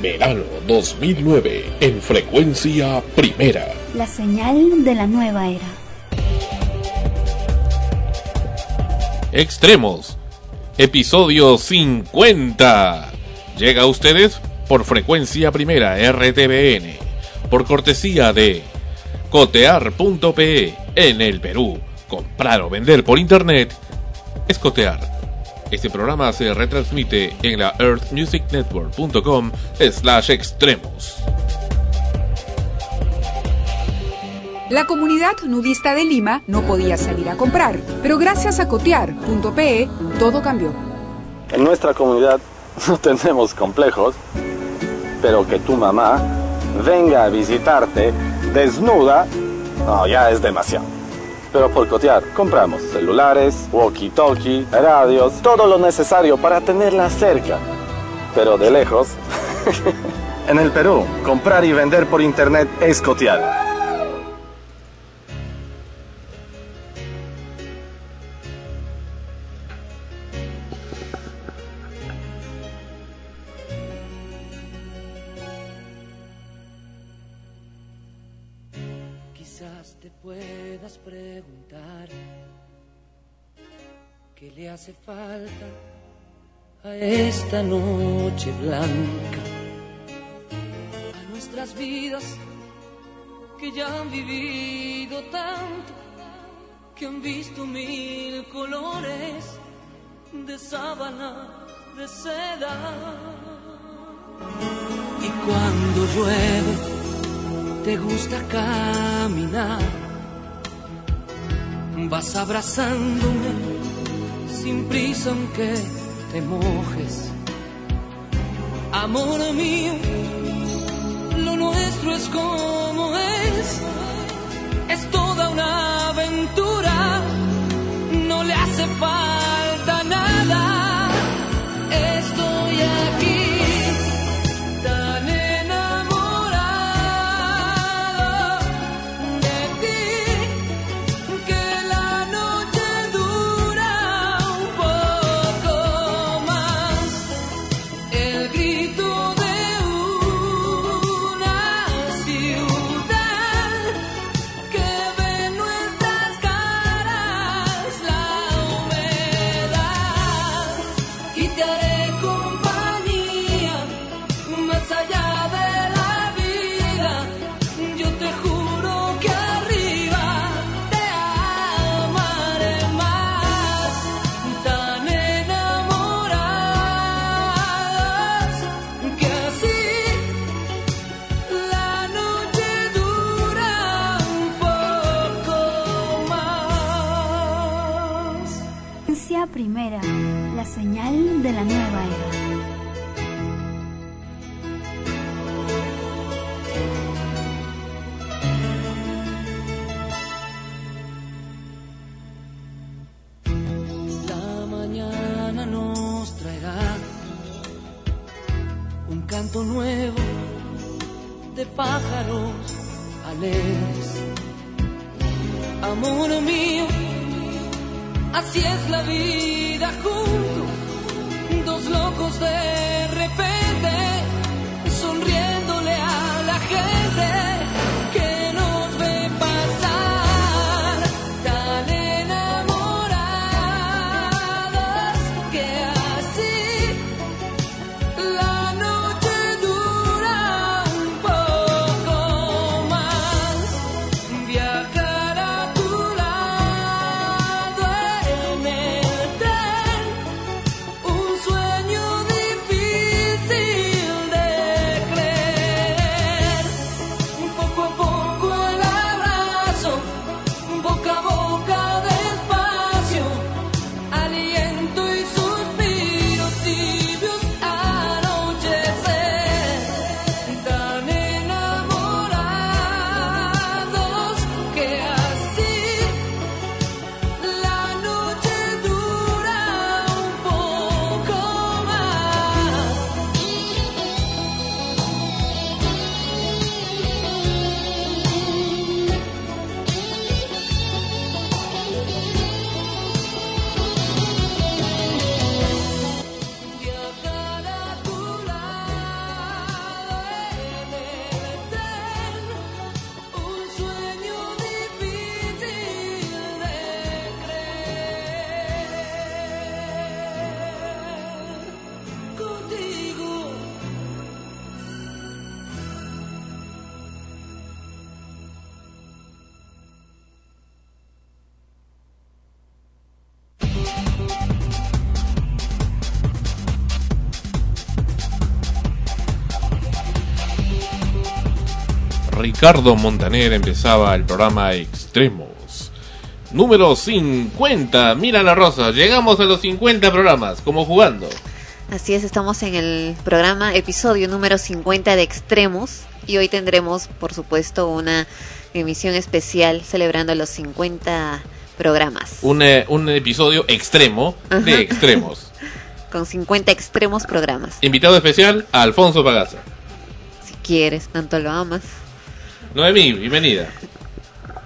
Verano 2009 en frecuencia primera. La señal de la nueva era. Extremos. Episodio 50. Llega a ustedes por frecuencia primera RTBN. Por cortesía de cotear.pe en el Perú. Comprar o vender por internet es cotear este programa se retransmite en la earthmusicnetwork.com slash extremos. La comunidad nudista de Lima no podía salir a comprar, pero gracias a cotear.pe todo cambió. En nuestra comunidad no tenemos complejos, pero que tu mamá venga a visitarte desnuda, no, ya es demasiado. Pero por cotear, compramos celulares, walkie-talkie, radios, todo lo necesario para tenerla cerca. Pero de lejos. en el Perú, comprar y vender por internet es cotear. Hace falta a esta noche blanca, a nuestras vidas que ya han vivido tanto, que han visto mil colores de sábana, de seda. Y cuando llueve, te gusta caminar, vas abrazándome sin prisa aunque te mojes. Amor mío, lo nuestro es como es, es toda una aventura, no le hace falta de la nueva era. Nuevo de pájaros alegres. Amor mío, así es la vida locos de Ricardo Montaner empezaba el programa Extremos. Número 50. Mira la rosa, llegamos a los 50 programas, como jugando. Así es, estamos en el programa episodio número 50 de Extremos y hoy tendremos, por supuesto, una emisión especial celebrando los 50 programas. Un, eh, un episodio extremo Ajá. de Extremos. Con 50 extremos programas. Invitado especial, Alfonso Pagaza. Si quieres, tanto lo amas. Noemí, bienvenida.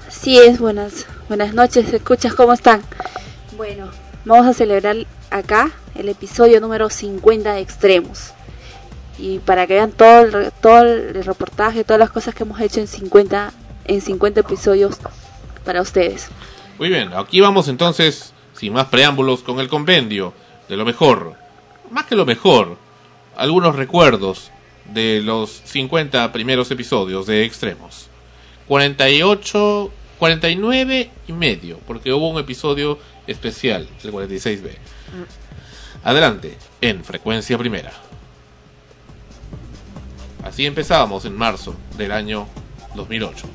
Sí es, buenas, buenas noches, escuchas, ¿cómo están? Bueno, vamos a celebrar acá el episodio número 50 de Extremos. Y para que vean todo el, todo el reportaje, todas las cosas que hemos hecho en 50, en 50 episodios para ustedes. Muy bien, aquí vamos entonces, sin más preámbulos, con el compendio de lo mejor. Más que lo mejor, algunos recuerdos de los 50 primeros episodios de Extremos. 48, 49 y medio, porque hubo un episodio especial, el 46B. Adelante, en frecuencia primera. Así empezábamos en marzo del año 2008.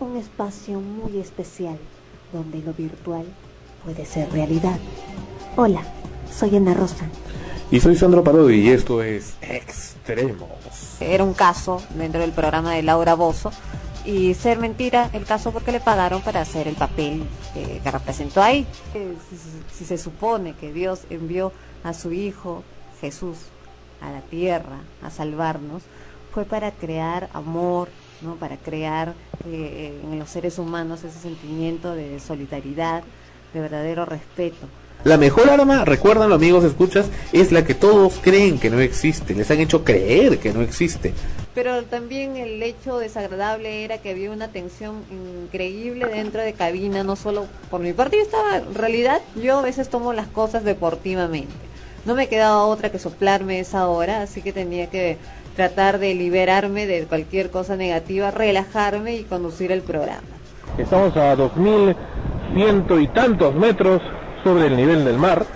Un espacio muy especial donde lo virtual puede ser realidad. Hola, soy Ana Rosa. Y soy Sandro Parodi y esto es Extremos. Era un caso dentro del programa de Laura Bozo y ser mentira el caso porque le pagaron para hacer el papel eh, que representó ahí. Eh, si, si- si se supone que Dios envió a su Hijo Jesús a la tierra a salvarnos, fue para crear amor, ¿no? para crear eh, en los seres humanos ese sentimiento de solidaridad, de verdadero respeto. La mejor arma, recuérdanlo amigos, escuchas, es la que todos creen que no existe. Les han hecho creer que no existe. Pero también el hecho desagradable era que había una tensión increíble dentro de cabina, no solo por mi parte, yo estaba, en realidad yo a veces tomo las cosas deportivamente. No me quedaba otra que soplarme esa hora, así que tenía que tratar de liberarme de cualquier cosa negativa, relajarme y conducir el programa. Estamos a 2100 y tantos metros sobre el nivel del mar,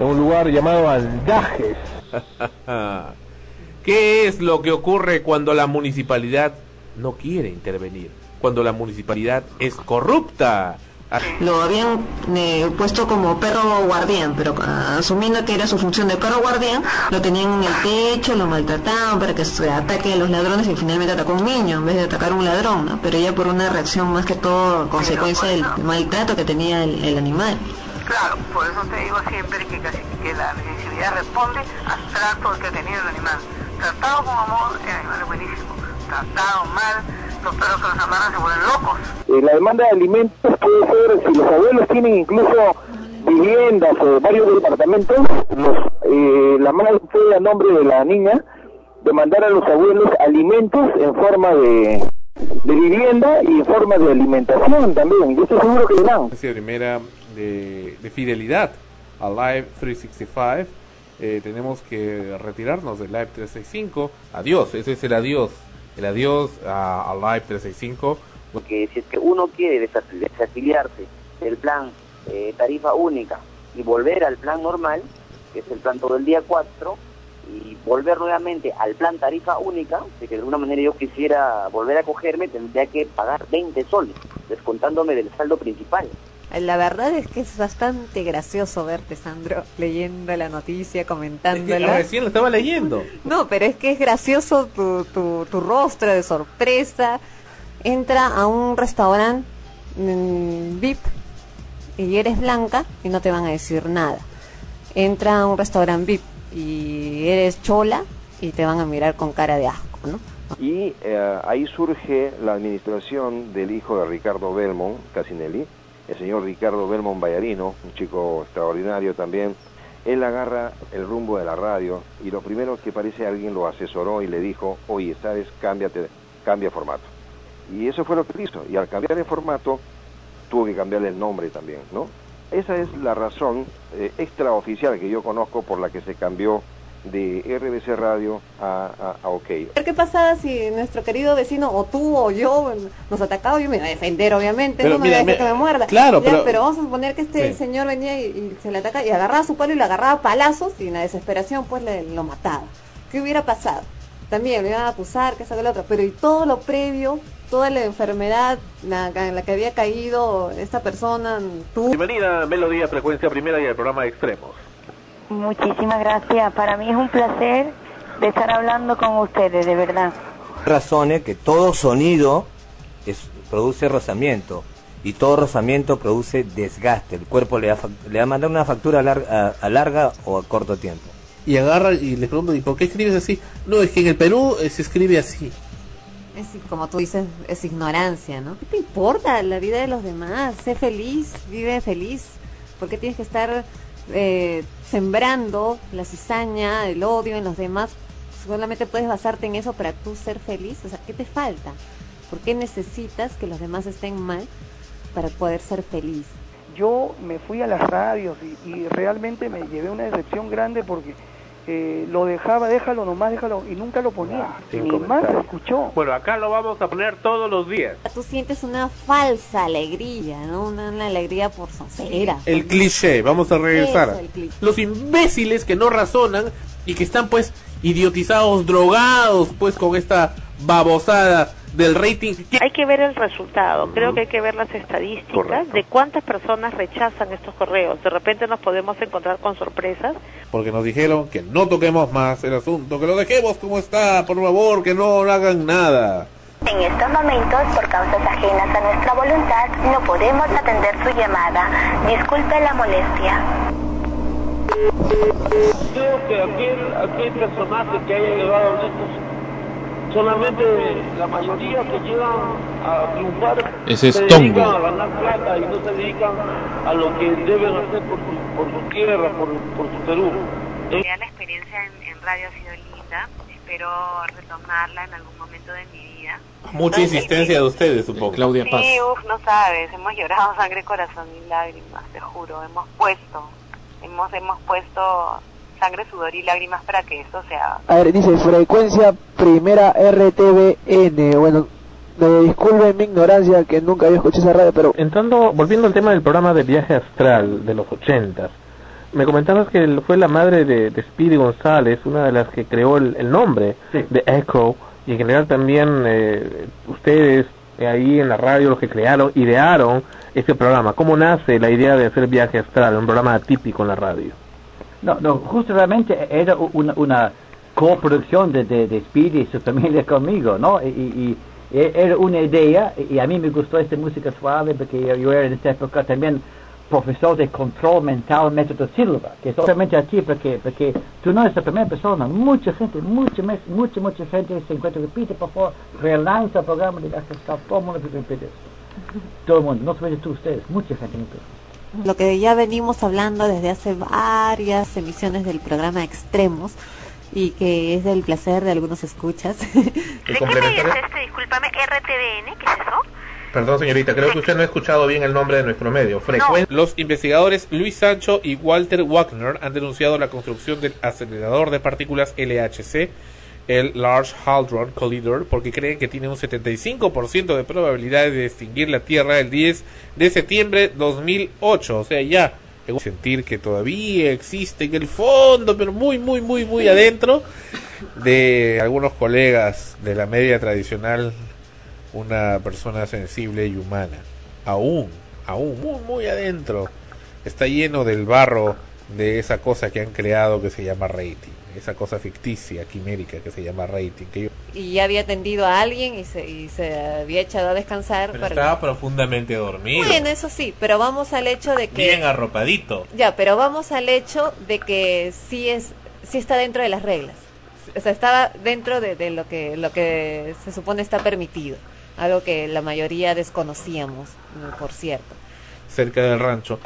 en un lugar llamado Andajes. ¿Qué es lo que ocurre cuando la municipalidad no quiere intervenir? Cuando la municipalidad es corrupta. Lo habían eh, puesto como perro guardián, pero ah, asumiendo que era su función de perro guardián, lo tenían en el techo, lo maltrataban para que se ataque a los ladrones y finalmente atacó a un niño en vez de atacar a un ladrón, ¿no? pero ya por una reacción más que todo consecuencia del maltrato que tenía el, el animal. Claro, por eso te digo siempre que, casi, que la sensibilidad responde al trato que ha tenido el animal. Tratado con amor, el animal es buenísimo. Tratado mal, los perros que los amarran se vuelven locos. Eh, la demanda de alimentos puede ser, si los abuelos tienen incluso viviendas o varios departamentos, los, eh, la madre puede a nombre de la niña demandar a los abuelos alimentos en forma de, de vivienda y en forma de alimentación también. Yo estoy seguro que le dan. Esa primera de, de fidelidad a Live 365. Eh, tenemos que retirarnos de Live 365. Adiós, ese es el adiós. El adiós a, a Live 365. Porque si es que uno quiere desafili- desafiliarse del plan eh, tarifa única y volver al plan normal, que es el plan todo el día 4, y volver nuevamente al plan tarifa única, de que de alguna manera yo quisiera volver a cogerme, tendría que pagar 20 soles, descontándome del saldo principal. La verdad es que es bastante gracioso verte, Sandro, leyendo la noticia, comentándola. recién lo estaba leyendo. No, pero es que es gracioso tu, tu, tu rostro de sorpresa. Entra a un restaurante mm, VIP y eres blanca y no te van a decir nada. Entra a un restaurante VIP y eres chola y te van a mirar con cara de asco, ¿no? Y eh, ahí surge la administración del hijo de Ricardo Belmont, Casinelli, el señor Ricardo Belmont Bayarino, un chico extraordinario también. Él agarra el rumbo de la radio y lo primero que parece alguien lo asesoró y le dijo, oye, sabes, cámbiate, cambia formato. Y eso fue lo que hizo. Y al cambiar de formato, tuvo que cambiarle el nombre también, ¿no? Esa es la razón eh, extraoficial que yo conozco por la que se cambió de RBC Radio a, a, a OK. qué pasaba si nuestro querido vecino o tú o yo nos atacaba yo me iba a defender obviamente Pero no me mira, iba a dejar mira, que me muerda claro, Ya, pero- vamos a suponer que este Sí. señor venía y, y se le ataca y agarraba su palo y le agarraba a palazos y en la desesperación pues le, lo mataba ¿qué hubiera pasado? también lo iban a acusar, que eso que lo otro, pero y todo lo previo, toda la enfermedad la, en la que había caído esta persona, tú. Bienvenida a Melodía Frecuencia Primera y al programa Extremos. Muchísimas gracias. Para mí es un placer de estar hablando con ustedes, de verdad. Razones que todo sonido es, produce rozamiento y todo rozamiento produce desgaste. El cuerpo le va, a- le va a mandar una factura a larga, a- a larga o a corto tiempo. Y agarra y le pregunto, ¿y por qué escribes así? No, es que en el Perú eh, se escribe así. Es, como tú dices, es ignorancia, ¿no? ¿Qué te importa la vida de los demás? Sé feliz, vive feliz. ¿Por qué tienes que estar eh, sembrando la cizaña, el odio en los demás? Solamente puedes basarte en eso para tú ser feliz. O sea, ¿qué te falta? ¿Por qué necesitas que los demás estén mal para poder ser feliz? yo me fui a las radios y, y realmente me llevé una decepción grande porque eh, lo dejaba, déjalo nomás, déjalo, y nunca lo ponía. sin Ni más se escuchó. Bueno, acá lo vamos a poner todos los días. Tú sientes una falsa alegría, ¿no? Una, una alegría por soncera. El cliché, vamos a regresar. Eso, el cliché. Los imbéciles que no razonan y que están pues idiotizados, drogados pues con esta babosada del rating. Hay que ver el resultado, creo que hay que ver las estadísticas de cuántas personas rechazan estos correos. De repente nos podemos encontrar con sorpresas. Porque nos dijeron que no toquemos más el asunto, que lo dejemos como está, por favor, que no hagan nada. En estos momentos, por causas ajenas a nuestra voluntad, no podemos atender su llamada. Disculpe la molestia. Creo que aquel, aquel personaje que haya llevado estos solamente la mayoría que llegan a triunfar Ese es se Tongo. dedican a ganar plata y no se dedican a lo que deben hacer por su, por su tierra, por, por su Perú. Eh, Ya la experiencia en, en radio ha sido linda. Espero retomarla en algún momento de mi vida. Mucha insistencia de ustedes, supongo. Claudia Paz. Sí, uff, no sabes. Hemos llorado sangre, corazón y lágrimas, te juro. Hemos puesto, hemos, hemos puesto sangre, sudor y lágrimas para que esto sea. A ver, dice frecuencia primera RTBN. Bueno, me disculpen mi ignorancia que nunca había escuchado esa radio, pero Entrando, volviendo al tema del programa de viaje astral de los ochentas, me comentabas que fue la madre de, de Speedy González, una de las que creó el, el nombre de Echo, y en general también eh, ustedes eh, ahí en la radio, los que crearon, idearon este programa. ¿Cómo nace la idea de hacer viaje astral, un programa atípico en la radio? No, no, justo era una, una coproducción de, de, de Speedy y su familia conmigo, ¿no? Y, y- y era una idea, y a mí me gustó esta música suave porque yo, era en esta época también profesor de control mental método Silva, que es obviamente a ti porque, porque tú no eres la primera persona, mucha gente, mucha, mucha, mucha gente se encuentra, repite, por favor, relanza el programa de Astral, todo el mundo repite. Todo el mundo, no solamente tú, ustedes, mucha gente. Lo que ya venimos hablando desde hace varias emisiones del programa Extremos y que es del placer de algunos escuchas. El ¿Qué medio es este? Discúlpame, RTBN, ¿qué es eso? Perdón, señorita, creo que usted no ha escuchado bien el nombre de nuestro medio. Frecuen- Los investigadores Luis Sancho y Walter Wagner han denunciado la construcción del acelerador de partículas LHC, el Large Hadron Collider, porque creen que tiene un 75% de probabilidades de extinguir la Tierra el 10 de septiembre 2008. O sea, ya sentir que todavía existe en el fondo, pero muy, muy, muy, muy adentro de algunos colegas de la media tradicional una persona sensible y humana. Aún, aún, muy, muy adentro. Está lleno del barro de esa cosa que han creado que se llama rating. Esa cosa ficticia, quimérica que se llama rating. Que yo y ya había atendido a alguien y se, y se había echado a descansar. pero para- estaba profundamente dormido. Bueno, eso sí, pero vamos al hecho de que... Bien arropadito. Ya, pero vamos al hecho de que sí es sí está dentro de las reglas. O sea, estaba dentro de, de lo que lo que se supone está permitido, algo que la mayoría desconocíamos, mm, por cierto. cerca del rancho.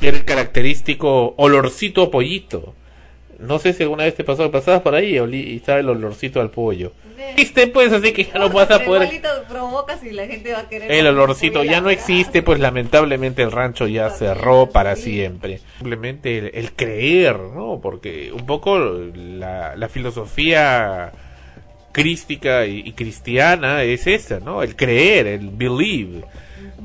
El característico olorcito pollito. No sé si alguna vez te pasó pasabas por ahí y estaba el olorcito al pollo. Existe pues, así que ya no vas a poder... Provocas y la gente va a querer El olorcito ya no existe, pues lamentablemente el rancho ya cerró para siempre. Simplemente el, el creer, ¿no? Porque un poco la, la filosofía crística y, y cristiana es esa, ¿no? El creer, el believe,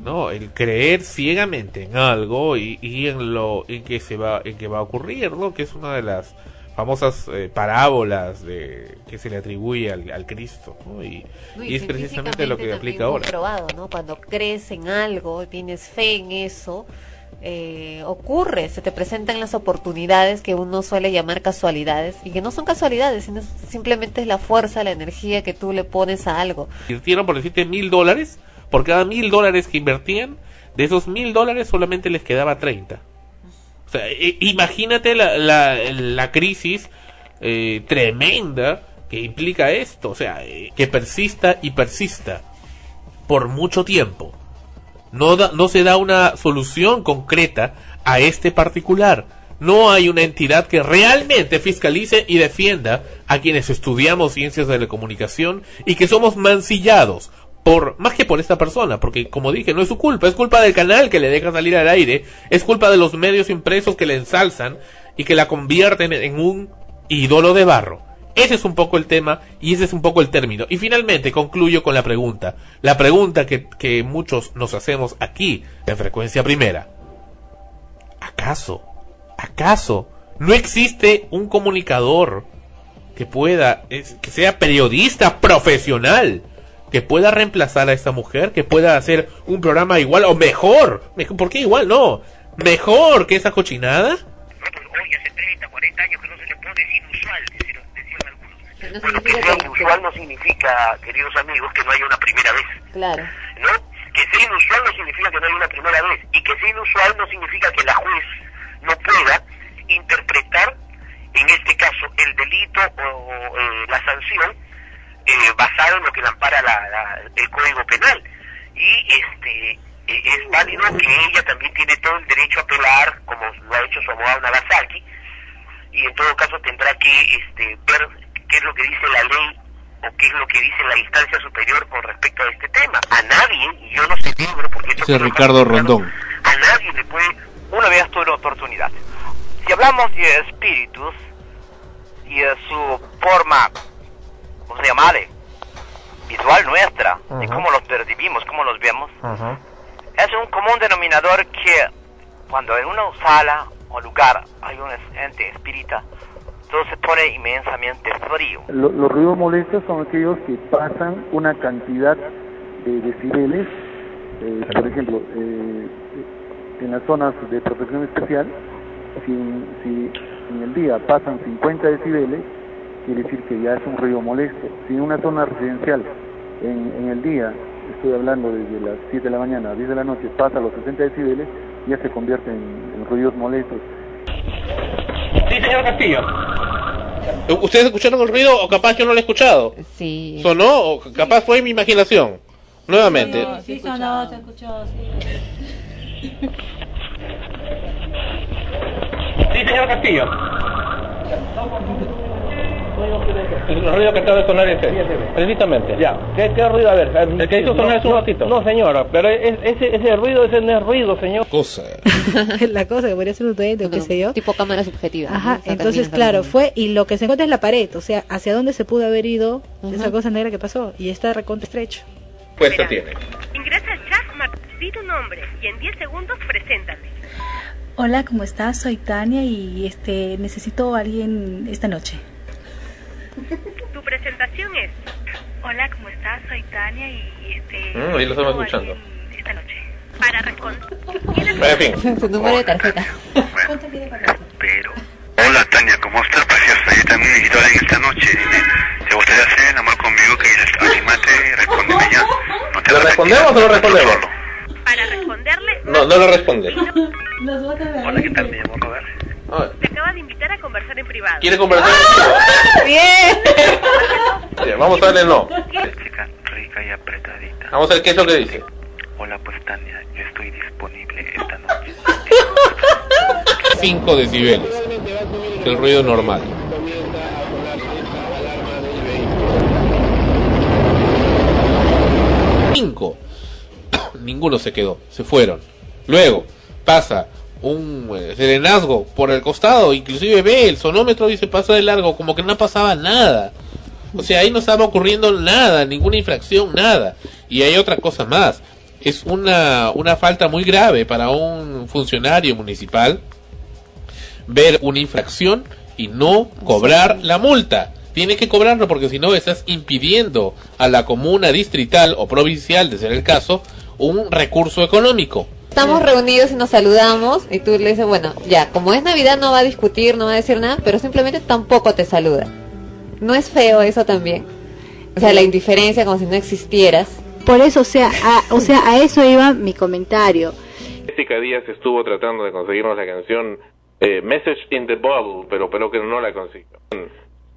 ¿no? El creer ciegamente en algo y, y en lo en que se va en que va a ocurrir, ¿no? Que es una de las famosas eh, parábolas de que se le atribuye al, al Cristo. ¿no? Y, No, y es precisamente lo que aplica ahora. Cuando crees en algo, tienes fe en eso, eh, ocurre, se te presentan las oportunidades que uno suele llamar casualidades y que no son casualidades, sino simplemente es la fuerza, la energía que tú le pones a algo. Invirtieron por decirte mil dólares, por cada mil dólares que invertían, de esos mil dólares solamente les quedaba 30. Imagínate la, la, la crisis eh, tremenda que implica esto, o sea, eh, que persista y persista por mucho tiempo. No, da- no se da una solución concreta a este particular. No hay una entidad que realmente fiscalice y defienda a quienes estudiamos ciencias de la comunicación y que somos mancillados por más que por esta persona, porque como dije, no es su culpa, es culpa del canal que le deja salir al aire, es culpa de los medios impresos que le ensalzan y que la convierten en un ídolo de barro. Ese es un poco el tema y ese es un poco el término. Y finalmente concluyo con la pregunta. La pregunta que, que muchos nos hacemos aquí en frecuencia primera. ¿Acaso, acaso no existe un comunicador que pueda, que sea periodista profesional, que pueda reemplazar a esta mujer, que pueda hacer un programa igual o mejor? Mejor- ¿Por qué igual? No. Mejor que esa cochinada. Bueno, que sea inusual no significa, queridos amigos, que no haya una primera vez, Claro. ¿no? Que sea inusual no significa que no haya una primera vez. Y que sea inusual no significa que la juez no pueda interpretar, en este caso, el delito o eh, la sanción eh, basado en lo que le ampara la- la- el Código Penal. Y este eh, es válido que ella también tiene todo el derecho a apelar, como lo ha hecho su abogado Nagasaki, y en todo caso tendrá que este, ver qué es lo que dice la ley o qué es lo que dice la instancia superior con respecto a este tema. A nadie, y yo no sé libro porque esto Ese es Ricardo Rondón. a nadie le puede... Una vez tuve la oportunidad. Si hablamos de espíritus y de su forma, ¿cómo se llama? Visual nuestra, y Ujú. cómo los percibimos, cómo los vemos, es un común denominador que cuando en una sala o lugar hay un ente espírita, todo se pone inmensamente frío. Lo- los ruidos molestos son aquellos que pasan una cantidad de decibeles, eh, por ejemplo, eh, en las zonas de protección especial, si, si en el día pasan 50 decibeles, quiere decir que ya es un ruido molesto. Si en una zona residencial en, en el día, estoy hablando desde las 7 de la mañana a 10 de la noche, pasa los 60 decibeles, ya se convierte en, en ruidos molestos. Sí, señor Castillo. ¿Ustedes escucharon el ruido o capaz yo no lo he escuchado? Sí. ¿Sonó o capaz fue mi imaginación? Nuevamente. Sí, sonó, se escuchó, sí. Sí, señor Castillo. El ruido que acaba de sonar ese. Precisamente. Ya, ¿qué, qué ruido? A ver, El que hizo sonar hace un ratito. No, señora, pero es- ese, ese ruido, ese no es ruido, señor. Cosa. la cosa que podría ser un duende o qué sé yo. Tipo cámara subjetiva. Ajá, ¿no? Entonces claro, fue y lo que se encuentra es la pared, o sea, hacia dónde se pudo haber ido esa cosa negra que pasó y está recontra estrecho. Pues se tiene. Ingresa al chat, Mar- di tu nombre y en 10 segundos preséntate. Hola, ¿cómo estás? Soy Tania y este necesito a alguien esta noche. Tu presentación es. Hola, ¿cómo estás? Soy Tania y este Mm, ahí lo estamos escuchando. esta noche. Para responder. En fin. Su número de tarjeta. Pero. Hola Tania, ¿cómo estás, preciosa? Yo también necesito a alguien esta noche. Dime, ¿te gustaría hacer el amor conmigo? Que dices, anímate, respóndeme ya. No te ¿Lo respondemos o no lo respondemos? Para responderle, No, no lo responde. Hola, ¿qué tal? Me llamo Robert. Te acaba de invitar a conversar en privado. ¿Quiere conversar? Bien. Bien, vamos a darle no. Chica rica y apretadita. Vamos a ver qué es lo que dice. Hola, pues Tania, yo estoy disponible esta noche. 5 decibeles. El ruido normal. Cinco. Ninguno se quedó, se fueron. Luego pasa un eh, serenazgo por el costado, inclusive ve el sonómetro dice pasa de largo, como que no pasaba nada. O sea, ahí no estaba ocurriendo nada, ninguna infracción, nada. Y hay otra cosa más. Es una, una falta muy grave para un funcionario municipal ver una infracción y no cobrar la multa. Tiene que cobrarlo porque si no estás impidiendo a la comuna distrital o provincial, de ser el caso, un recurso económico. Estamos reunidos y nos saludamos y tú le dices, bueno, ya, como es Navidad no va a discutir, no va a decir nada, pero simplemente tampoco te saluda. ¿No es feo eso también? O sea, la indiferencia como si no existieras. Por eso, o sea, a, o sea, a eso iba mi comentario. Jessica Díaz estuvo tratando de conseguirnos la canción eh, Message in the Bottle, pero pero que no la consiguió.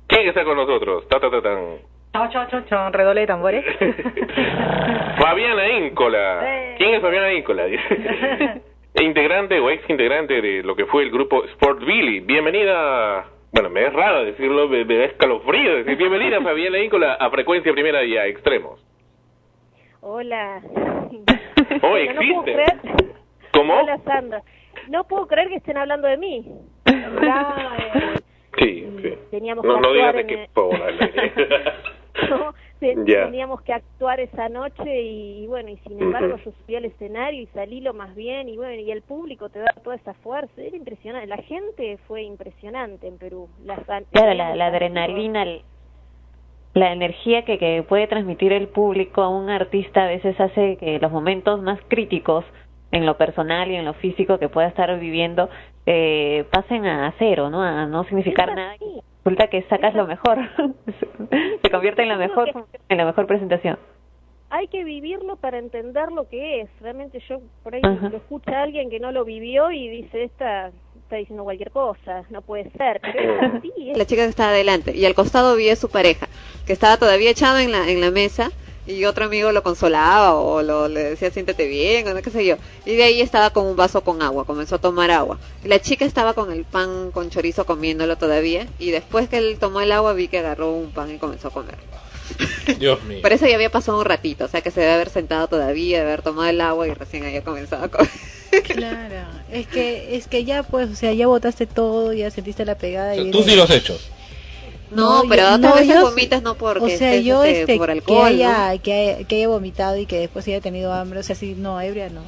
¿Quién está con nosotros? Ta, ta, ta, tan. Chao, chao, chao, chao, redoble de tambores. Fabiana Íncola. ¿Quién es Fabiana Íncola? integrante o ex integrante de lo que fue el grupo Sport Billy. Bienvenida. Bueno, me es raro decirlo, me, me da escalofrío decir bienvenida Fabiana Íncola a Frecuencia Primera y a Extremos. Hola. Oh, no existe. creer- ¿Cómo? Hola, Sandra. No puedo creer que estén hablando de mí. Eh, Sí, sí. teníamos No, que no digas de en qué el-. ¿No? Teníamos que actuar esa noche y, bueno, y sin embargo yo subí al escenario y salí lo más bien y bueno, y el público te da toda esa fuerza, era impresionante, la gente fue impresionante en Perú. An- Claro, la, la adrenalina, el- la energía que, que puede transmitir el público a un artista a veces hace que los momentos más críticos en lo personal y en lo físico que pueda estar viviendo eh, pasen a cero, ¿no? A no significar nada. Resulta que sacas lo mejor, se convierte en la mejor en la mejor presentación. hay que vivirlo para entender lo que es. Realmente yo por ahí Ajá. lo escucha alguien que no lo vivió y dice, esta está diciendo cualquier cosa, no puede ser. Pero es así, es La chica que estaba adelante y al costado vi a su pareja, que estaba todavía echado en la, en la mesa y otro amigo lo consolaba o lo, le decía siéntete bien o no qué sé yo. Y de ahí estaba con un vaso con agua, comenzó a tomar agua. Y la chica estaba con el pan con chorizo comiéndolo todavía y después que él tomó el agua vi que agarró un pan y comenzó a comer. Dios mío. Parece que ya había pasado un ratito, o sea que se debe haber sentado todavía, de haber tomado el agua y recién había comenzado a comer. Claro, es que es que ya pues, o sea, ya botaste todo, ya sentiste la pegada y Tú sí los hechos. No, pero yo- otras no, veces yo- vomitas no porque o sea, estés, yo este, este, por que alcohol, haya, ¿no? que haya que haya vomitado y que después haya tenido hambre, o sea, sí, no, ebria no.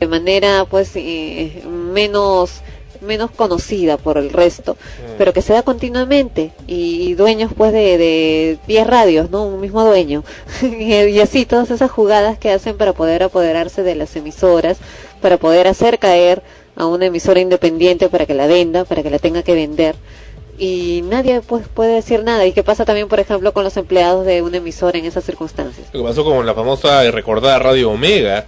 de manera pues eh, menos menos conocida por el resto, pero que se da continuamente y, y dueños pues de, de 10 radios, ¿no? Un mismo dueño. y, y así todas esas jugadas que hacen para poder apoderarse de las emisoras, para poder hacer caer a una emisora independiente para que la venda, para que la tenga que vender. Y nadie pues puede decir nada. ¿Y qué pasa también, por ejemplo, con los empleados de una emisora en esas circunstancias? Lo que pasó con la famosa y recordada Radio Omega,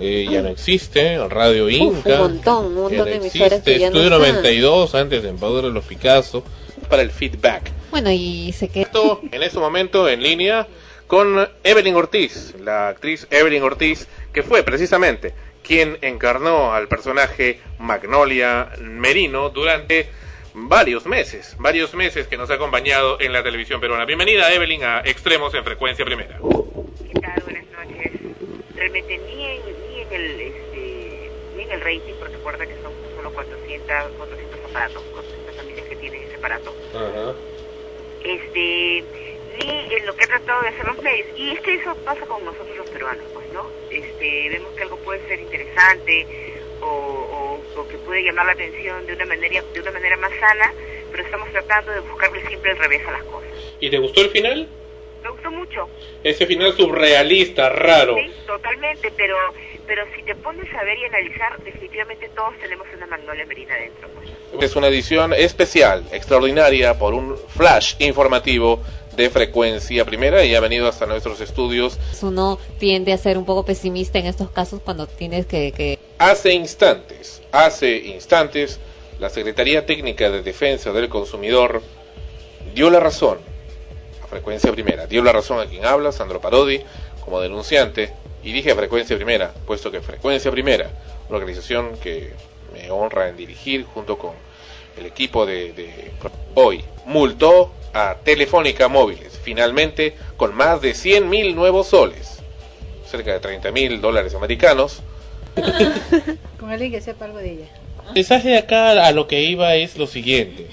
eh, ya no existe, Radio Inca, un montón, un montón no de emisoras existe, que ya no Estudio están. 92, antes de Empoder de los Picasso, para el feedback. Bueno, y se quedó en este momento en línea con Evelyn Ortiz, la actriz Evelyn Ortiz, que fue precisamente quien encarnó al personaje Magnolia Merino durante varios meses, varios meses que nos ha acompañado en la televisión peruana. Bienvenida Evelyn a Extremos en Frecuencia Primera. ¿Qué tal? Buenas noches. Realmente ni en, ni en el este, ni en el rating, porque recuerda que son solo 400, 400 aparatos, 400 familias que tienen ese aparato. Este, ni en lo que han tratado de hacer los medios. Y es que eso pasa con nosotros los peruanos, pues, ¿no? Este, vemos que algo puede ser interesante o, o, o que puede llamar la atención de una manera de una manera más sana, pero estamos tratando de buscarle siempre el revés a las cosas. ¿Y te gustó el final? Me gustó mucho. Ese final surrealista, raro. Sí, totalmente, pero pero si te pones a ver y analizar, definitivamente todos tenemos una magnolia merina dentro. pues. Es una edición especial, extraordinaria, por un flash informativo de frecuencia primera y ha venido hasta nuestros estudios. Uno tiende a ser un poco pesimista en estos casos cuando tienes que, que Hace instantes, hace instantes, la Secretaría Técnica de Defensa del Consumidor dio la razón a Frecuencia Primera, dio la razón a quien habla, Sandro Parodi, como denunciante, y dije Frecuencia Primera, puesto que Frecuencia Primera, una organización que me honra en dirigir junto con el equipo de, de hoy, multó a Telefónica Móviles, finalmente con más de 100 mil nuevos soles, cerca de 30 mil dólares americanos, Con alguien que sepa algo de ella. El mensaje de acá a lo que iba es lo siguiente.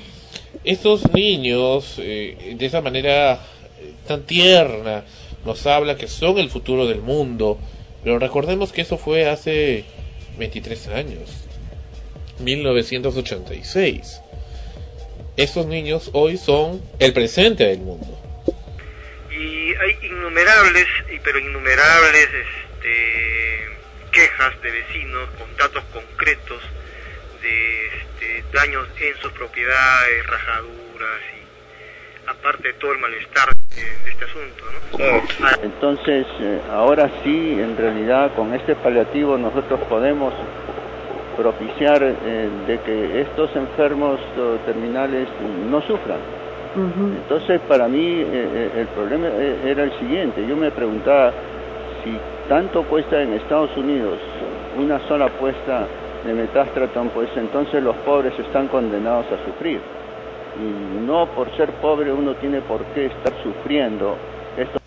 Estos niños, eh, de esa manera eh, tan tierna, nos habla que son el futuro del mundo, pero recordemos que eso fue hace 23 años, 1986. Estos niños hoy son el presente del mundo. Y hay innumerables, y pero innumerables este, quejas de vecinos con datos concretos de este, daños en sus propiedades, rajaduras y aparte de todo el malestar de, de este asunto. ¿no? Entonces, eh, ahora sí, en realidad, con este paliativo nosotros podemos propiciar eh, de que estos enfermos eh, terminales no sufran. Entonces, para mí, eh, el problema era el siguiente. Yo me preguntaba si tanto cuesta en Estados Unidos una sola apuesta de metástratón, pues entonces los pobres están condenados a sufrir. Y no por ser pobre uno tiene por qué estar sufriendo esto.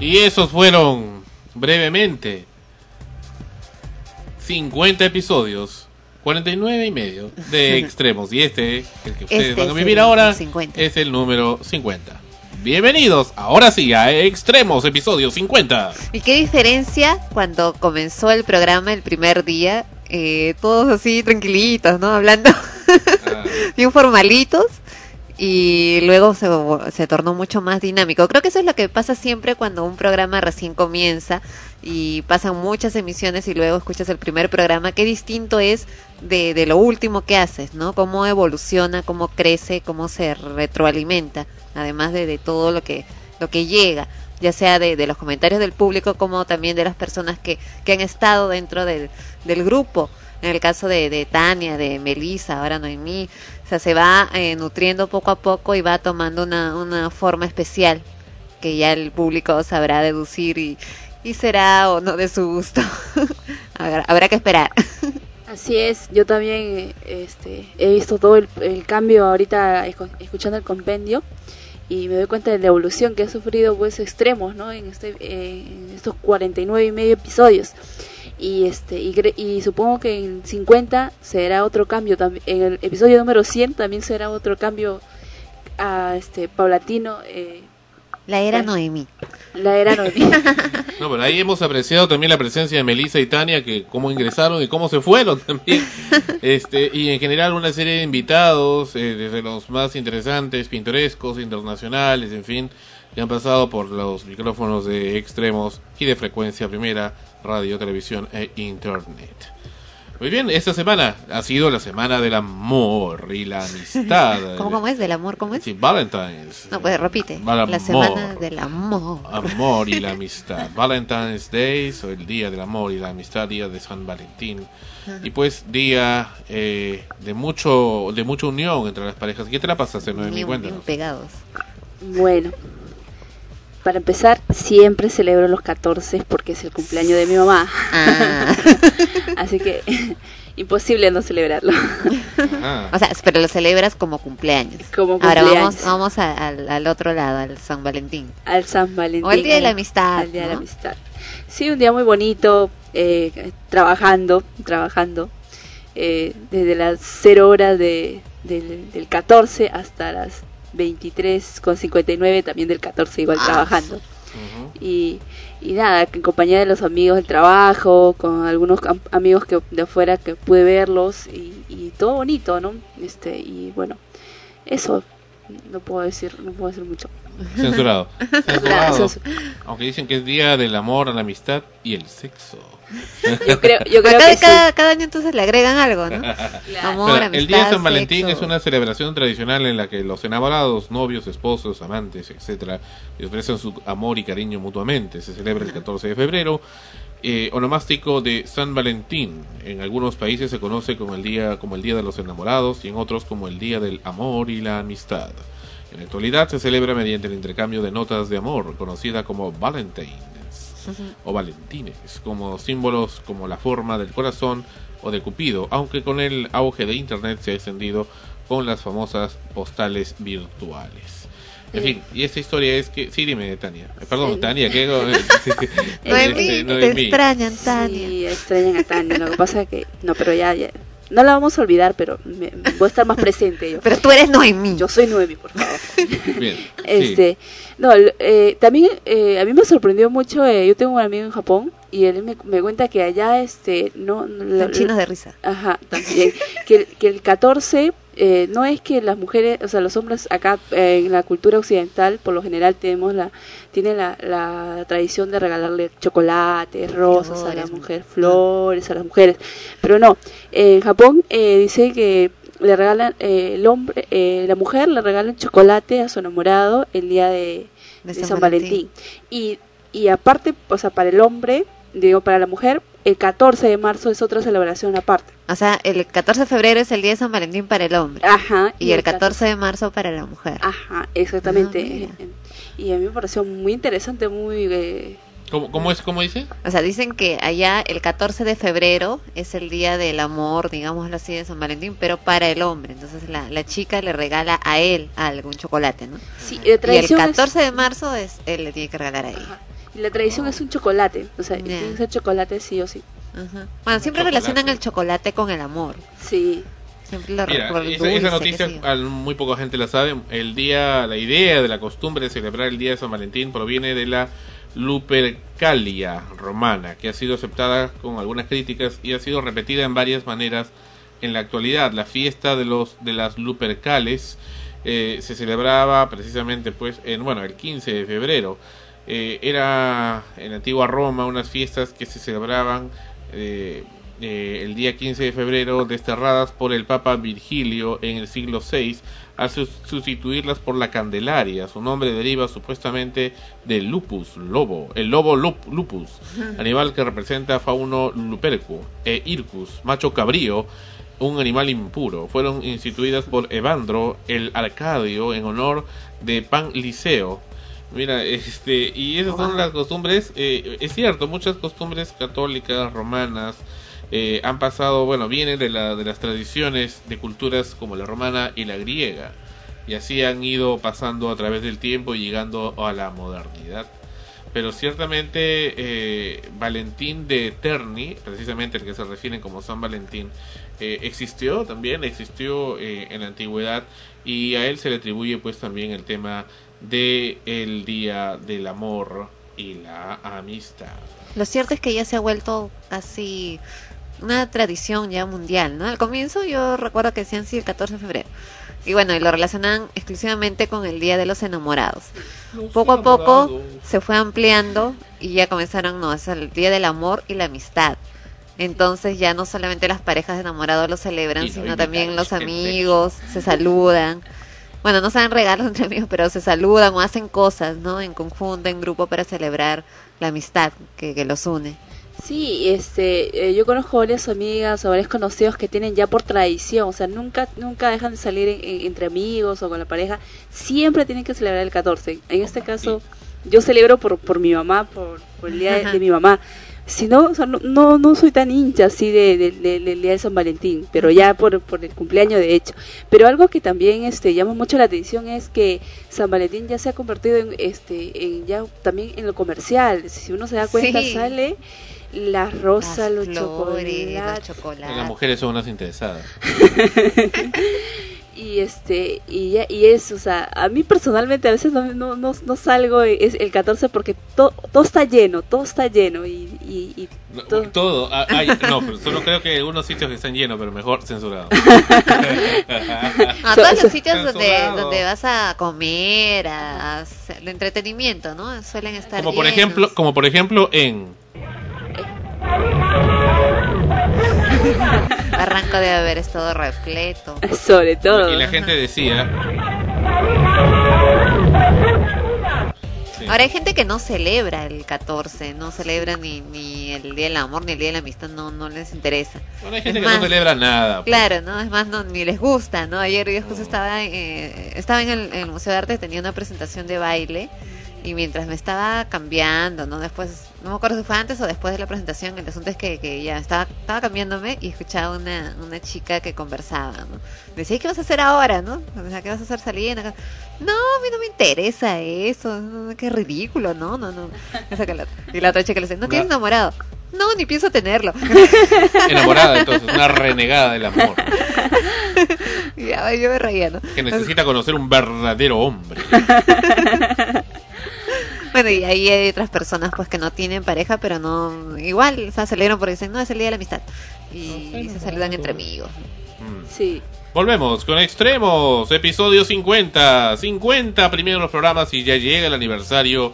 Y esos fueron brevemente 50 episodios, 49 y medio de extremos. Y este, el que ustedes Este van a vivir ahora, 50. es el número 50. Bienvenidos, ahora sí, a Extremos, episodio 50. ¿Y qué diferencia cuando comenzó el programa el primer día? Eh, todos así tranquilitos, ¿no? Hablando bien formalitos y luego se, se tornó mucho más dinámico. Creo que eso es lo que pasa siempre cuando un programa recién comienza y pasan muchas emisiones y luego escuchas el primer programa. Qué distinto es de, de lo último que haces, ¿no? Cómo evoluciona, cómo crece, cómo se retroalimenta, además de, de todo lo que, lo que llega ya sea de, de los comentarios del público como también de las personas que, que han estado dentro del, del grupo. En el caso de, de Tania, de Melissa, ahora Noemí, sea, se va eh, nutriendo poco a poco y va tomando una, una forma especial que ya el público sabrá deducir y, y será o no de su gusto. habrá, que esperar. Así es, yo también este, he visto todo el, el cambio ahorita escu- escuchando el compendio y me doy cuenta de la evolución que ha sufrido pues extremos ¿no? en, este, en estos 49 y medio episodios y este y, supongo que en 50 será otro cambio también en el episodio número 100 también será otro cambio a este paulatino eh, La era Noemí. la era Noemí No, pero ahí hemos apreciado también la presencia de Melissa y Tania, que cómo ingresaron y cómo se fueron también. este Y en general una serie de invitados, eh, desde los más interesantes, pintorescos, internacionales, en fin, que han pasado por los micrófonos de extremos y de frecuencia primera, radio, televisión e internet. Muy bien, esta semana ha sido la semana del amor y la amistad. ¿Cómo, ¿Cómo es? ¿Del amor? ¿Cómo es? Sí, Valentine's. No, pues repite. Val- La semana del amor. amor y la amistad. Valentine's Day, o el día del amor y la amistad, día de San Valentín. Y pues día eh, de mucho de mucha unión entre las parejas. ¿Qué te la pasaste, Noemí? Cuéntanos. bien pegados. Bueno, para empezar, siempre celebro los 14 porque es el cumpleaños de mi mamá. Ah. Así que imposible no celebrarlo. O sea, pero lo celebras como cumpleaños. Como Ahora vamos, cumpleaños. vamos a- al, al otro lado, al San Valentín. Al San Valentín. O el Día de la al- Amistad, al Día de la. Amistad. Sí, un día muy bonito, eh, trabajando, trabajando, eh, desde las 0 horas de, del, del 14 hasta las 23 con 59 también del 14 igual Ah. trabajando. Y, y nada, en compañía de los amigos del trabajo, con algunos am- amigos que de afuera que pude verlos y, y todo bonito, ¿no? Este, y bueno, eso no puedo decir, no puedo decir mucho. Censurado. Censurado. Censurado. Aunque dicen que es día del amor, la amistad y el sexo. Yo creo, yo creo cada, que sí. cada, año entonces le agregan algo, ¿no? Amor, Pero amistad, el día de San Valentín sexo. es una celebración tradicional en la que los enamorados, novios, esposos, amantes, etcétera, ofrecen su amor y cariño mutuamente. Se celebra el 14 de febrero, eh, onomástico de San Valentín. En algunos países se conoce como el día como el día de los enamorados y en otros como el día del amor y la amistad. En la actualidad se celebra mediante el intercambio de notas de amor, conocida como Valentines o Valentines, como símbolos como la forma del corazón o de Cupido, aunque con el auge de Internet se ha extendido con las famosas postales virtuales. En fin, y esta historia es que... Sí, dime, Tania. Eh, Perdón, Sí. Tania, que... Noemí, Este, te Noemí. extrañan, Tania. Sí, extrañan a Tania. Lo que pasa es que, no, pero ya, ya. No la vamos a olvidar, pero me- voy a estar más presente yo. Pero tú eres Noemí. Yo soy Noemí, por favor. Bien, sí. No, eh, también eh, a mí me sorprendió mucho, eh, yo tengo un amigo en Japón y él me, me cuenta que allá, este, no... Son chinos de risa. Ajá, también. que, el- que el 14, eh, no es que las mujeres, o sea, los hombres acá eh, en la cultura occidental, por lo general tenemos la, tiene la, la tradición de regalarle chocolates, rosas a la mujer, flores a las mujeres, pero no, en Japón eh, dice que le regalan eh, el hombre, eh, la mujer le regalan chocolate a su enamorado el día de, De de San San, Valentín. Y, y aparte, o sea, para el hombre, digo, para la mujer, el 14 de marzo es otra celebración aparte. O sea, el 14 de febrero es el día de San Valentín para el hombre. Ajá. Y, el 14 de marzo para la mujer. Ajá, exactamente. y a mí me pareció muy interesante, muy... eh, ¿Cómo, cómo es? ¿Cómo dice? O sea, dicen que allá el 14 de febrero es el día del amor, digámoslo así, de San Valentín, pero para el hombre. Entonces la, la chica le regala a él algún chocolate, ¿no? Sí, de y el tradición es- 14 de marzo es él le tiene que regalar a ella. y la tradición es un chocolate, o sea, tiene que ser chocolate sí o sí. Bueno, siempre relacionan el chocolate con el amor. Sí. Siempre lo Mira, esa, dulce, esa noticia al- muy poca gente la sabe. El día, la idea de la costumbre de celebrar el día de San Valentín proviene de la Lupercalia romana, que ha sido aceptada con algunas críticas y ha sido repetida en varias maneras en la actualidad. La fiesta de los de las Lupercales eh, se celebraba precisamente pues en bueno el 15 de febrero. Eh, era en antigua Roma unas fiestas que se celebraban eh, eh, el día 15 de febrero desterradas por el Papa Virgilio en el siglo VI al sus- sustituirlas por la Candelaria. Su nombre deriva supuestamente del lupus, lobo, el lobo lup- lupus, animal que representa a fauno lupercu e ircus, macho cabrío, un animal impuro. Fueron instituidas por Evandro el Arcadio en honor de Pan Liceo. Mira, este, y esas son las costumbres, eh, es cierto, muchas costumbres católicas, romanas, eh, han pasado, bueno, vienen de, la, de las tradiciones de culturas como la romana y la griega, y así han ido pasando a través del tiempo y llegando a la modernidad. Pero ciertamente eh, Valentín de Terni, precisamente el que se refieren como San Valentín, eh, existió también, existió en la antigüedad y a él se le atribuye pues también el tema de el día del amor y la amistad. Lo cierto es que ya se ha vuelto casi una tradición ya mundial, ¿no? Al comienzo yo recuerdo que decían sí el 14 de febrero. Y bueno, y lo relacionan exclusivamente con el Día de los Enamorados. Poco a poco se fue ampliando y ya comenzaron, no, es el Día del Amor y la Amistad. Entonces ya no solamente las parejas de enamorados lo celebran, no sino también los amigos, se saludan. Bueno, no se dan regalos entre amigos, pero se saludan o hacen cosas, ¿no? En conjunto, en grupo para celebrar la amistad que, que los une. Sí, este, eh, yo conozco varias amigas o varios conocidos que tienen ya por tradición, o sea, nunca nunca dejan de salir en- en- entre amigos o con la pareja, siempre tienen que celebrar el 14. En este caso, yo celebro por, por mi mamá, por, por el día de, mi mamá. Si no, o sea, no, no, no soy tan hincha así de, de- de- del día de San Valentín, pero ya por, por el cumpleaños de hecho. Pero algo que también este, llama mucho la atención es que San Valentín ya se ha convertido en, este, en ya también en lo comercial. Si uno se da cuenta, Sí. sale las rosas, los flores, los chocolates. Las mujeres son unas interesadas. y este y ya y eso o sea a mí personalmente a veces no no, no, no salgo es el 14 porque to- todo está lleno todo está lleno y, y, y No, todo- Todo. ah, hay- no, pero solo creo que hay algunos sitios que están llenos, pero mejor censurados. A todos los sitios donde, donde vas a comer, a, a hacer- el entretenimiento, ¿no? Suelen estar Como por llenos. ejemplo, como por ejemplo en Barranco debe haber estado repleto. sobre todo y la gente decía, Ahora hay gente que no celebra el 14, no celebra ni, ni el Día del Amor ni el Día de la Amistad, no, no les interesa. bueno, hay gente Es que no celebra nada. pues. Claro, ¿no? Es más, no, ni les gusta, ¿no? Ayer yo justo estaba, eh, estaba en el, en el Museo de Arte, tenía una presentación de baile y mientras me estaba cambiando, ¿no? Después, no me acuerdo si fue antes o después de la presentación, el asunto es que, que ya estaba, estaba cambiándome y escuchaba una, una chica que conversaba, ¿no? Decía, ¿qué vas a hacer ahora, no? O sea, ¿qué vas a hacer saliendo? No, a mí no me interesa eso, qué ridículo, no, no, no. Y la otra chica le dice, ¿no tienes enamorado? No, ni pienso tenerlo. Enamorada entonces, una renegada del amor, ya, yo me reía, ¿no? que necesita conocer un verdadero hombre. Bueno, y ahí hay otras personas pues que no tienen pareja, pero no igual, o sea, celebran porque dicen, no, es el día de la amistad. Y, y se saludan entre amigos. Sí. Volvemos con Extremos, episodio 50. 50 primeros programas y ya llega el aniversario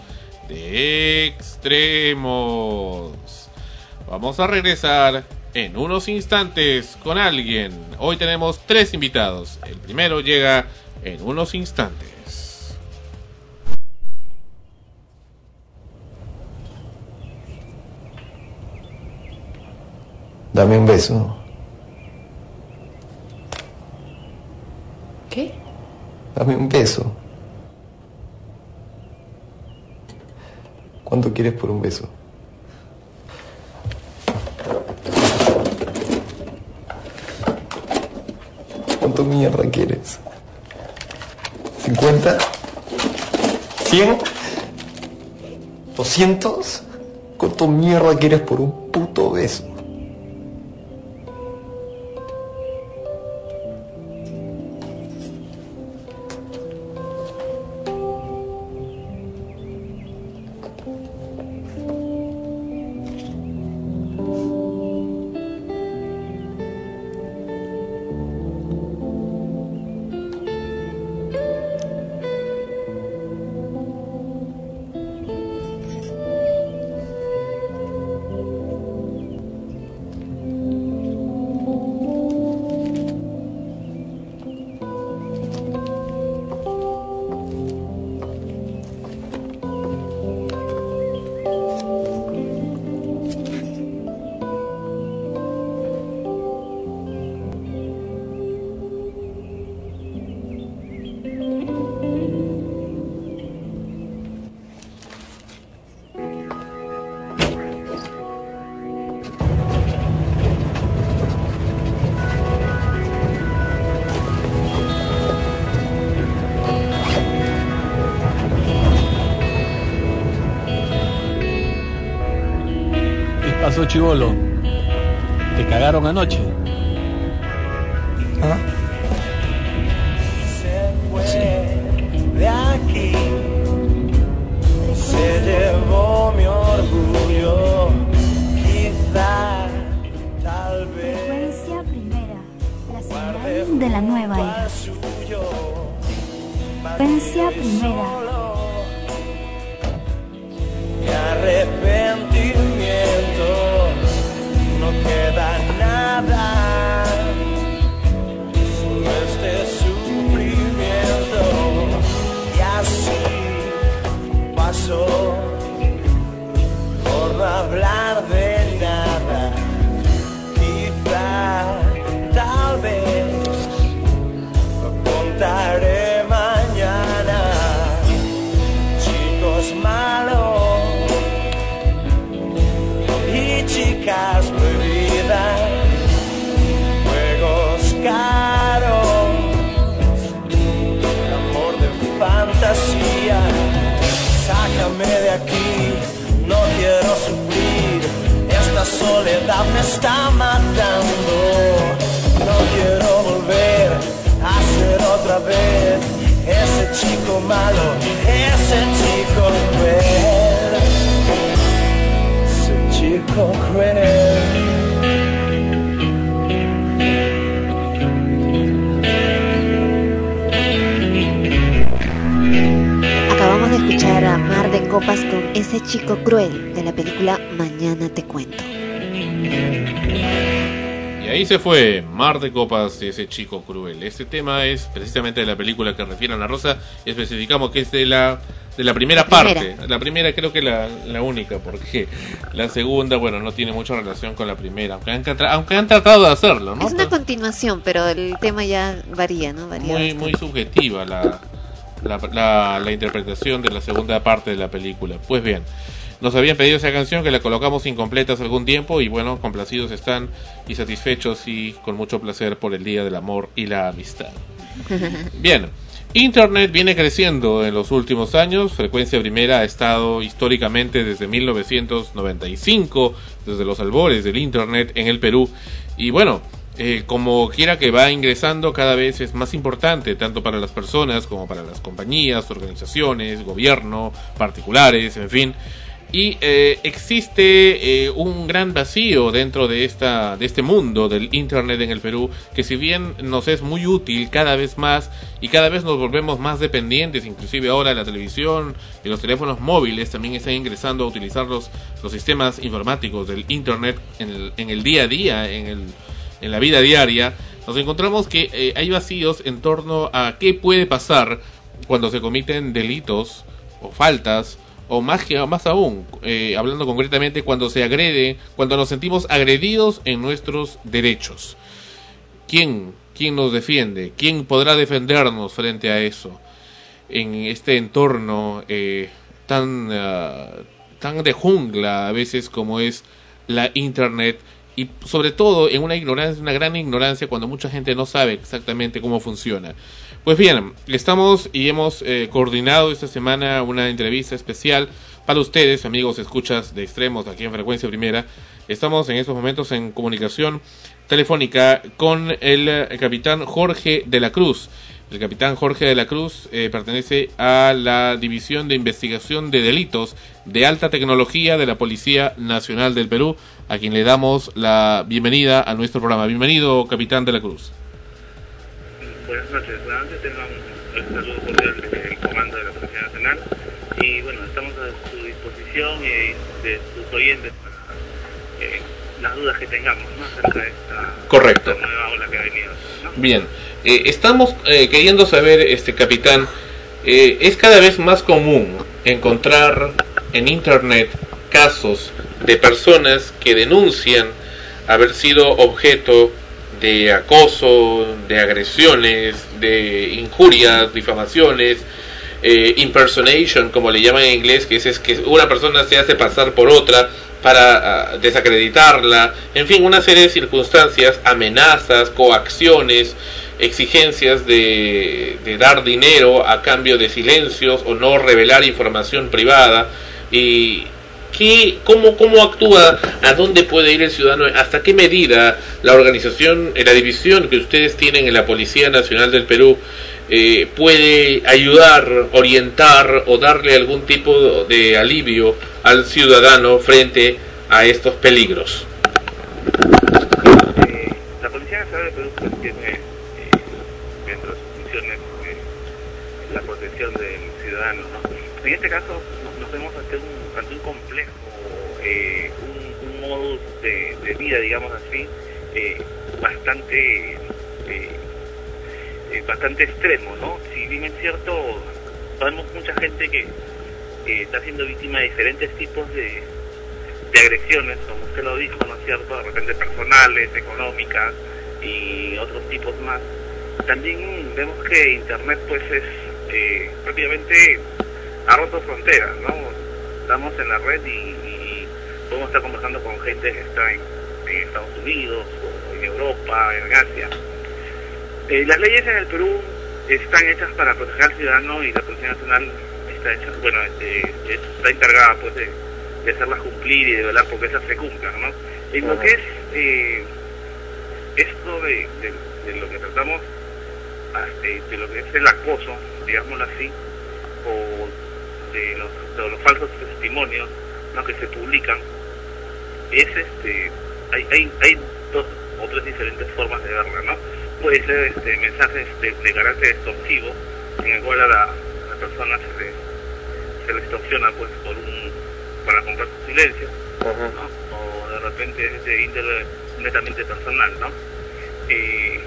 de Extremos. Vamos a regresar en unos instantes con alguien. Hoy tenemos tres invitados. El primero llega en unos instantes. Dame un beso. ¿Qué? Dame un beso. ¿Cuánto quieres por un beso? ¿Cuánto mierda quieres? ¿50? ¿100? ¿200? ¿Cuánto mierda quieres por un puto beso? Pasó, chivolo? ¿Te cagaron anoche? Se fue Mar de Copas de ese chico cruel. Este tema es precisamente de la película que refiere a la Rosa. Especificamos que es de la de la primera La parte. primera. La primera creo que la, la única, porque la segunda, bueno, no tiene mucha relación con la primera. Aunque han, aunque han tratado de hacerlo, ¿no? Es una continuación, pero el tema ya varía, ¿no? Varía muy, bastante. muy subjetiva la, la, la- la interpretación de la segunda parte de la película. Pues bien, nos habían pedido esa canción que la colocamos incompleta hace algún tiempo y bueno, complacidos están y satisfechos y con mucho placer por el Día del Amor y la Amistad. Bien, Internet viene creciendo en los últimos años. Frecuencia Primera ha estado históricamente desde 1995, desde los albores del Internet en el Perú. Y bueno, eh, como quiera que va ingresando, cada vez es más importante, tanto para las personas como para las compañías, organizaciones, gobierno, particulares, en fin. Y eh, existe eh, un gran vacío dentro de, esta, de este mundo del Internet en el Perú, que si bien nos es muy útil cada vez más y cada vez nos volvemos más dependientes, inclusive ahora la televisión y los teléfonos móviles también están ingresando a utilizar los, los sistemas informáticos del Internet en el, en el día a día, en, el, en la vida diaria, nos encontramos que eh, hay vacíos en torno a qué puede pasar cuando se comiten delitos o faltas o más que más aún, eh, hablando concretamente cuando se agrede, cuando nos sentimos agredidos en nuestros derechos. ¿Quién, quién nos defiende? ¿Quién podrá defendernos frente a eso? En este entorno eh, tan, ah, tan de jungla a veces como es la Internet y sobre todo en una ignorancia, una gran ignorancia cuando mucha gente no sabe exactamente cómo funciona. Pues bien, estamos y hemos eh, coordinado esta semana una entrevista especial para ustedes, amigos escuchas de extremos aquí en Frecuencia Primera. Estamos en estos momentos en comunicación telefónica con el, eh, capitán Jorge de la Cruz. El capitán Jorge de la Cruz eh, pertenece a la División de Investigación de Delitos de Alta Tecnología de la Policía Nacional del Perú, a quien le damos la bienvenida a nuestro programa. Bienvenido, capitán de la Cruz. Buenas noches, nuevamente tengo un, un saludo cordial del comando de la Policía Nacional y bueno, estamos a su disposición y de sus oyentes para eh, las dudas que tengamos ¿no? acerca de esta, Correcto. esta nueva ola que ha venido. ¿no? Bien, eh, estamos eh, queriendo saber, este capitán, eh, es cada vez más común encontrar en Internet casos de personas que denuncian haber sido objeto de acoso, de agresiones, de injurias, difamaciones, eh, impersonation, como le llaman en inglés, que es, es que una persona se hace pasar por otra para ah, desacreditarla, en fin, una serie de circunstancias, amenazas, coacciones, exigencias de, de dar dinero a cambio de silencios o no revelar información privada. Y ¿Qué, cómo, ¿Cómo actúa? ¿A dónde puede ir el ciudadano? ¿Hasta qué medida la organización, la división que ustedes tienen en la Policía Nacional del Perú eh, puede ayudar, orientar o darle algún tipo de alivio al ciudadano frente a estos peligros? Eh, la Policía Nacional del Perú tiene eh, de sus funciones eh, la protección del ciudadano. ¿no? En este caso vemos ante un, ante un complejo, eh, un, un modus de, de vida, digamos así, eh, bastante eh, eh, bastante extremo, ¿no? Si bien es cierto, sabemos mucha gente que está siendo víctima de diferentes tipos de, de agresiones, como usted lo dijo, ¿no es cierto? De repente personales, económicas y otros tipos más. También vemos que Internet, pues, es eh, prácticamente ha roto fronteras, ¿no? Estamos en la red y, podemos estar conversando con gente que está en, Estados Unidos, en Europa, en Asia. Eh, las leyes en el Perú están hechas para proteger al ciudadano y la Policía Nacional está hecha, bueno, este, está encargada pues de, hacerlas cumplir y de velar porque esas se cumplan, ¿no? En lo que es eh, esto de, de- lo que tratamos, ah, de lo que es el acoso, digámoslo así, o de los, de los falsos testimonios ¿no? que se publican, es este, hay, hay, hay dos o tres diferentes formas de verla, ¿no? Puede ser este, mensajes de, de carácter extorsivo, en el cual a la, a la persona se le, se le extorsiona pues por un, para comprar su silencio, ¿no? o de repente es de índole netamente personal, ¿no? Eh,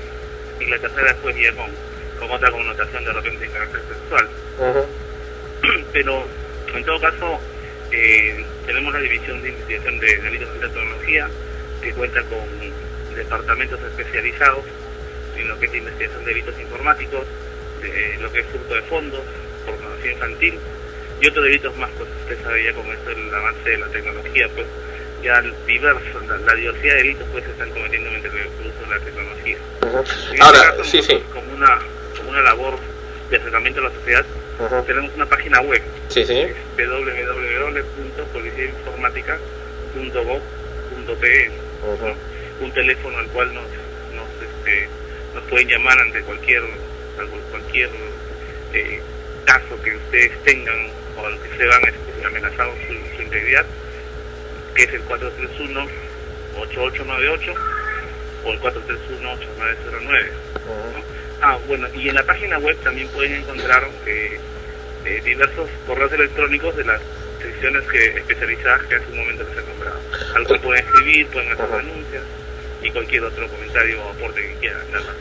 y la tercera después ya con, con otra connotación de repente de carácter sexual. Pero en todo caso, eh, tenemos la División de Investigación de Delitos de Tecnología, que cuenta con departamentos especializados en lo que es investigación de delitos informáticos, de lo que es furto de fondos, pornografía infantil y otros delitos más, pues usted sabe ya con esto el avance de la tecnología, pues ya diverso, la, la diversidad de delitos pues se están cometiendo mediante el uso de la tecnología. Este Ahora, caso, sí, sí. nosotros, como una, como una labor de acercamiento a la sociedad, tenemos una página web Sí, sí. www.policiainformática.gov.pe ¿no? un teléfono al cual nos nos, este, nos pueden llamar ante cualquier cualquier eh, caso que ustedes tengan o al que se van este, amenazado su, su integridad, que es el 431-8898 o el 431-8909. Ah, bueno, y en la página web también pueden encontrar eh, eh, diversos correos electrónicos de las secciones que especializadas que hace un momento les he nombrado. Al cual pueden escribir, pueden hacer denuncias y cualquier otro comentario o aporte que quieran.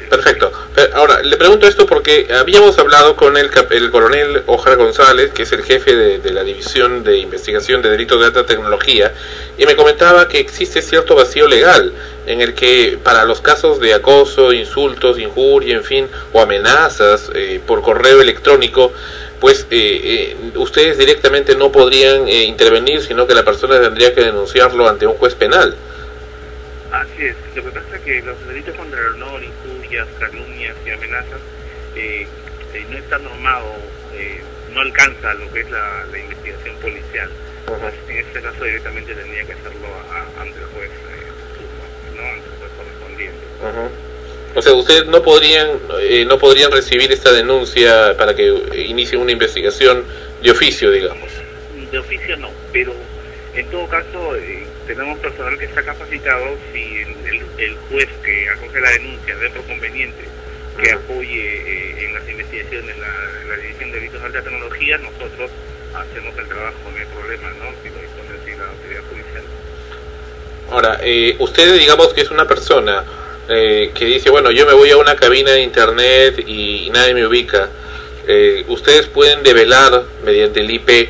Perfecto. Ahora, le pregunto esto porque habíamos hablado con el, el coronel Ojar González, que es el jefe de, de la División de Investigación de Delitos de Alta Tecnología, y me comentaba que existe cierto vacío legal en el que para los casos de acoso, insultos, injuria, en fin, o amenazas eh, por correo electrónico, pues eh, eh, ustedes directamente no podrían eh, intervenir, sino que la persona tendría que denunciarlo ante un juez penal. Así es, lo que pasa es que los delitos contra el honor, injurias, calumnias y amenazas eh, eh, no está normado, eh, no alcanza lo que es la, la investigación policial. Entonces, en este caso directamente tendría que hacerlo a- ante el juez eh, turno, ¿no? ante el juez correspondiente. O sea, ustedes no podrían eh, no podrían recibir esta denuncia para que inicie una investigación de oficio, digamos. De oficio no, pero en todo caso eh, tenemos personal que está capacitado si el, el- el juez que acoge la denuncia por conveniente que apoye eh, en las investigaciones la, la División de Delitos de Alta Tecnología, nosotros hacemos el trabajo, no hay problema, ¿no? Si lo dispone así la autoridad judicial. Ahora, eh, usted digamos que es una persona eh, que dice, bueno, yo me voy a una cabina de internet y, nadie me ubica. Eh, ustedes pueden develar mediante el IP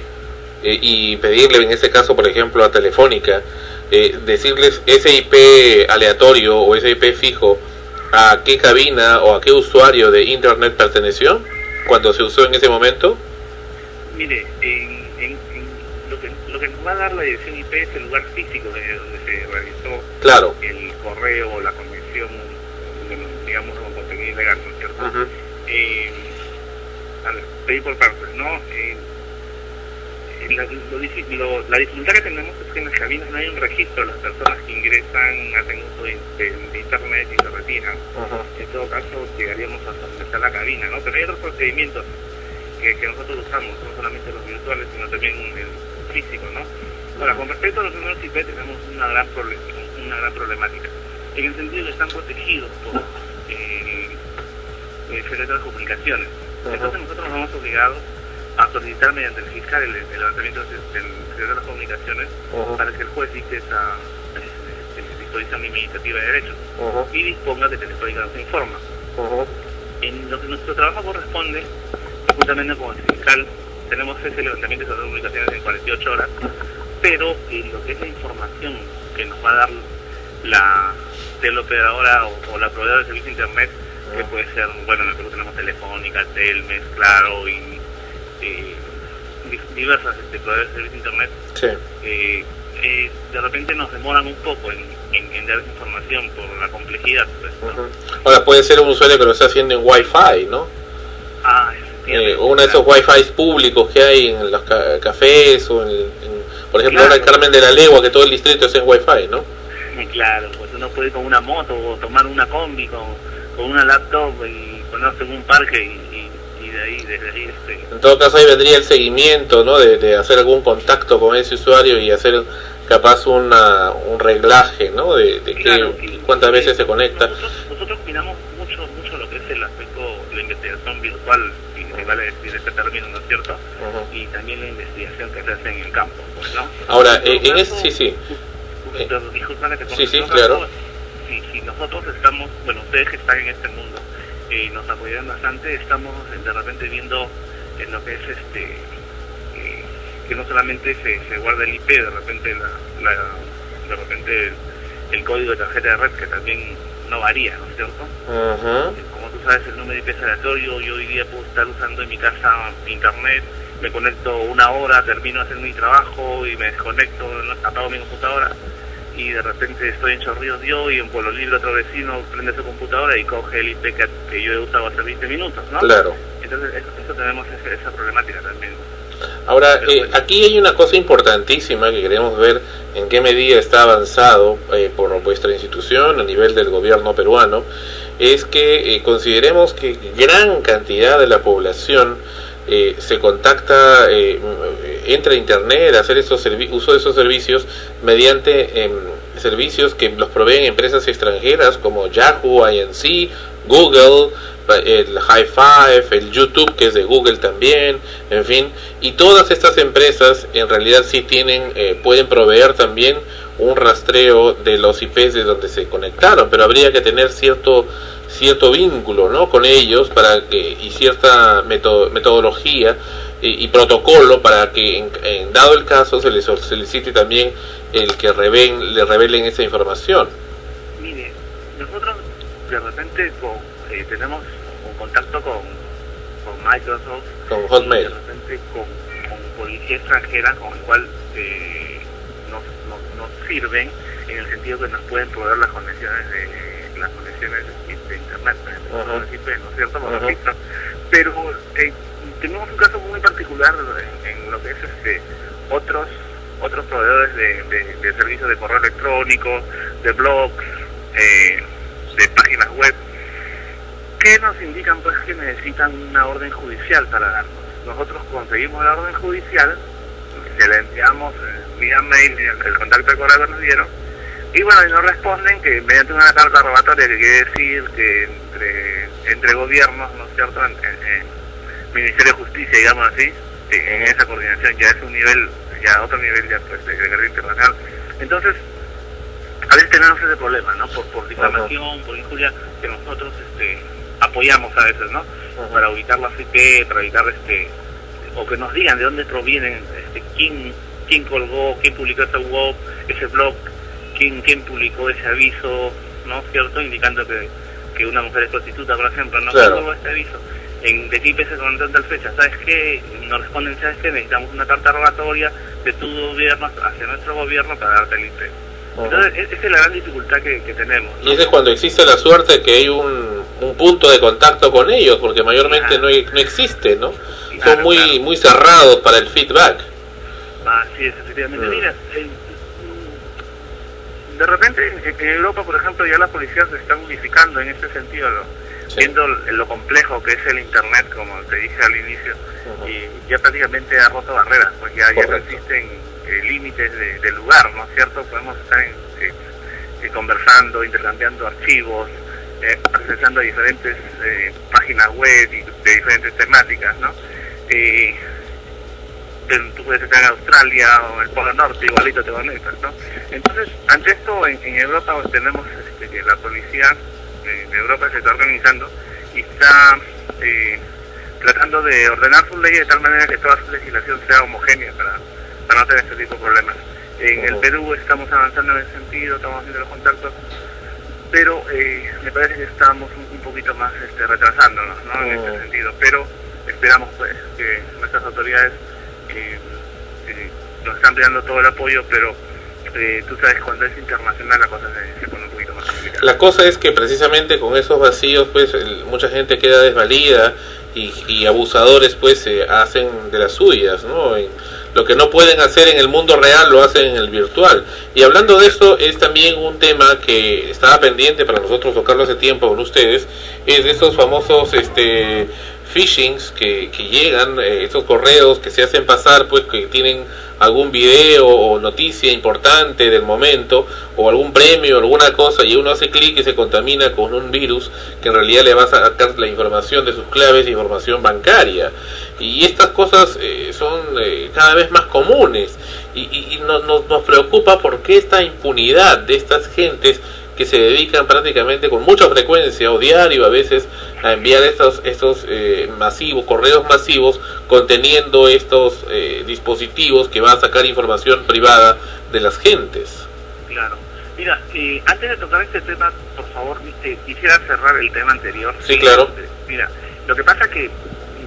eh, y pedirle, en este caso, por ejemplo, a Telefónica, eh, decirles ese IP aleatorio o ese IP fijo a qué cabina o a qué usuario de internet perteneció cuando se usó en ese momento. Mire, en, en- en lo, que, lo que nos va a dar la dirección IP es el lugar físico de donde se realizó Claro. el correo o la conexión, digamos, con contenido ilegal, ¿no es cierto? Eh, a ver, pedir por partes, ¿no? Eh, la, lo la dificultad que tenemos es que en las cabinas no hay un registro de las personas que ingresan, hacen uso de, de- de internet y se retiran. En todo caso, llegaríamos donde está la cabina, ¿no? Pero hay otros procedimientos que, que nosotros usamos, no solamente los virtuales, sino también el físico, ¿no? Ahora, con respecto a los números IP tenemos una gran, proble- una gran problemática, en el sentido que están protegidos por eh, el secreto de comunicaciones. Entonces nosotros nos vamos obligados a solicitar mediante el fiscal el, el levantamiento del secreto de las comunicaciones para que el juez dicte esa eh, disposición limitativa de derechos y disponga de que Telefónica nos informa. En lo que nuestro trabajo corresponde, juntamente con el fiscal, tenemos ese levantamiento de las comunicaciones en 48 horas, pero en lo que es la información que nos va a dar la teleoperadora o, o la proveedora de servicio de internet, que puede ser, bueno, Perú tenemos Telefónica, Telmes, Claro y eh, di- diversas este, proveedores de servicio de internet, Sí. eh, eh, de repente nos demoran un poco en, en, en dar información por la complejidad. Pues, ¿no? Ahora puede ser un usuario que lo está haciendo en Wi-Fi, ¿no? Ah, Eh, uno de esos Wi-Fi públicos que hay en los ca- cafés o en, en- por ejemplo ahora en Carmen de la Legua que todo el distrito es en Wi-Fi, ¿no? Claro, pues uno puede ir con una moto o tomar una combi con, con una laptop y ponerse en un parque y, y, y de ahí, desde ahí, este, En todo caso ahí vendría el seguimiento, ¿no? De, de hacer algún contacto con ese usuario y hacer capaz una, un reglaje, ¿no? De, de qué- cuántas veces se conecta. nosotros miramos mucho mucho lo que es el aspecto de la investigación virtual, y si vale decir ese término, ¿no es cierto? Y también la investigación que se hace en el campo, pues, ¿no? Ahora, eh, en ese, sí, sí. Pero disculpa que Sí, sí, claro. Si, si nosotros estamos, bueno, ustedes que están en este mundo, eh, nos apoyan bastante, estamos eh, de repente viendo en lo que es este, eh, que no solamente se, se guarda el IP, de repente la, la- de repente el, el código de tarjeta de red que también no varía, ¿no es cierto? Ujú. Como tú sabes, el número de IP es aleatorio. Yo hoy día puedo estar usando en mi casa internet, me conecto una hora, termino de hacer mi trabajo y me desconecto, apago mi computadora y de repente estoy en Chorrillos yo y en Pueblo Libre otro vecino prende su computadora y coge el IP que, que yo he usado hace 20 minutos, ¿no? Claro. Entonces, eso, eso tenemos esa, esa problemática también. Ahora, eh, aquí hay una cosa importantísima que queremos ver en qué medida está avanzado eh, por vuestra institución a nivel del gobierno peruano, es que eh, consideremos que gran cantidad de la población eh, se contacta, eh, entra a internet hacer esos uso de esos servicios mediante em, servicios que los proveen empresas extranjeras como Yahoo, INC, Google, el High Five, el YouTube que es de Google también, en fin, y todas estas empresas en realidad sí tienen, eh, pueden proveer también un rastreo de los IPs de donde se conectaron, pero habría que tener cierto cierto vínculo ¿no? con ellos para que y cierta meto- metodología y, y protocolo para que en, en dado el caso se les solicite también el que revelen, le revelen esa información. Mire, nosotros de repente con, eh, tenemos un contacto con, con Microsoft, Con Hotmail. de repente con, con policía extranjera, con el cual eh, nos, nos, nos sirven en el sentido que nos pueden proveer las conexiones de las conexiones Pero eh, tenemos un caso muy particular en, en lo que es este otros otros proveedores de, de, de servicios de correo electrónico, de blogs, eh, de páginas web, que nos indican pues que necesitan una orden judicial para darnos. Nosotros conseguimos la orden judicial, se la enviamos eh, vía mail, el, el contacto de correo que nos dieron, y bueno, y nos responden que mediante una carta robatoria que quiere decir que entre, entre gobiernos, ¿no es cierto?, en, en- en Ministerio de Justicia, digamos así, eh, en esa coordinación ya es un nivel, ya otro nivel ya pues, de guerra internacional. Entonces, a veces tenemos ese problema, ¿no? Por, por difamación, por injuria, que nosotros este, apoyamos a veces, ¿no? Para ubicar las IP, para evitar este, o que nos digan de dónde provienen, este, quién, quién colgó, quién publicó ese web, ese blog, quién, quién publicó ese aviso, ¿no? ¿Cierto? Indicando que, que una mujer es prostituta, por ejemplo, ¿no? Claro. ¿Quién colgó este aviso? En, ¿De qué contó en tal fecha? ¿Sabes qué? Nos responden, ¿sabes qué? Necesitamos una carta rogatoria de tu gobierno hacia nuestro gobierno para darte el IP. Entonces, e- esa es la gran dificultad que, que tenemos. Y ese es cuando existe la suerte que hay un, un punto de contacto con ellos, porque mayormente no, hay- no existe, ¿no? Son muy, muy cerrados para el feedback. Así es, efectivamente. Mm. Mira, de repente en, en Europa, por ejemplo, ya las policías se están unificando en este sentido, ¿no? viendo l- lo complejo que es el Internet, como te dije al inicio, y ya prácticamente ha roto barreras, pues ya, ya no existen eh, límites de, de lugar, ¿no es cierto? Podemos estar en- eh, eh, conversando, intercambiando archivos, eh, accesando a diferentes eh, páginas web y de diferentes temáticas, ¿no? Tú puedes estar en Australia o en el Polo Norte, igualito te conectas, ¿no? Entonces, ante esto, en, en Europa pues, tenemos este, que la policía de, Europa se está organizando y está eh, tratando de ordenar sus leyes de tal manera que toda su legislación sea homogénea para, para no tener este tipo de problemas. En el Perú estamos avanzando en ese sentido, estamos haciendo los contactos, pero eh, me parece que estamos un, un poquito más este, retrasándonos ¿no? en ese sentido, pero esperamos pues que nuestras autoridades eh, nos están brindando todo el apoyo, pero eh, tú sabes, cuando es internacional la cosa se, pone un poquito más complicada. La cosa es que precisamente con esos vacíos, pues el- mucha gente queda desvalida y, y abusadores, pues se hacen de las suyas, ¿no? En- lo que no pueden hacer en el mundo real lo hacen en el virtual. Y hablando de esto, es también un tema que estaba pendiente para nosotros tocarlo hace tiempo con ustedes, es de estos famosos este phishings que, que llegan, eh, estos correos que se hacen pasar, pues que tienen algún video o noticia importante del momento o algún premio alguna cosa y uno hace clic y se contamina con un virus que en realidad le va a sacar la información de sus claves información bancaria. Y estas cosas eh, son eh, cada vez más comunes. Y, y- y no- nos preocupa porque esta impunidad de estas gentes que se dedican prácticamente con mucha frecuencia o diario a veces a enviar estos estos eh, masivos correos masivos conteniendo estos eh, dispositivos que van a sacar información privada de las gentes Claro. Mira, eh, antes de tocar este tema, por favor, quisiera cerrar el tema anterior. Sí, claro. Eh, Mira, lo que pasa es que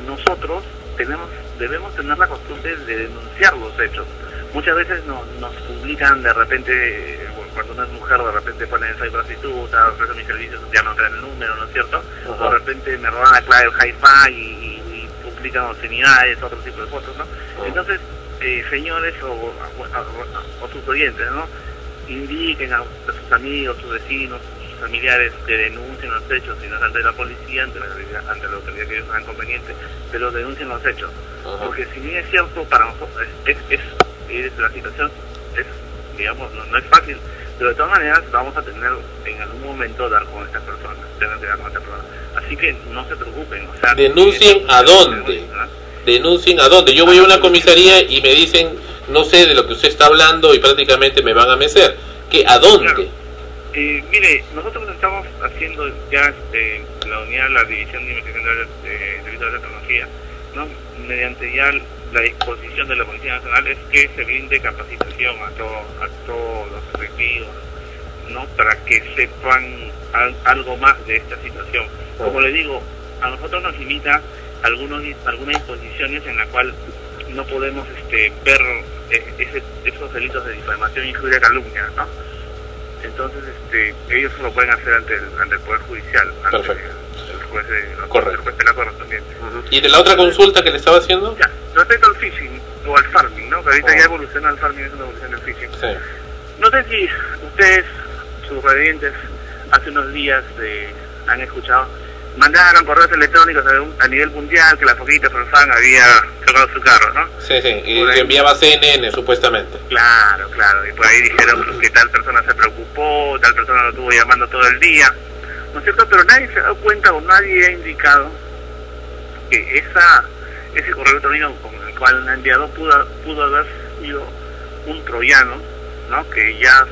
nosotros tenemos debemos tener la costumbre de denunciar los hechos. Muchas veces no- nos publican de repente, eh, cuando una es mujer de repente ponen soy prostituta, ofrece mis servicios, ya no traen el número, ¿no es cierto? O de repente me roban la clave del hi-fi y, y- y publican obscenidades, otro tipo de fotos, ¿no? Entonces, eh, señores o, o- o- o sus oyentes, ¿no? Indiquen a, sus amigos, sus vecinos, sus familiares que denuncien los hechos, y no es ante la policía, ante la, autoridad- ante la autoridad que ellos hagan conveniente, pero denuncien los hechos. Porque si bien es cierto, para nosotros es, es, es- es- la situación es, digamos, no, no es fácil, pero de todas maneras vamos a tener en algún momento dar con estas personas, tener que dar con estas personas. Así que no se preocupen, o sea, Denuncien a dónde. Denuncien a dónde. Yo voy a una comisaría y me dicen, no sé de lo que usted está hablando y prácticamente me van a mecer. ¿Qué? ¿A dónde? Eh, mire, nosotros estamos haciendo ya este, la unidad, la división de investigación de, de delitos de tecnología, ¿no? mediante ya la disposición de la Policía Nacional es que se brinde capacitación a, todo, a todos los efectivos, ¿no? para que sepan al- algo más de esta situación. Como le digo, a nosotros nos limita algunos, algunas disposiciones en la cual no podemos este, ver eh, ese- esos delitos de difamación, injuria y calumnia, ¿no? Entonces, este, ellos lo pueden hacer ante el, ante el Poder Judicial, ante el juez, de, juez penal correspondiente. ¿Y de la otra consulta que le estaba haciendo? Ya, respecto al phishing o al farming, ¿no? Que ahorita ya evoluciona el farming, es una evolución del phishing. Sí. No sé si ustedes, sus residentes, hace unos días eh, han escuchado, mandaron correos electrónicos a, un- a nivel mundial que la foquita Farfán había chocado su carro, ¿no? Sí, sí. Y que enviaba CNN, supuestamente. Claro, claro. Y por ahí dijeron que tal persona se preocupó, tal persona lo estuvo llamando todo el día. ¿No es cierto? Pero nadie se ha dado cuenta o nadie ha indicado que esa ese correo electrónico con el cual ha enviado pudo, pudo haber sido un troyano, ¿no? Que ya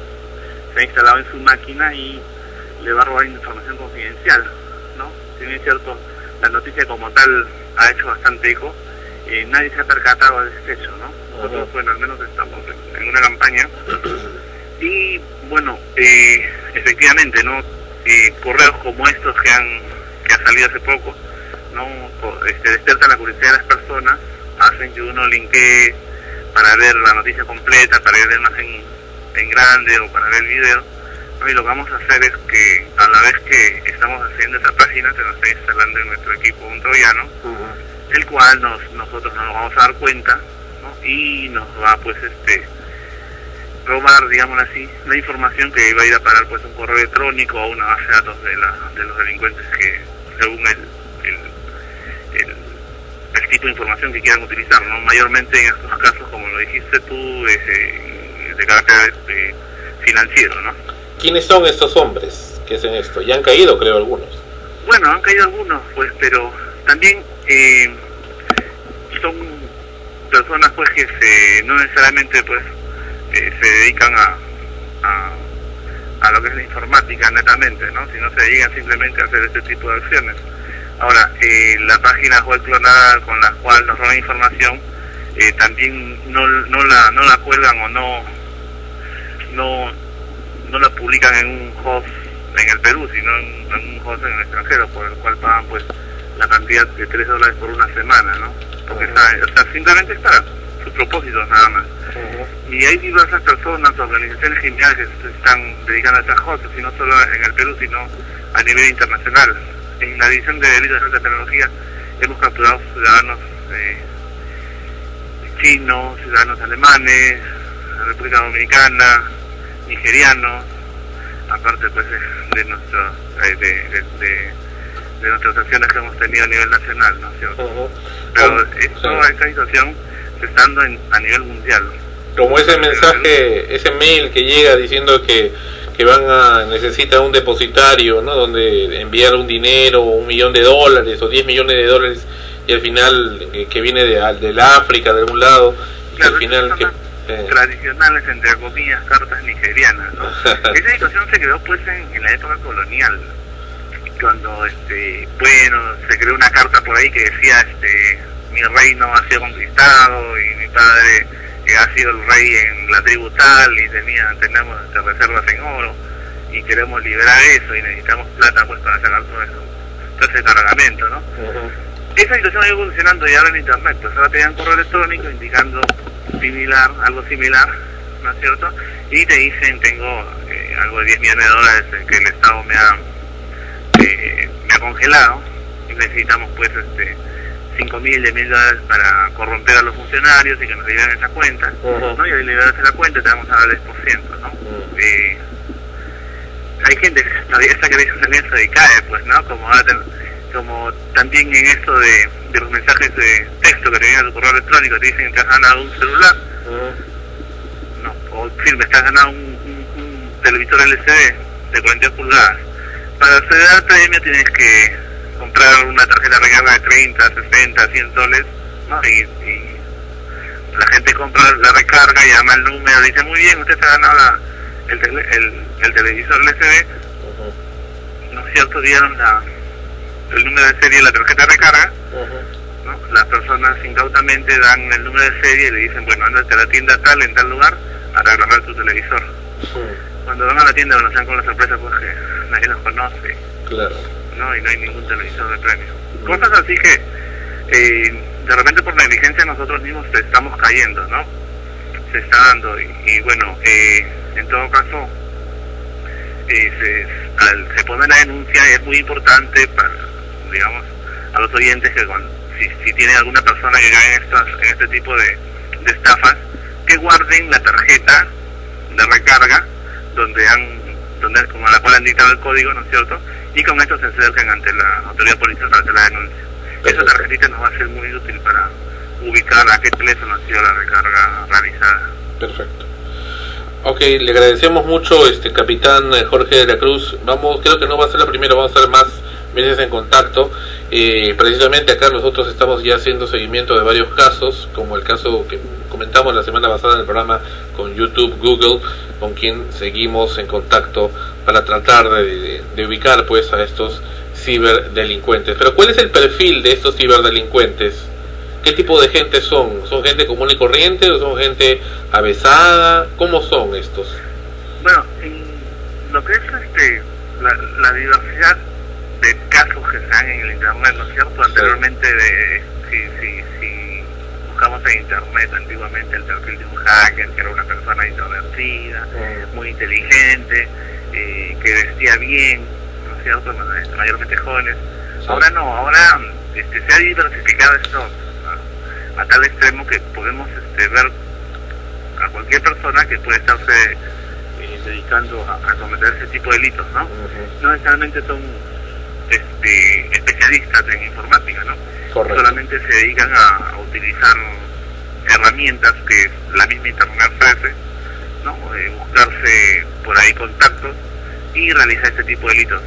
se ha instalado en su máquina y le va a robar información confidencial, ¿no? Si bien es cierto, la noticia como tal ha hecho bastante eco, eh, nadie se ha percatado de este hecho, ¿no? Nosotros, bueno, al menos estamos en, en una campaña y, bueno, eh, efectivamente, ¿no? Eh, correos como estos que han que ha salido hace poco, ¿no? Este, despiertan la curiosidad de las personas, hacen que uno linkee para ver la noticia completa, para ver más en, en grande o para ver el video. ¿no? Y lo que vamos a hacer es que a la vez que estamos haciendo esa página, se nos está instalando en nuestro equipo un troyano, el cual nos, nosotros nos vamos a dar cuenta ¿no? y nos va pues este robar, digamos así, la información que va a ir a parar pues un correo electrónico o una base de datos de, la, de los delincuentes que según el, el, el, el tipo de información que quieran utilizar, ¿no? Mayormente en estos casos, como lo dijiste tú, es eh, de carácter este, financiero, ¿no? ¿Quiénes son estos hombres que hacen esto? Ya han caído, creo, algunos. Bueno, han caído algunos, pues, pero también eh, son personas, pues, que se, no necesariamente, pues, eh, se dedican a, a, a lo que es la informática netamente, ¿no? Sino se dedican simplemente a hacer este tipo de acciones. Ahora, eh, la página web clonada con la cual nos roban información, eh, también no, no, la, no la cuelgan o no, no, no la publican en un host en el Perú, sino en, en un host en el extranjero, por el cual pagan pues la cantidad de 3 dólares por una semana, ¿no? Porque está, o sea, simplemente es para sus propósitos nada más. Y hay diversas personas, organizaciones criminales que se están dedicando a estas cosas, y no solo en el Perú, sino a nivel internacional. En la División de Delitos de Alta Tecnología hemos capturado ciudadanos eh, chinos, ciudadanos alemanes, República Dominicana, nigerianos, aparte pues de, nuestro, eh, de, de, de- de nuestras acciones que hemos tenido a nivel nacional, ¿no es cierto? Pero esto, esta situación dando en- a nivel mundial. Como ese mensaje, ese mail que llega diciendo que, que van a necesitan un depositario, ¿no? Donde enviar un dinero, un millón de dólares o 10 millones de dólares y al final eh, que viene de, al- del África, de algún lado, y al final que... eh, tradicionales, entre comillas, cartas nigerianas. ¿no? Esa situación se creó pues en, en la época colonial, cuando, este, bueno, se creó una carta por ahí que decía, este, mi reino ha sido conquistado y mi padre eh, ha sido el rey en la tribu tal y tenía, tenemos reservas en oro y queremos liberar eso y necesitamos plata pues para sacar todo eso, todo ese cargamento, ¿no? Esa situación ha ido evolucionando y ahora en internet, pues ahora te dan correo electrónico indicando similar, algo similar, ¿no es cierto? Y te dicen, tengo eh, algo de 10 millones de dólares que el Estado me ha, eh, me ha congelado y necesitamos pues este 5 mil, 10 mil dólares para corromper a los funcionarios y que nos liberen esa cuenta, ¿no? Y al liberarse la cuenta te vamos a dar el 10%, ¿no? Eh, hay gente esta que también se decae, pues, ¿no? Como, como también en esto de, de los mensajes de texto que te vienen a tu correo electrónico, te dicen que te has ganado un celular, no, o firme, te has ganado un, un, un televisor LCD de 42 pulgadas. Para acceder al premio tienes que comprar una tarjeta recarga de 30, 60, 100 soles, ¿no? Y, y la gente compra la recarga, llama el número, dice, muy bien, usted se ha ganado la, el, tele- el, el televisor LCD, ¿no es cierto? Dieron la, el número de serie de la tarjeta de recarga, ¿no? las personas incautamente dan el número de serie y le dicen, bueno, andate a la tienda tal, en tal lugar, a agarrar tu televisor. Cuando van a la tienda, bueno, se dan con la sorpresa, pues que nadie los conoce, Claro. ¿No? Y no hay ningún televisor de premio. Cosas así que eh, de repente por negligencia nosotros mismos estamos cayendo, ¿no? Se está dando y, y bueno, eh, en todo caso eh, se, al- se pone la denuncia es muy importante para, digamos, a los oyentes que si, si tienen alguna persona que cae en, estas, en este tipo de, de estafas, que guarden la tarjeta de recarga donde han donde con la cual han dictado el código, ¿no es cierto? Y con esto se acercan ante la autoridad policial para hacer la denuncia. Esa tarjetita nos va a ser muy útil para ubicar a qué teléfono ha sido la recarga realizada. Perfecto. Ok, le agradecemos mucho, este capitán eh, Jorge de la Cruz. Vamos, creo que no va a ser la primera, vamos a estar más veces en contacto. Eh, precisamente acá nosotros estamos ya haciendo seguimiento de varios casos, como el caso que comentamos la semana pasada en el programa con YouTube, Google, con quien seguimos en contacto para tratar de, ubicar pues a estos ciberdelincuentes. Pero ¿cuál es el perfil de estos ciberdelincuentes? ¿Qué tipo de gente son? ¿Son gente común y corriente o son gente avesada? ¿Cómo son estos? Bueno, en lo que es este, la, la diversidad de casos que se dan en el Internet, ¿no es cierto? Anteriormente, de, si, si, si buscamos en Internet antiguamente el perfil de un hacker, que era una persona introvertida, muy inteligente, eh, que vestía bien, ¿no es cierto? Ma- Mayormente jóvenes. Ahora no, ahora este, se ha diversificado esto a, a tal extremo que podemos este, ver a cualquier persona que puede estarse eh, dedicando a, a cometer ese tipo de delitos, ¿no? No necesariamente son este, especialistas en informática, ¿no? Correcto. Solamente se dedican a, a utilizar herramientas que la misma internet ofrece, ¿no? Eh, buscarse por ahí contactos y realizar este tipo de delitos.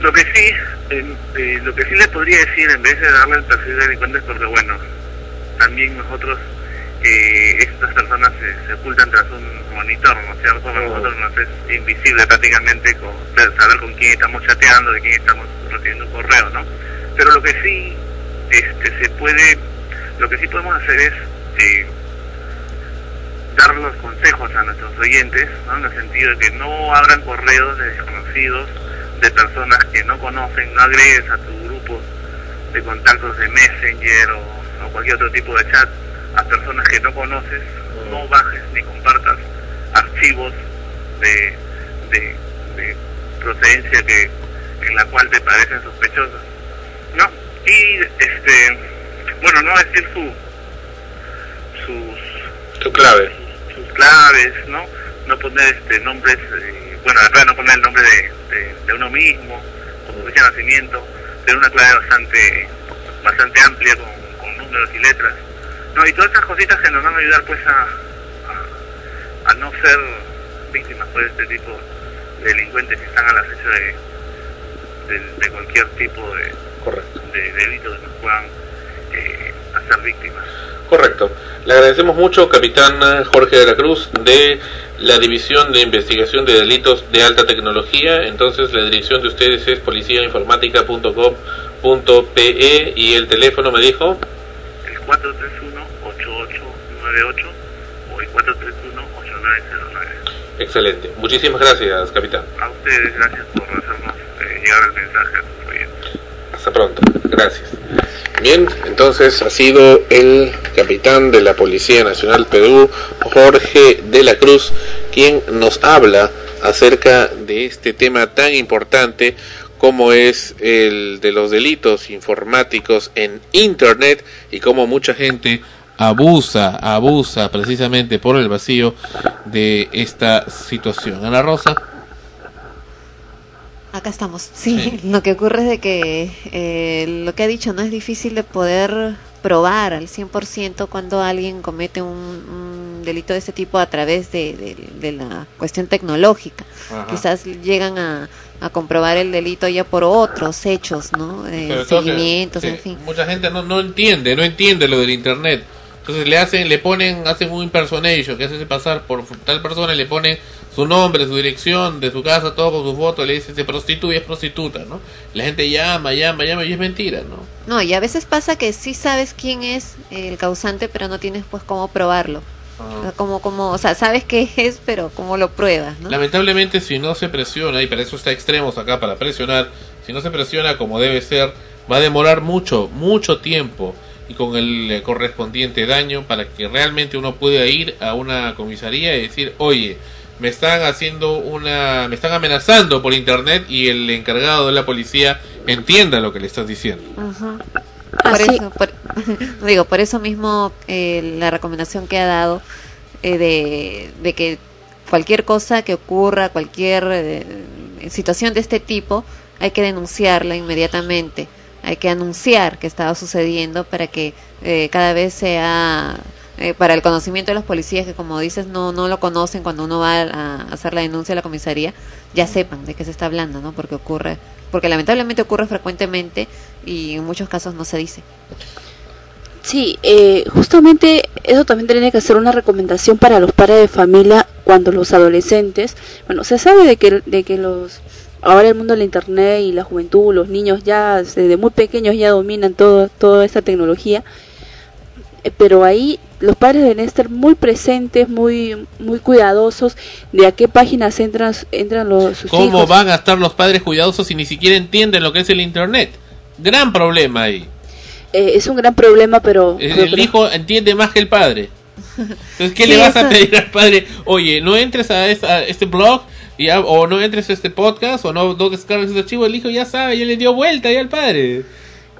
Lo que sí, eh, eh, lo que sí les podría decir en vez de darle el perfil de delincuentes, porque bueno, también nosotros, eh, estas personas se, se ocultan tras un monitor, ¿no es cierto? Para nosotros nos es invisible prácticamente con, saber con quién estamos chateando, de quién estamos recibiendo un correo, ¿no? Pero lo que sí este, se puede, lo que sí podemos hacer es eh, dar los consejos a nuestros oyentes, ¿no? en el sentido de que no abran correos de desconocidos, de personas que no conocen, no agregues a tu grupo de contactos de Messenger o, o cualquier otro tipo de chat a personas que no conoces, no bajes ni compartas archivos de, de, de procedencia que en la cual te parecen sospechosas, ¿no? Y este, bueno, no decir su sus Tu clave. sus claves, ¿no? No poner este nombres, eh, bueno, la verdad no poner el nombre de, de, de uno mismo, con fecha de nacimiento, tener una clave bastante bastante amplia con, con números y letras, no, y todas esas cositas que nos van a ayudar pues a, a, a no ser víctimas de este tipo de delincuentes que están al acecho de, de, de cualquier tipo de, de delito que nos puedan eh, hacer víctimas. Correcto. Le agradecemos mucho, capitán Jorge de la Cruz, de la División de Investigación de Delitos de Alta Tecnología. Entonces, la dirección de ustedes es policiainformática.com.pe y el teléfono me dijo. El 431-8898 o el 431-8909. Excelente. Muchísimas gracias, capitán. A ustedes, gracias por hacernos eh, llegar el mensaje a sus oyentes. Hasta pronto. Gracias. Bien, entonces ha sido el capitán de la Policía Nacional Perú, Jorge de la Cruz, quien nos habla acerca de este tema tan importante como es el de los delitos informáticos en Internet y cómo mucha gente abusa, abusa precisamente por el vacío de esta situación. Ana Rosa. Acá estamos. Sí, lo que ocurre es de que eh, lo que ha dicho no es difícil de poder probar al 100% cuando alguien comete un, un delito de este tipo a través de, de- de la cuestión tecnológica. Ajá. Quizás llegan a, a comprobar el delito ya por otros hechos, ¿no? Eh, que- seguimientos, sí, en fin. Mucha gente no, no entiende, no entiende lo del internet. Entonces le hacen, le ponen, hacen un impersonation, que hace pasar por tal persona, y le ponen su nombre, su dirección de su casa, todo con su foto, le dicen se prostituye, es prostituta, ¿no? La gente llama, llama, llama y es mentira, ¿no? No, y a veces pasa que sí sabes quién es el causante, pero no tienes pues cómo probarlo. Sea, Como, como, o sea, sabes qué es, pero cómo lo pruebas, ¿no? Lamentablemente si no se presiona, y para eso está extremos acá para presionar, si no se presiona como debe ser, va a demorar mucho, mucho tiempo y con el eh, correspondiente daño para que realmente uno pueda ir a una comisaría y decir, oye, me están haciendo una, me están amenazando por internet y el encargado de la policía entienda lo que le estás diciendo. Ajá. Por eso, por- digo, por eso mismo eh, la recomendación que ha dado eh, de, de que cualquier cosa que ocurra, cualquier eh, situación de este tipo, hay que denunciarla inmediatamente. Hay que anunciar que estaba sucediendo para que eh, cada vez sea eh, para el conocimiento de los policías que como dices no no lo conocen cuando uno va a hacer la denuncia a la comisaría ya sepan de qué se está hablando no porque ocurre porque lamentablemente ocurre frecuentemente y en muchos casos no se dice. Sí, eh, justamente eso también tiene que ser una recomendación para los padres de familia cuando los adolescentes, bueno, se sabe de que, de que los ahora el mundo del internet y la juventud, los niños ya desde muy pequeños ya dominan todo, toda esta tecnología, eh, pero ahí los padres deben estar muy presentes, muy muy cuidadosos de a qué páginas entran entran los sus ¿Cómo hijos. van a estar los padres cuidadosos si ni siquiera entienden lo que es el internet? Gran problema ahí. Eh, es un gran problema, pero, El, pero- el hijo entiende más que el padre. Entonces, ¿qué Sí, le vas a pedir al padre? Oye, no entres a, es- a este blog y a- o no entres a este podcast o no, no descargues este archivo. El hijo ya sabe, ya le dio vuelta ya al padre.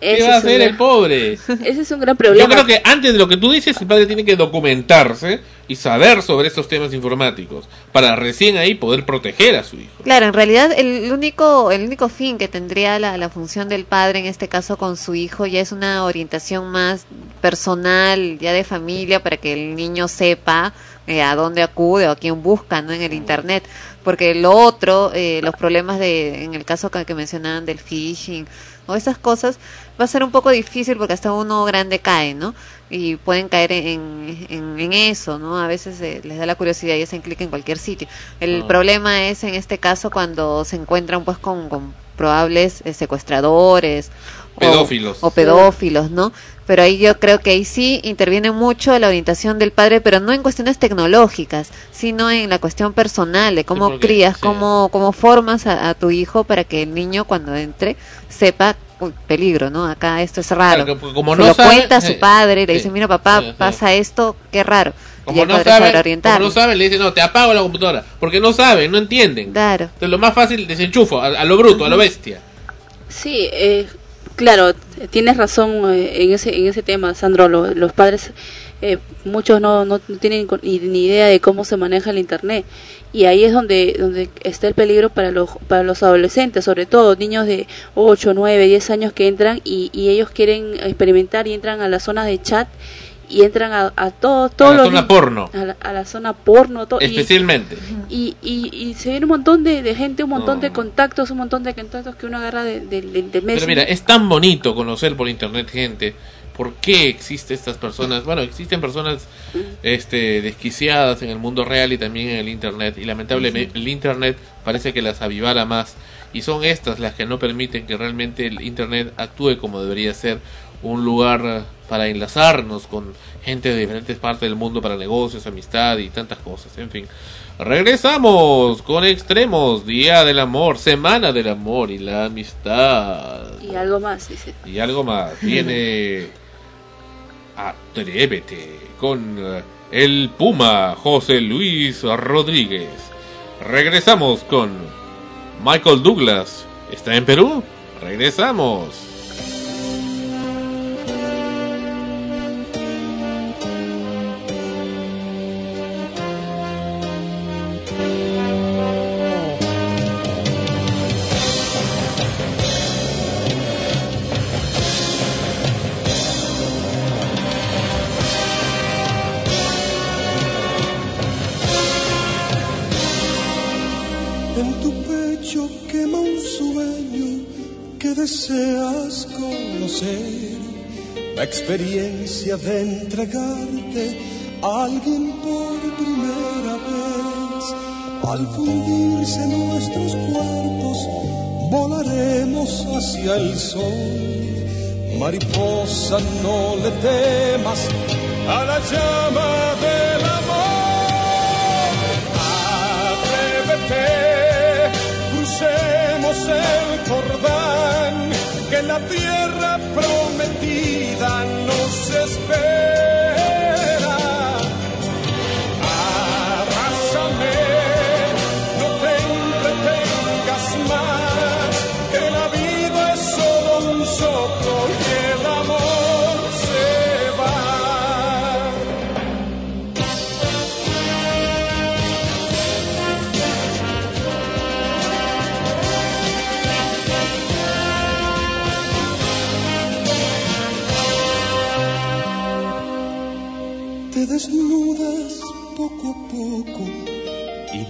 ¿Qué Ese va a es un hacer gran- el pobre? ese es un gran problema. Yo creo que antes de lo que tú dices, el padre tiene que documentarse y saber sobre estos temas informáticos para recién ahí poder proteger a su hijo. Claro, en realidad el único, el único fin que tendría la, la función del padre en este caso con su hijo ya es una orientación más personal, ya de familia, para que el niño sepa eh, a dónde acude o a quién busca ¿no? en el internet. Porque lo otro, eh, los problemas de, en el caso que, que mencionaban del phishing o esas cosas, va a ser un poco difícil porque hasta uno grande cae, ¿no? Y pueden caer en, en, en eso, ¿no? A veces eh, les da la curiosidad y hacen clic en cualquier sitio. El problema es en este caso cuando se encuentran pues con, con probables eh, secuestradores o- Pedófilos. o, pedófilos, ¿no? Pero ahí yo creo que ahí sí interviene mucho la orientación del padre, pero no en cuestiones tecnológicas, sino en la cuestión personal de cómo porque- crías, sí. cómo, cómo formas a, a tu hijo para que el niño cuando entre sepa uy, peligro, ¿no? Acá esto es raro. Claro, que como Se no lo sabe, cuenta a su eh, padre y le sí, dice, mira papá, sí, sí. pasa esto, qué raro. y Como el no saben, como no saben, le dicen, no, te apago la computadora. Porque no saben, no entienden. Claro. Entonces lo más fácil, desenchufo, a, a lo bruto, a lo bestia. Sí, eh, claro, tienes razón eh, en ese en ese tema, Sandro. Lo- los padres, eh, muchos no, no, tienen ni, ni idea de cómo se maneja el internet y ahí es donde donde está el peligro para los para los adolescentes, sobre todo niños de 8, 9, 10 años que entran y, y ellos quieren experimentar y entran a las zonas de chat y entran a, a todo, todos la los zona porno. a la, a la zona porno todo, Especialmente. y, y, y se viene un montón de, de gente, un montón de contactos, un montón de contactos que uno agarra de, de, de- de Pero mira, es tan bonito conocer por internet gente. ¿Por qué existen estas personas? Bueno, existen personas este, desquiciadas en el mundo real y también en el internet. Y lamentablemente el internet parece que las avivara más. Y son estas las que no permiten que realmente el internet actúe como debería ser un lugar para enlazarnos con gente de diferentes partes del mundo para negocios, amistad y tantas cosas. En fin. Regresamos con Extremos, Día del Amor, Semana del Amor y la Amistad. Y algo más, dice. Y algo más. Viene Atrévete con eh, el Puma José Luis Rodríguez. Regresamos con Michael Douglas. ¿Está en Perú? Regresamos. De entregarte a alguien por primera vez. Al fundirse nuestros cuerpos, volaremos hacia el sol. Mariposa, no le temas a la llama del amor. Atrévete, crucemos el Jordán, que la tierra prometida nos espera.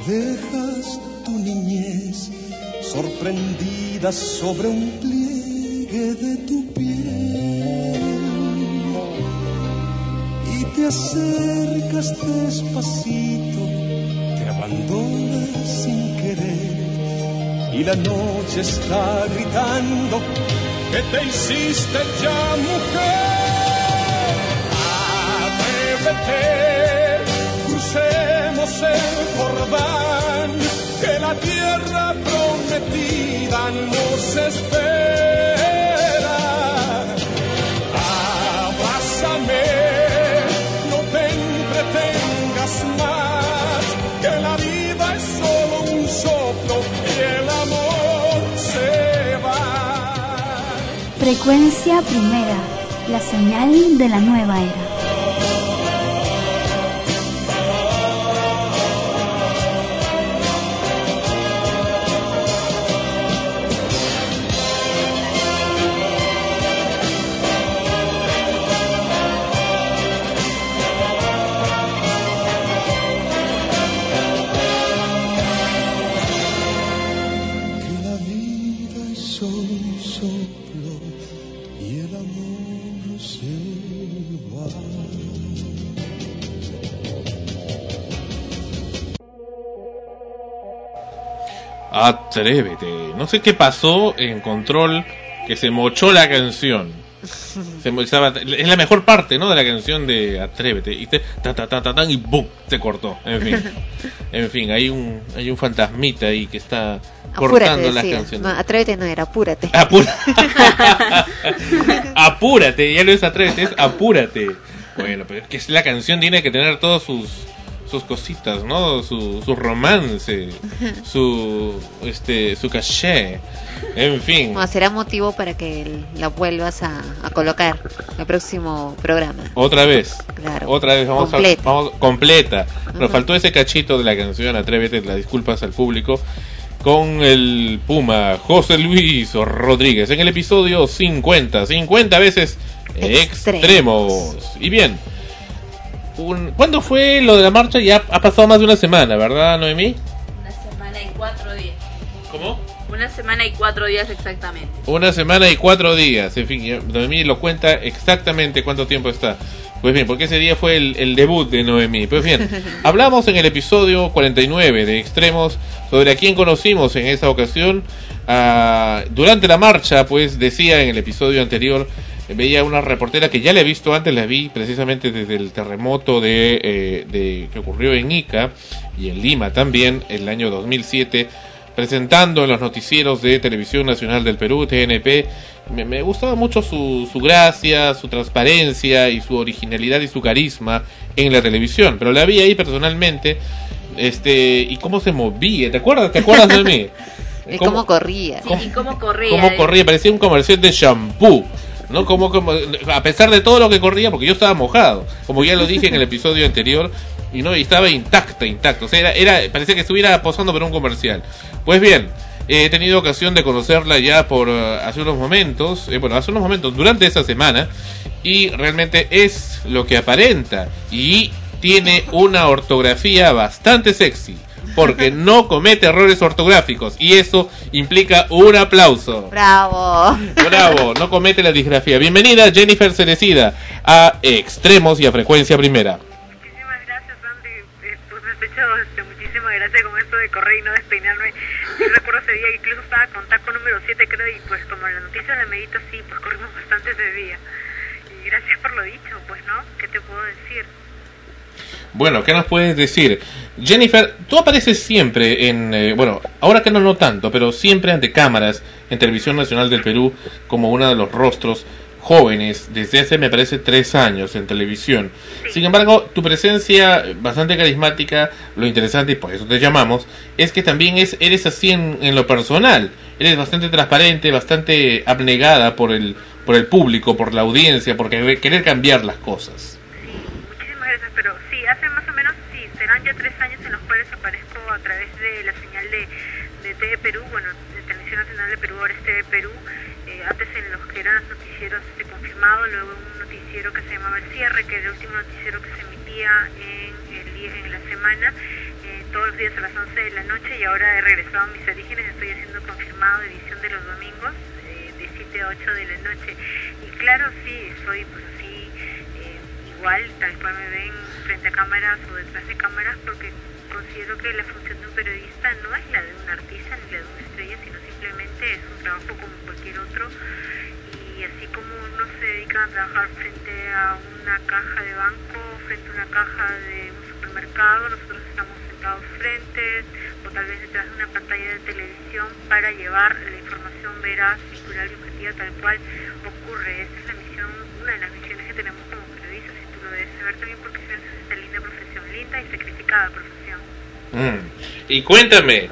Dejas tu niñez sorprendida sobre un pliegue de tu piel. Y te acercas despacito, te abandonas sin querer. Y la noche está gritando que te hiciste ya mujer. Atrévete, el Jordán, que la tierra prometida nos espera. Abrázame, no te entretengas más, que la vida es solo un soplo y el amor se va. Frecuencia primera, la señal de la nueva era. Atrévete. No sé qué pasó en control que se mochó la canción. Se mo- estaba- es la mejor parte, ¿no? De la canción de Atrévete. Y, te, ta, ta, ta, ta, y ¡boom! Se cortó. En fin. En fin, hay un, hay un fantasmita ahí que está cortando Apúrate, las decía. canciones. No, atrévete no era, apúrate. Apura- apúrate, ya no es atrévete, es apúrate. Bueno, pero es que la canción tiene que tener todos sus sus cositas, ¿no? Su, su romance, su este su caché. En fin, No, será motivo para que la vuelvas a, a colocar el próximo programa. otra vez. Claro. Otra vez vamos Completa. a vamos completa. Nos faltó ese cachito de la canción Atrévete, las disculpas al público con el Puma José Luis Rodríguez en el episodio 50, 50 veces extremos. Y bien, un- ¿cuándo fue lo de la marcha? Ya ha pasado más de una semana, ¿verdad, Noemí? Una semana y cuatro días. ¿Cómo? Una semana y cuatro días exactamente. Una semana y cuatro días. En fin, ya Noemí lo cuenta exactamente cuánto tiempo está. Pues bien, porque ese día fue el, el debut de Noemí. Pues bien, hablamos en el episodio 49 de Extremos sobre a quién conocimos en esa ocasión. Ah, durante la marcha, pues decía en el episodio anterior, eh, veía una reportera que ya la he visto antes, la vi precisamente desde el terremoto de, eh, de que ocurrió en Ica y en Lima también, el año 2007 presentando en los noticieros de Televisión Nacional del Perú, TNP. Me, me gustaba mucho su, su gracia, su transparencia y su originalidad y su carisma en la televisión. Pero la vi ahí personalmente. Este, y cómo se movía, ¿te acuerdas? ¿Te acuerdas de mí? Y cómo corría. Sí, y cómo corría. cómo eh. corría, parecía un comercial de shampoo. ¿No? Como, como, a pesar de todo lo que corría, porque yo estaba mojado, como ya lo dije en el episodio anterior, y no estaba intacta, intacto. O sea, era, era, parecía que estuviera posando por un comercial. Pues bien, he tenido ocasión de conocerla ya por eh, hace unos momentos, eh, bueno, hace unos momentos, durante esa semana, y realmente es lo que aparenta, y tiene una ortografía bastante sexy, porque no comete errores ortográficos y eso implica un aplauso. Bravo. Bravo, no comete la disgrafía. Bienvenida Jennifer Cerecida a Extremos y a Frecuencia Primera. Sospecho, este, muchísimas gracias con esto de correr y no despeinarme. Sí, recuerdo ese día, incluso estaba con taco número 7 creo, y pues como la noticia de Medito, sí, pues corrimos bastante ese día. Y gracias por lo dicho, pues, ¿no? ¿Qué te puedo decir? Bueno, ¿qué nos puedes decir? Jennifer, tú apareces siempre en, eh, bueno, ahora que no no tanto, pero siempre ante cámaras en Televisión Nacional del Perú como uno de los rostros jóvenes desde hace, me parece, tres años en televisión. Sin embargo, tu presencia bastante carismática, lo interesante, y por eso te llamamos, es que también es, eres así en, lo personal. Eres bastante transparente, bastante abnegada por el, por el público, por la audiencia, por querer cambiar las cosas. Hace más o menos, sí, serán ya tres años en los cuales aparezco a través de la señal de, de TV Perú, bueno, de Televisión Nacional de Perú, ahora es TV Perú, eh, antes en los que eran noticieros este, confirmado, luego un noticiero que se llamaba El Cierre, que era el último noticiero que se emitía en, el en la semana, eh, todos los días a las 11 de la noche, y ahora he regresado a mis orígenes, estoy haciendo confirmado edición de los domingos, eh, de 7 a 8 de la noche. Y claro, sí, soy pues así, igual, tal cual me ven frente a cámaras o detrás de cámaras, porque considero que la función de un periodista no es la de un artista ni la de una estrella, sino simplemente es un trabajo como cualquier otro. Y así como unos se dedican a trabajar frente a una caja de banco, frente a una caja de un supermercado, nosotros estamos sentados frente o tal vez detrás de una pantalla de televisión para llevar la información veraz, circular y objetiva tal cual ocurre. Esa es la misión, una de las misiones que tenemos como periodistas y tú lo debes saber también porque y sacrificada profesión. Mm. Y cuéntame,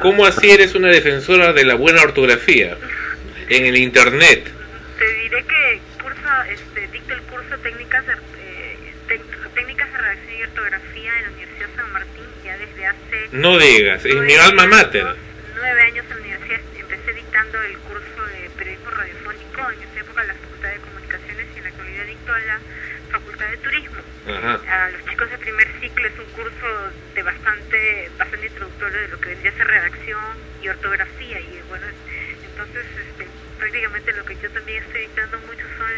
¿cómo así eres una defensora de la buena ortografía en el Internet? Te diré que curso, este, dicto el curso técnicas de, eh, técnicas de redacción y ortografía en la Universidad San Martín ya desde hace No digas, es mi alma mater. nueve años en la universidad. Empecé dictando el curso de periodismo radiofónico en esa época en la Facultad de Comunicaciones y en la actualidad dicto a la Facultad de Turismo. A los chicos de primer ciclo es un curso de bastante bastante introductorio de lo que vendría a ser redacción y ortografía y bueno, entonces este, prácticamente lo que yo también estoy dictando mucho son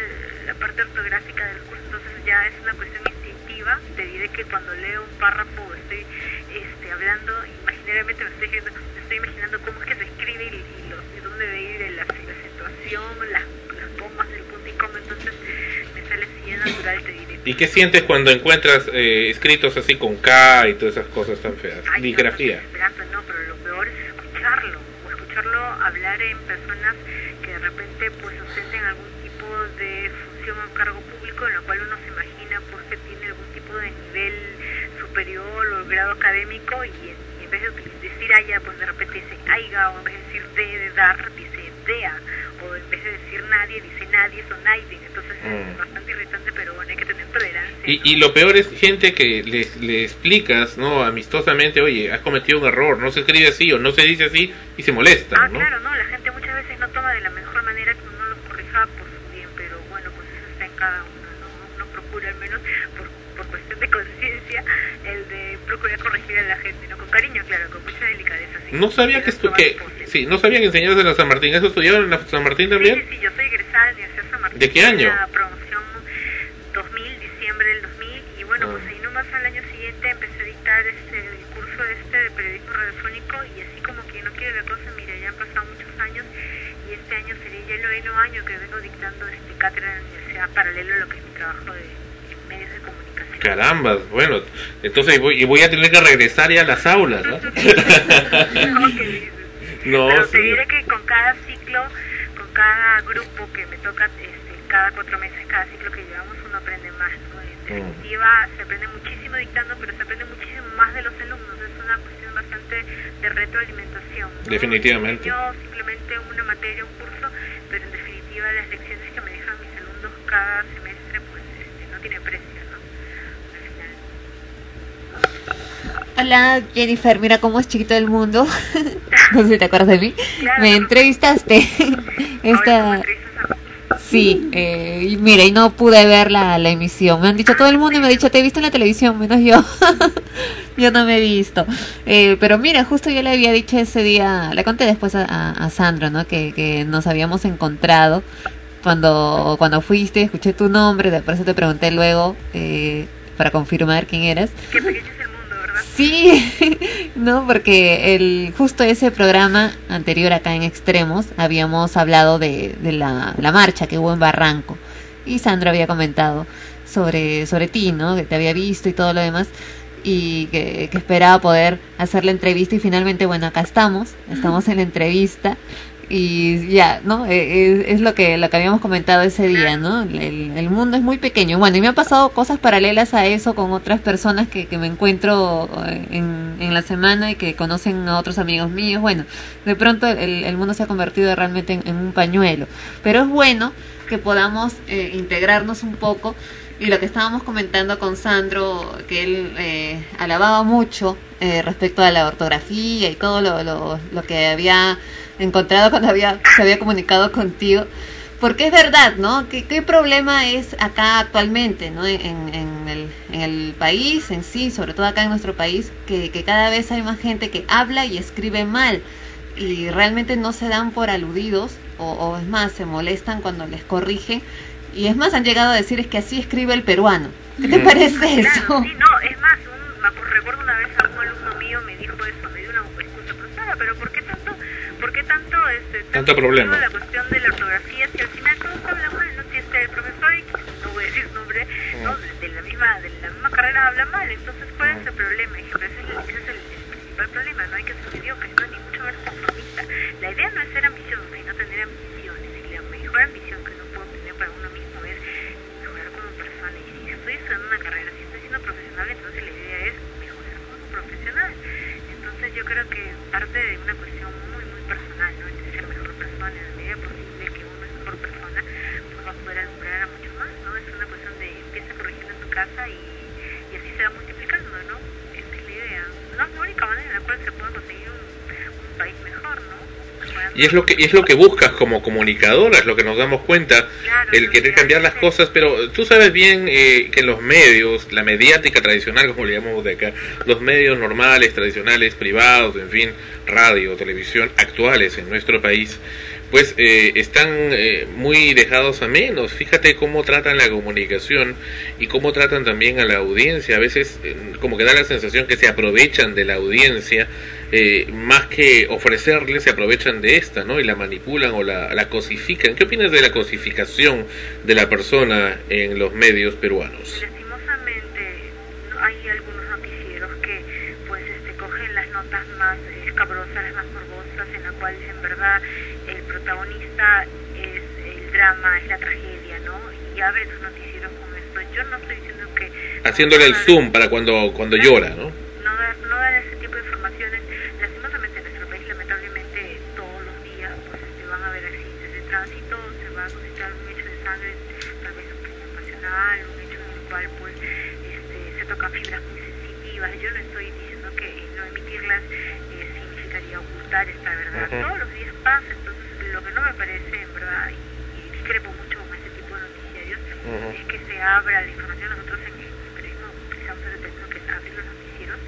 la parte ortográfica del curso, entonces ya es una cuestión instintiva, te diré que cuando leo un párrafo estoy este, hablando, imaginariamente me estoy, me estoy imaginando cómo es que se escribe y, y, y dónde debe ir la, la acentuación, las, las comas, el punto y coma, entonces me sale así natural, te. ¿Y qué sientes cuando encuentras eh, escritos así con K y todas esas cosas tan feas? Ay, no, Disgrafía. no, esperanza, no, pero lo peor es escucharlo, o escucharlo hablar en personas que de repente pues ostenten algún tipo de función o cargo público en lo cual uno se imagina pues que tiene algún tipo de nivel superior o grado académico y en, y en vez de decir haya pues de repente dice aiga o en vez de decir de, de dar dice dea o en vez de decir nadie dice nadie o nadie entonces Mm. es bastante irritante pero bueno hay que tener tolerancia Y, y lo peor es gente que le, le explicas, ¿no? Amistosamente, oye, has cometido un error, no se escribe así o no se dice así y se molestan, Ah, ¿no? claro, no, la gente muchas veces no toma de la mejor manera que uno los corrija por su bien, pero bueno, pues eso está en cada uno, ¿no? Uno procura al menos por, por cuestión de conciencia el de procurar corregir a la gente, ¿no? Con cariño, claro, con mucha delicadeza. sí. No sabía que, estu que sí, no sabía que enseñabas en la San Martín. ¿Eso estudiaron en la San Martín también? Sí, sí, yo soy egresada de la San Martín. ¿De qué año? La promoción 2000, diciembre del 2000, y bueno, Ah. pues ahí nomás al año siguiente empecé a dictar este, el curso este de periodismo radiofónico, y así como que no quiere la cosa, mira, ya han pasado muchos años, y este año sería ya el noveno año que vengo dictando este cátedra en la universidad, paralelo a lo que es mi trabajo de medios de comunicación. Caramba, bueno, entonces voy, y voy a tener que regresar ya a las aulas, ¿no? no, Pero te diré que con cada ciclo, con cada grupo que me toca, este, cada cuatro meses, cada ciclo que llevamos, uno aprende más. Definitiva, se aprende muchísimo dictando, pero se aprende muchísimo más de los alumnos. Es una cuestión bastante de retroalimentación. ¿no? Definitivamente. Yo simplemente una materia, un curso, pero en definitiva las lecciones que me dejan mis alumnos cada semestre, pues este, no tiene precio. ¿no? Hola Jennifer, mira cómo es chiquito el mundo. no sé si te acuerdas de mí. Claro. Me entrevistaste. Esta... Sí, eh, y mira, y no pude ver la, la emisión. Me han dicho todo el mundo y me ha dicho, te he visto en la televisión, menos yo. yo no me he visto. Eh, pero mira, justo yo le había dicho ese día, le conté después a, a, Sandra, ¿no? Que, que nos habíamos encontrado cuando, cuando fuiste, escuché tu nombre, por eso te pregunté luego eh, para confirmar quién eras. Qué Sí, no, porque el justo ese programa anterior acá en Extremos habíamos hablado de, de la, la marcha que hubo en Barranco. Y Sandra había comentado sobre sobre ti, ¿no? Que te había visto y todo lo demás. Y que, que esperaba poder hacer la entrevista y finalmente bueno acá estamos, estamos en la entrevista y ya, ¿no? Eh, Es, es lo que lo que habíamos comentado ese día, ¿no? El, el mundo es muy pequeño. Bueno, y me han pasado cosas paralelas a eso con otras personas que, que me encuentro eh, en, en la semana y que conocen a otros amigos míos. Bueno, de pronto el, el mundo se ha convertido realmente en, en un pañuelo. Pero es bueno que podamos eh, integrarnos un poco y lo que estábamos comentando con Sandro, que él eh, alababa mucho eh, respecto a la ortografía y todo lo, lo, lo que había encontrado cuando había, se había comunicado contigo. Porque es verdad, ¿no? ¿Qué, qué problema es acá actualmente, ¿no? En, en, el, en el país en sí, sobre todo acá en nuestro país, que, que cada vez hay más gente que habla y escribe mal y realmente no se dan por aludidos o, o es más, se molestan cuando les corrigen y es más, han llegado a decir es que así escribe el peruano. ¿Qué te Mm. parece Claro, eso? sí, no, es más, un, recuerdo una vez a un alumno tanto, problema. la cuestión de la ortografía, si al final todos hablan mal, no si este el profesor, X, no voy a decir nombre, no, de, la misma, de la misma carrera habla mal, entonces ¿cuál es el problema? Y ese es, el, ese es el, el principal problema, no hay que ser mediocres, no ni mucho menos conformista. La idea no es ser ambicioso, sino tener ambiciones, y la mejor ambición que uno puede tener para uno mismo es mejorar como persona, y si estoy estudiando una carrera, si estoy siendo profesional, entonces la idea es mejorar como profesional. Entonces yo creo que parte de una cuestión muy, muy personal, ¿no? De ser mejor persona, en la medida posible que uno es mejor persona, pues va a poder alumbrar a muchos más, ¿no? Es una cuestión de empieza corrigiendo en tu casa y, y así se va multiplicando, ¿no? Esa es la idea. No es la única manera en la cual se puede conseguir un, un país mejor, ¿no? Y es lo que es lo que buscas como comunicadora, es lo que nos damos cuenta, el querer cambiar las cosas, pero tú sabes bien eh, que los medios, la mediática tradicional, como le llamamos de acá, los medios normales, tradicionales, privados, en fin, radio, televisión, actuales en nuestro país, pues eh, están eh, muy dejados a menos. Fíjate cómo tratan la comunicación y cómo tratan también a la audiencia. A veces eh, como que da la sensación que se aprovechan de la audiencia eh, más que ofrecerle, se aprovechan de esta, ¿no? Y la manipulan o la, la cosifican. ¿Qué opinas de la cosificación de la persona en los medios peruanos? Lastimosamente hay algunos noticieros que pues este cogen las notas más escabrosas, las más morbosas, en las cuales en verdad el protagonista es el drama, es la tragedia, ¿no? Y abre sus noticieros con esto. Yo no estoy diciendo que Haciéndole el zoom para cuando, cuando llora, ¿no? no dar, no dar ese tipo de informaciones. Lastimosamente en nuestro país, lamentablemente, todos los días pues este, van a haber accidentes de tránsito, se va a suscitar un hecho de sangre, tal vez un crimen pasional, un hecho en el cual pues este, se tocan fibras muy sensitivas. Yo no estoy diciendo que no emitirlas eh, significaría ocultar Todos los días pasa, entonces lo que no me parece en verdad, y, y discrepo mucho con este tipo de noticiarios, es que se abra la información. Nosotros en el periodismo utilizamos ese término que abrir los noticieros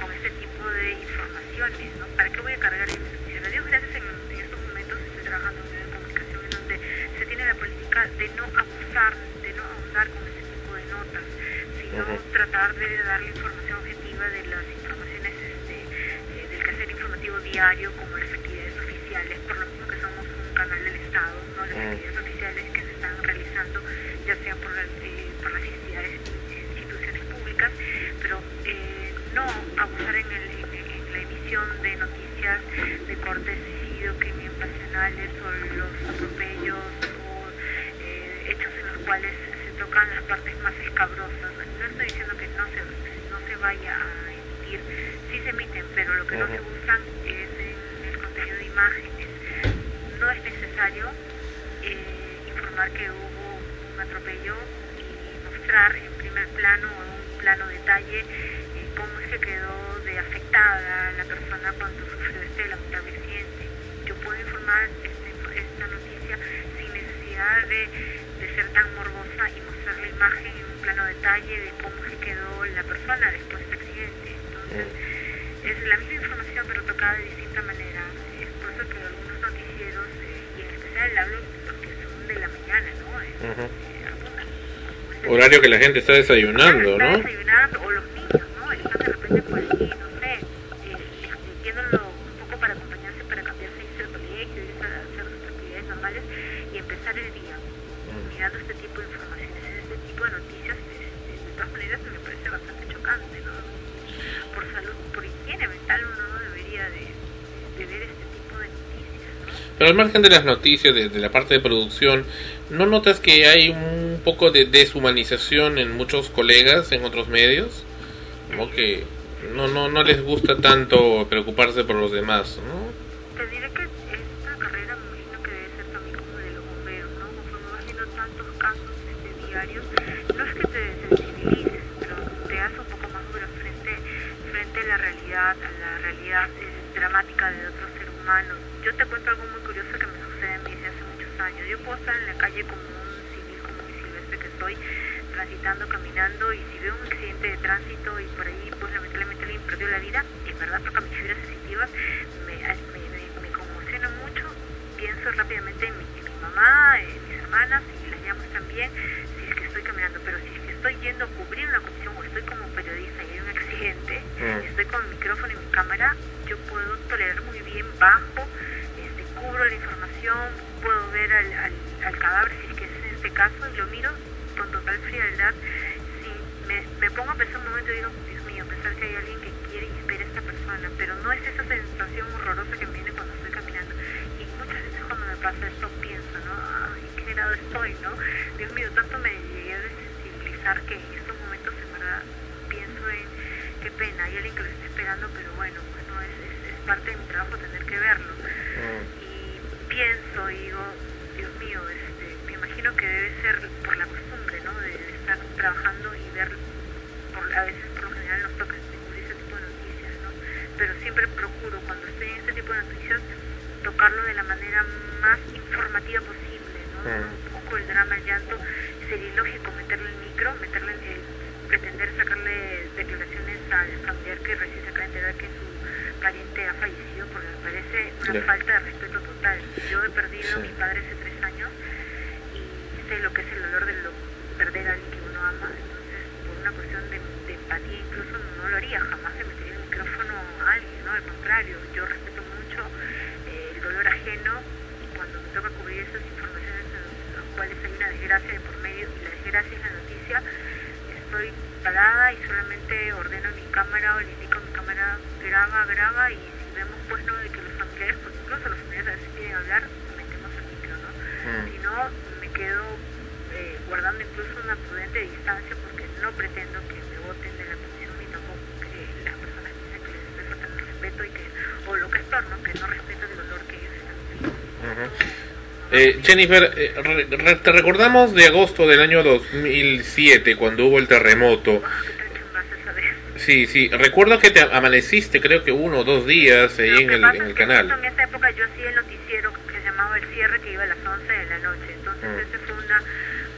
con este tipo de informaciones, ¿no? ¿Para qué voy a cargar el noticiero? Dios gracias en, en estos momentos estoy trabajando en un medio de comunicación en donde se tiene la política de no abusar, de no ahondar con ese tipo de notas, sino tratar de dar la información objetiva de las informaciones este, eh, del quehacer informativo diario como las oficiales, por lo mismo que somos un canal del Estado, ¿no? las Mm. actividades oficiales que se están realizando, ya sean por, las, eh, por las entidades, instituciones públicas, pero eh, no abusar en, el, en, en la emisión de noticias de corte crimen pasionales o los atropellos o eh, hechos en los cuales se tocan las partes más escabrosas. No estoy diciendo que no se, no se vaya a emitir, sí se emiten, pero lo que no se usan es en el contenido de imágenes. No es necesario eh, informar que hubo un atropello y mostrar en primer plano o en un plano detalle eh, cómo que quedó de afectada la persona cuando sufrió este lamentable accidente. Yo puedo informar este, esta noticia sin necesidad de, de ser tan morbosa y mostrar la imagen en un plano detalle de cómo se quedó la persona después del accidente. Entonces, Entonces, es la misma información pero tocada de distinta manera. Especial hablo los que son de la mañana, ¿no? Eh, Ujú. Horario que la gente está desayunando, está ¿no? desayunando, o los niños, ¿no? Están de repente por al margen de las noticias, de, la parte de producción, ¿no notas que hay un poco de deshumanización en muchos colegas en otros medios? Como que no, no, no les gusta tanto preocuparse por los demás, dramática de otro ser humano. Yo te cuento algo muy curioso que me sucede a mí desde hace muchos años. Yo puedo estar en la calle como un civil, como un silvestre que estoy, transitando, caminando, y si veo un accidente de tránsito y por ahí, pues lamentablemente alguien perdió la vida, en verdad toca mis fibras sensitivas, me, me, me, me conmociona mucho, pienso rápidamente en mi, en mi mamá, en mis hermanas, y las llamo también, si es que estoy caminando, pero si es que estoy yendo a cubrir una comisión o estoy como periodista y hay un accidente, Mm. estoy con mi micrófono y mi cámara, yo puedo tolerar muy bien bajo, este, cubro la información, puedo ver al, al, al cadáver si es que es este caso, y lo miro con total frialdad, si me, pongo a pensar un momento y digo, Dios mío, pensar que hay alguien que quiere y espera a esta persona, pero no es esa sensación horrorosa que me viene cuando estoy caminando. Y muchas veces cuando me pasa esto pienso, ¿no? Ay, ¿en qué grado estoy, no? Dios mío, tanto me llegué a desensibilizar que en estos momentos en verdad pienso en qué pena, hay alguien que lo está esperando, pero bueno, pues no, es, es, es parte de mi trabajo tener que verlo. Y pienso y digo, Dios mío, este, me imagino que debe ser por la costumbre, ¿no? De, estar trabajando y ver, por, a veces por lo general nos toca descubrir ese tipo de noticias, ¿no? Pero siempre procuro, cuando estoy en este tipo de noticias, tocarlo de la manera más informativa posible, ¿no? Un poco el drama, el llanto, sería ilógico meterle el micro, meterle el, pretender sacarle declaraciones al familiar que recién se acaba de enterar que pariente ha fallecido, porque me parece una falta de respeto total. Yo he perdido a mi padre hace tres años y sé lo que es el dolor de lo, perder a alguien que uno ama, entonces por una cuestión de, de empatía incluso no lo haría, jamás le metería el micrófono a alguien, ¿no? Al contrario, yo respeto mucho eh, el dolor ajeno y cuando me toca cubrir esas informaciones en las cuales hay una desgracia de por medio y la desgracia es la noticia, estoy parada y solamente ordeno mi cámara o le indico a mi cámara graba, graba y si vemos pues no de que los familiares, pues incluso los familiares a veces piden hablar, metemos el micro, ¿no? Mm. Si no, me quedo eh, guardando incluso una prudente distancia porque no pretendo que me voten de la comisión ni tampoco que las personas piensen que les estoy faltando respeto y que, o lo que es peor, ¿no? Que no respetan el dolor que ellos están Eh, Jennifer, eh, re- re- te recordamos de agosto del año 2007, cuando hubo el terremoto. Sí, sí, recuerdo que te amaneciste, creo que uno o dos días ahí en el, en el canal. En esa época yo hacía el noticiero que se llamaba El Cierre, que iba a las 11 de la noche. Entonces Mm. ese fue una,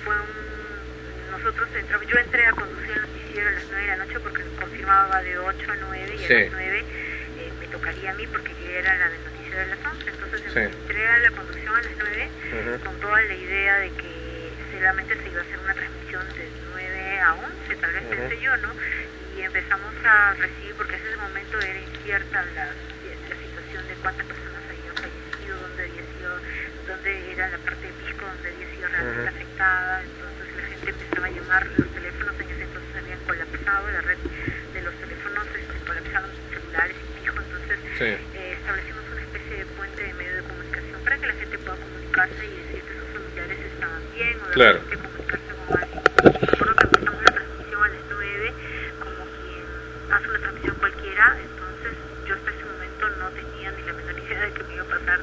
fue un, nosotros entramos, yo entré a conducir el noticiero a las 9 de la noche porque confirmaba de 8 a 9 y Sí. a las 9 eh, me tocaría a mí porque yo era la del noticiero de las 11. Entonces Sí. entré a la conducción a las 9 Ujú. con toda la idea de que solamente se iba a hacer una transmisión de 9 a 11, tal vez Ujú. pensé yo, ¿no? Empezamos a recibir, porque en ese momento era incierta la, la situación de cuántas personas habían fallecido, dónde había sido, dónde era la parte de Pisco, donde había sido realmente Ujú. afectada, entonces la gente empezaba a llamar, los teléfonos en ese entonces habían colapsado, la red de los teléfonos este, colapsaron celulares y Pisco, entonces Sí. eh, establecimos una especie de puente de medio de comunicación para que la gente pueda comunicarse y decir que sus familiares estaban bien o de Claro. repente comunicarse con alguien. Recuerdo que empezamos la transmisión a las 9, como quien hace una transmisión cualquiera, entonces yo hasta ese momento no tenía ni la menor idea de que me iba a pasar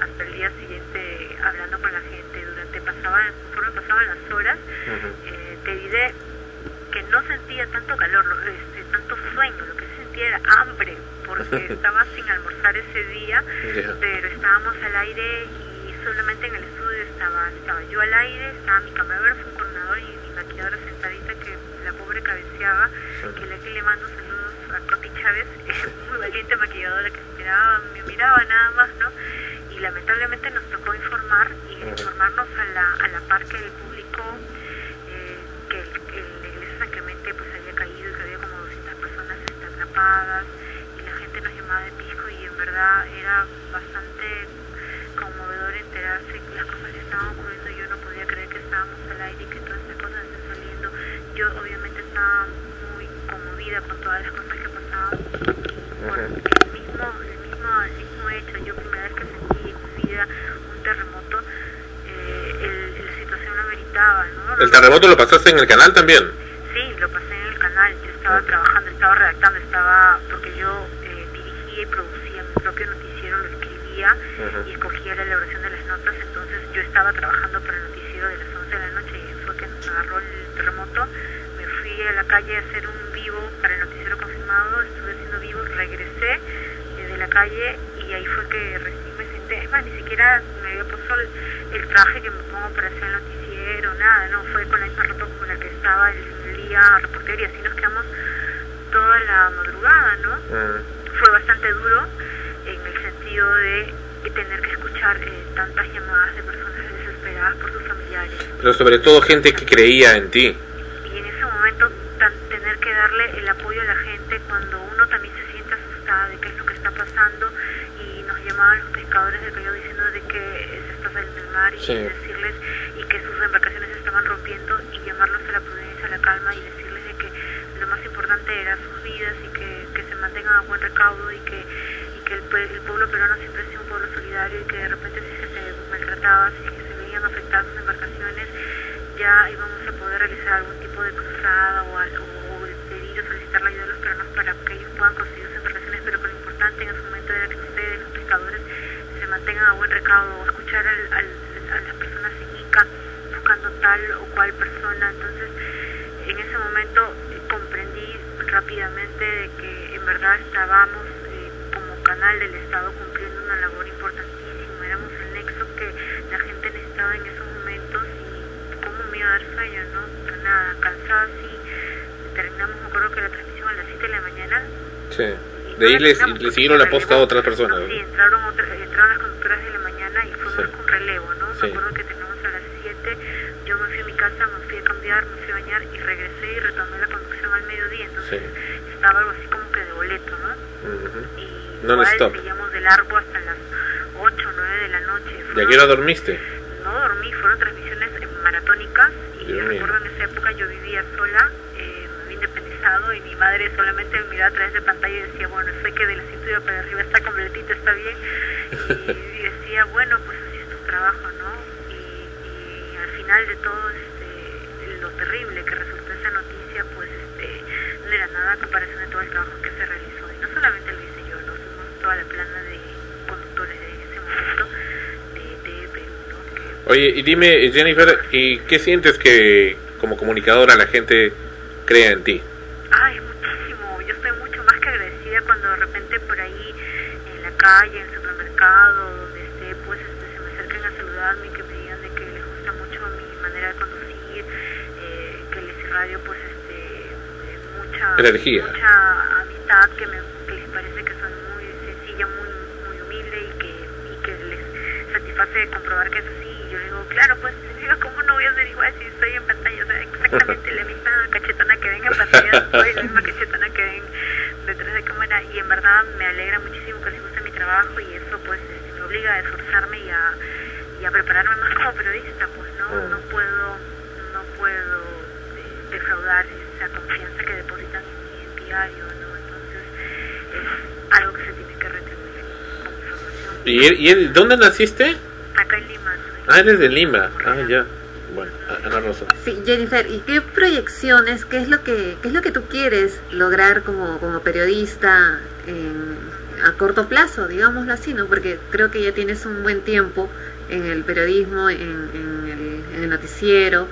hasta el día siguiente hablando con la gente. Durante pasaban, conforme pasaban las horas, eh, te diré que no sentía tanto calor, lo- este, tanto sueño, lo que sí sentía era hambre, porque estaba sin almorzar ese día, pero estábamos al aire y solamente en el estudio estaba, estaba yo al aire, estaba mi camarógrafo, un coordinador y mi maquilladora sentadita que la pobre cabeceaba, que le, que le mando saludos a Coti Chávez, muy valiente maquilladora que miraba, me miraba nada más, ¿no? Y lamentablemente nos tocó informar y informarnos a la, a la par que el público eh, que el- que la iglesia de San Clemente pues había caído y que había como 200 personas este, atrapadas y la gente nos llamaba de pisco y en verdad era bastante conmovedor enterarse que las cosas que estaban ocurriendo yo no podía creer que estábamos al aire y que todas estas cosas están saliendo yo obviamente estaba muy conmovida con todas las cosas que pasaban por el mismo el mismo el mismo hecho yo primera vez que sentí en mi vida un terremoto eh, el- la situación lo ameritaba ¿no? ¿El terremoto lo pasaste en el canal también? Sí, lo pasé en el canal. Yo estaba trabajando, estaba redactando, estaba porque yo eh, dirigía y producía mi propio noticiero, lo escribía y escogía la elaboración de las notas. Entonces yo estaba trabajando para el noticiero de las 11 de la noche y fue que nos agarró el terremoto. Me fui a la calle a hacer un vivo para el noticiero confirmado, estuve haciendo vivo, regresé eh, de la calle y ahí fue que recién me senté. Es más, ni siquiera me había puesto el, el traje que me pongo para hacer nada, no, fue con la misma ropa como la que estaba el día reportero y así nos quedamos toda la madrugada, ¿no? Fue bastante duro en el sentido de tener que escuchar eh, tantas llamadas de personas desesperadas por sus familiares Pero sobre todo gente que creía en ti. y en ese momento tan- tener que darle el apoyo a la gente cuando uno también se siente asustada de qué es lo que está pasando y nos llamaban los pescadores del Callao diciendo de que se está saliendo el mar y Sí. decirles que sus embarcaciones estaban rompiendo y llamarlos a la prudencia, a la calma y decirles de que lo más importante era sus vidas y que, que se mantengan a buen recaudo y que, y que el, pue- el pueblo peruano siempre ha sido un pueblo solidario y que de repente si se, se maltrataba, si se veían afectadas sus embarcaciones, ya íbamos a poder realizar algún tipo de cruzada o, al- o pedir o solicitar la ayuda de los peruanos para que ellos puedan conseguir sus embarcaciones, pero que lo importante en ese momento era que ustedes, los pescadores, se mantengan a buen recaudo, o escuchar al, al- a las personas en Ica buscando tal o cual persona. Entonces, en ese momento eh, comprendí rápidamente de que en verdad estábamos eh, como canal del Estado cumpliendo una labor importantísima, éramos el nexo que la gente necesitaba en esos momentos y cómo me iba a dar sueño, ¿no? Nada, cansada así, terminamos, me acuerdo que la transmisión a las 7 de la mañana, Sí. De ahí le, le siguieron la posta a otras personas. sí, entraron, otras, entraron las conductoras de la mañana y fue más con relevo, ¿no? Sí. Me acuerdo que a las 7, yo me fui a mi casa, me fui a cambiar, me fui a bañar y regresé y retomé la conducción al mediodía, entonces estaba algo así como que de boleto, ¿no? Y Non igual seguíamos de largo hasta las 8 o 9 de la noche. ¿Y a Fueron- qué hora dormiste? no dormí, fueron transmisiones maratónicas y Dios mío. recuerdo en esa época yo vivía sola, eh, me había independizado y mi madre solamente me miraba a través de pantalla y decía, bueno, sé que de la cintura para arriba está completito, está bien. Y, decía, bueno, pues así es tu trabajo, ¿no? Final de todo este, lo terrible que resultó esa noticia, pues este, no era nada a comparación de todo el trabajo que se realizó. Y no solamente lo hice yo, no fuimos toda la plana de conductores en ese momento de, de Perú, ¿no? Oye, y dime, Jennifer, ¿y qué sientes que como comunicadora la gente crea en ti? Ay, muchísimo. Yo estoy mucho más que agradecida cuando de repente por ahí en la calle, en el supermercado, donde esté, pues este, se me acerquen a saludarme y que me digan de que les gusta mucho mi manera de conducir, eh, que les radio pues este mucha Energía. mucha amistad que me que les parece que soy muy sencilla, muy muy humilde y que y que les satisface comprobar que es así. Y yo digo, claro, pues digo, ¿cómo no voy a ser igual si estoy en pantalla? O sea, exactamente la misma cachetona que ven en pantalla, soy la misma cachetona que ven detrás de cámara y en verdad me alegra muchísimo que les guste mi trabajo y eso pues este, me obliga a esforzarme y a, y a prepararme más como periodista, pues no, no puedo, no puedo defraudar esa confianza que depositan en en diario, ¿no? Entonces es algo que se tiene que retribuir con información. ¿Y, y dónde naciste? Acá en Lima, Ah, eres de Lima. Ah, ya. Bueno, Ana Rosa. Sí, Jennifer, ¿y qué proyecciones, qué es lo que, qué es lo que tú quieres lograr como, como periodista en- a corto plazo, digámoslo así, ¿no? Porque creo que ya tienes un buen tiempo en el periodismo, en, en el, en el noticiero,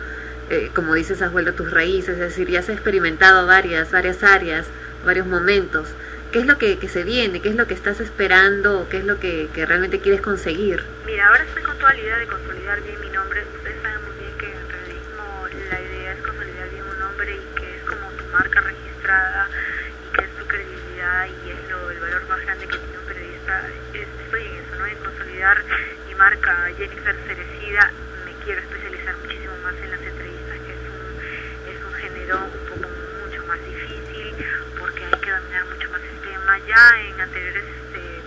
eh, como dice Sajuel, de tus raíces, es decir, ya has experimentado varias, varias áreas, varios momentos. ¿Qué es lo que, se viene? ¿Qué es lo que estás esperando? ¿Qué es lo que, realmente quieres conseguir? Mira, ahora estoy con toda la idea de consolidar bien mi nombre. Ustedes saben muy bien que en realismo la idea es consolidar bien un nombre y que es como tu marca registrada y que es tu credibilidad y es lo, el valor más grande que tiene un periodista. Estoy en eso, ¿no? En consolidar mi marca Jennifer Cerecida. Me quiero, estoy un poco mucho más difícil porque hay que dominar mucho más el tema. Ya en anteriores, eh,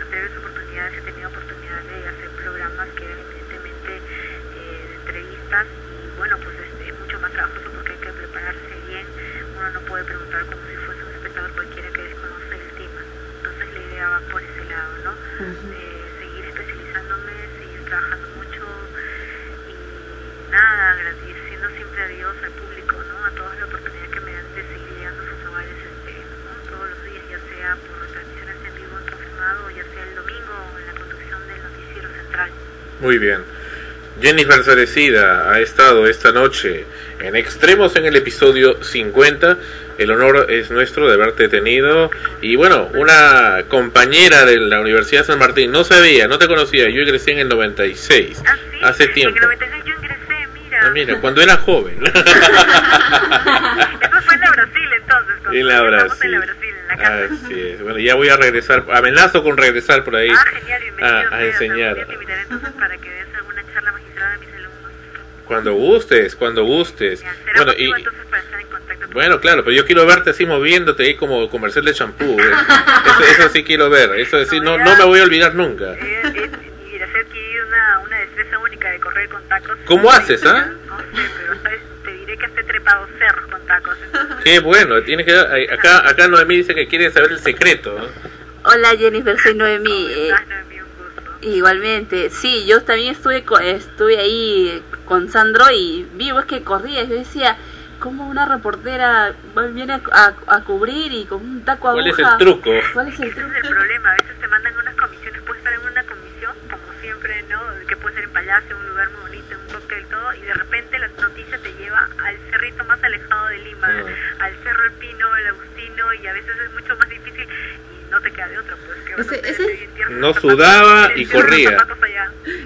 anteriores, oportunidades he tenido oportunidad de hacer programas que eran evidentemente eh, entrevistas Muy bien. Jennifer Cerecida ha estado esta noche en Extremos en el episodio 50. El honor es nuestro de haberte tenido. Y bueno, una compañera de la Universidad San Martín. No sabía, no te conocía. Yo ingresé en el 96. hace tiempo. En el 96 yo ingresé, mira. Ah, mira, cuando era joven. Eso fue en la Brasil entonces, En la empezamos en la Brasil. Así es. Bueno, ya voy a regresar. Amenazo con regresar por ahí Ah, genial, bienvenido. a, a enseñar. algún día te invitaré entonces para que des alguna charla magistrada a mis alumnos. Cuando gustes, cuando gustes. Será Bueno, y, entonces para estar en contacto. Bueno, claro, pero yo quiero verte así moviéndote ahí como comercial de champú. eh. Eso, eso sí quiero ver. Eso sí, no, no me voy a olvidar nunca. Y hacer adquirir una, una destreza única de correr con tacos. ¿Cómo haces, ah? No sé, pero ¿sabes? te diré que hasta he trepado cerros con tacos. Entonces, Qué bueno. Tienes que acá acá Noemí dice que quiere saber el secreto. Hola Jennifer, soy Noemí. Eh, igualmente, sí, yo también estuve estuve ahí con Sandro y vi pues que corría. Yo decía, ¿cómo una reportera viene a, a- a cubrir y con un taco ¿Cuál aguja? es el truco? ¿Cuál es el ese truco? es el problema. A veces te mandan unas comisiones, puedes estar en una comisión, como siempre, ¿no? Que puede ser en Palacio, un lugar muy bonito, un cóctel, todo, y de repente la noticia te al cerrito más alejado de Lima, al Cerro El Pino, el Agustino, y a veces es mucho más difícil y no te queda de otra, pues que Ese- ese- te- te entierras No zapatos, sudaba y corría.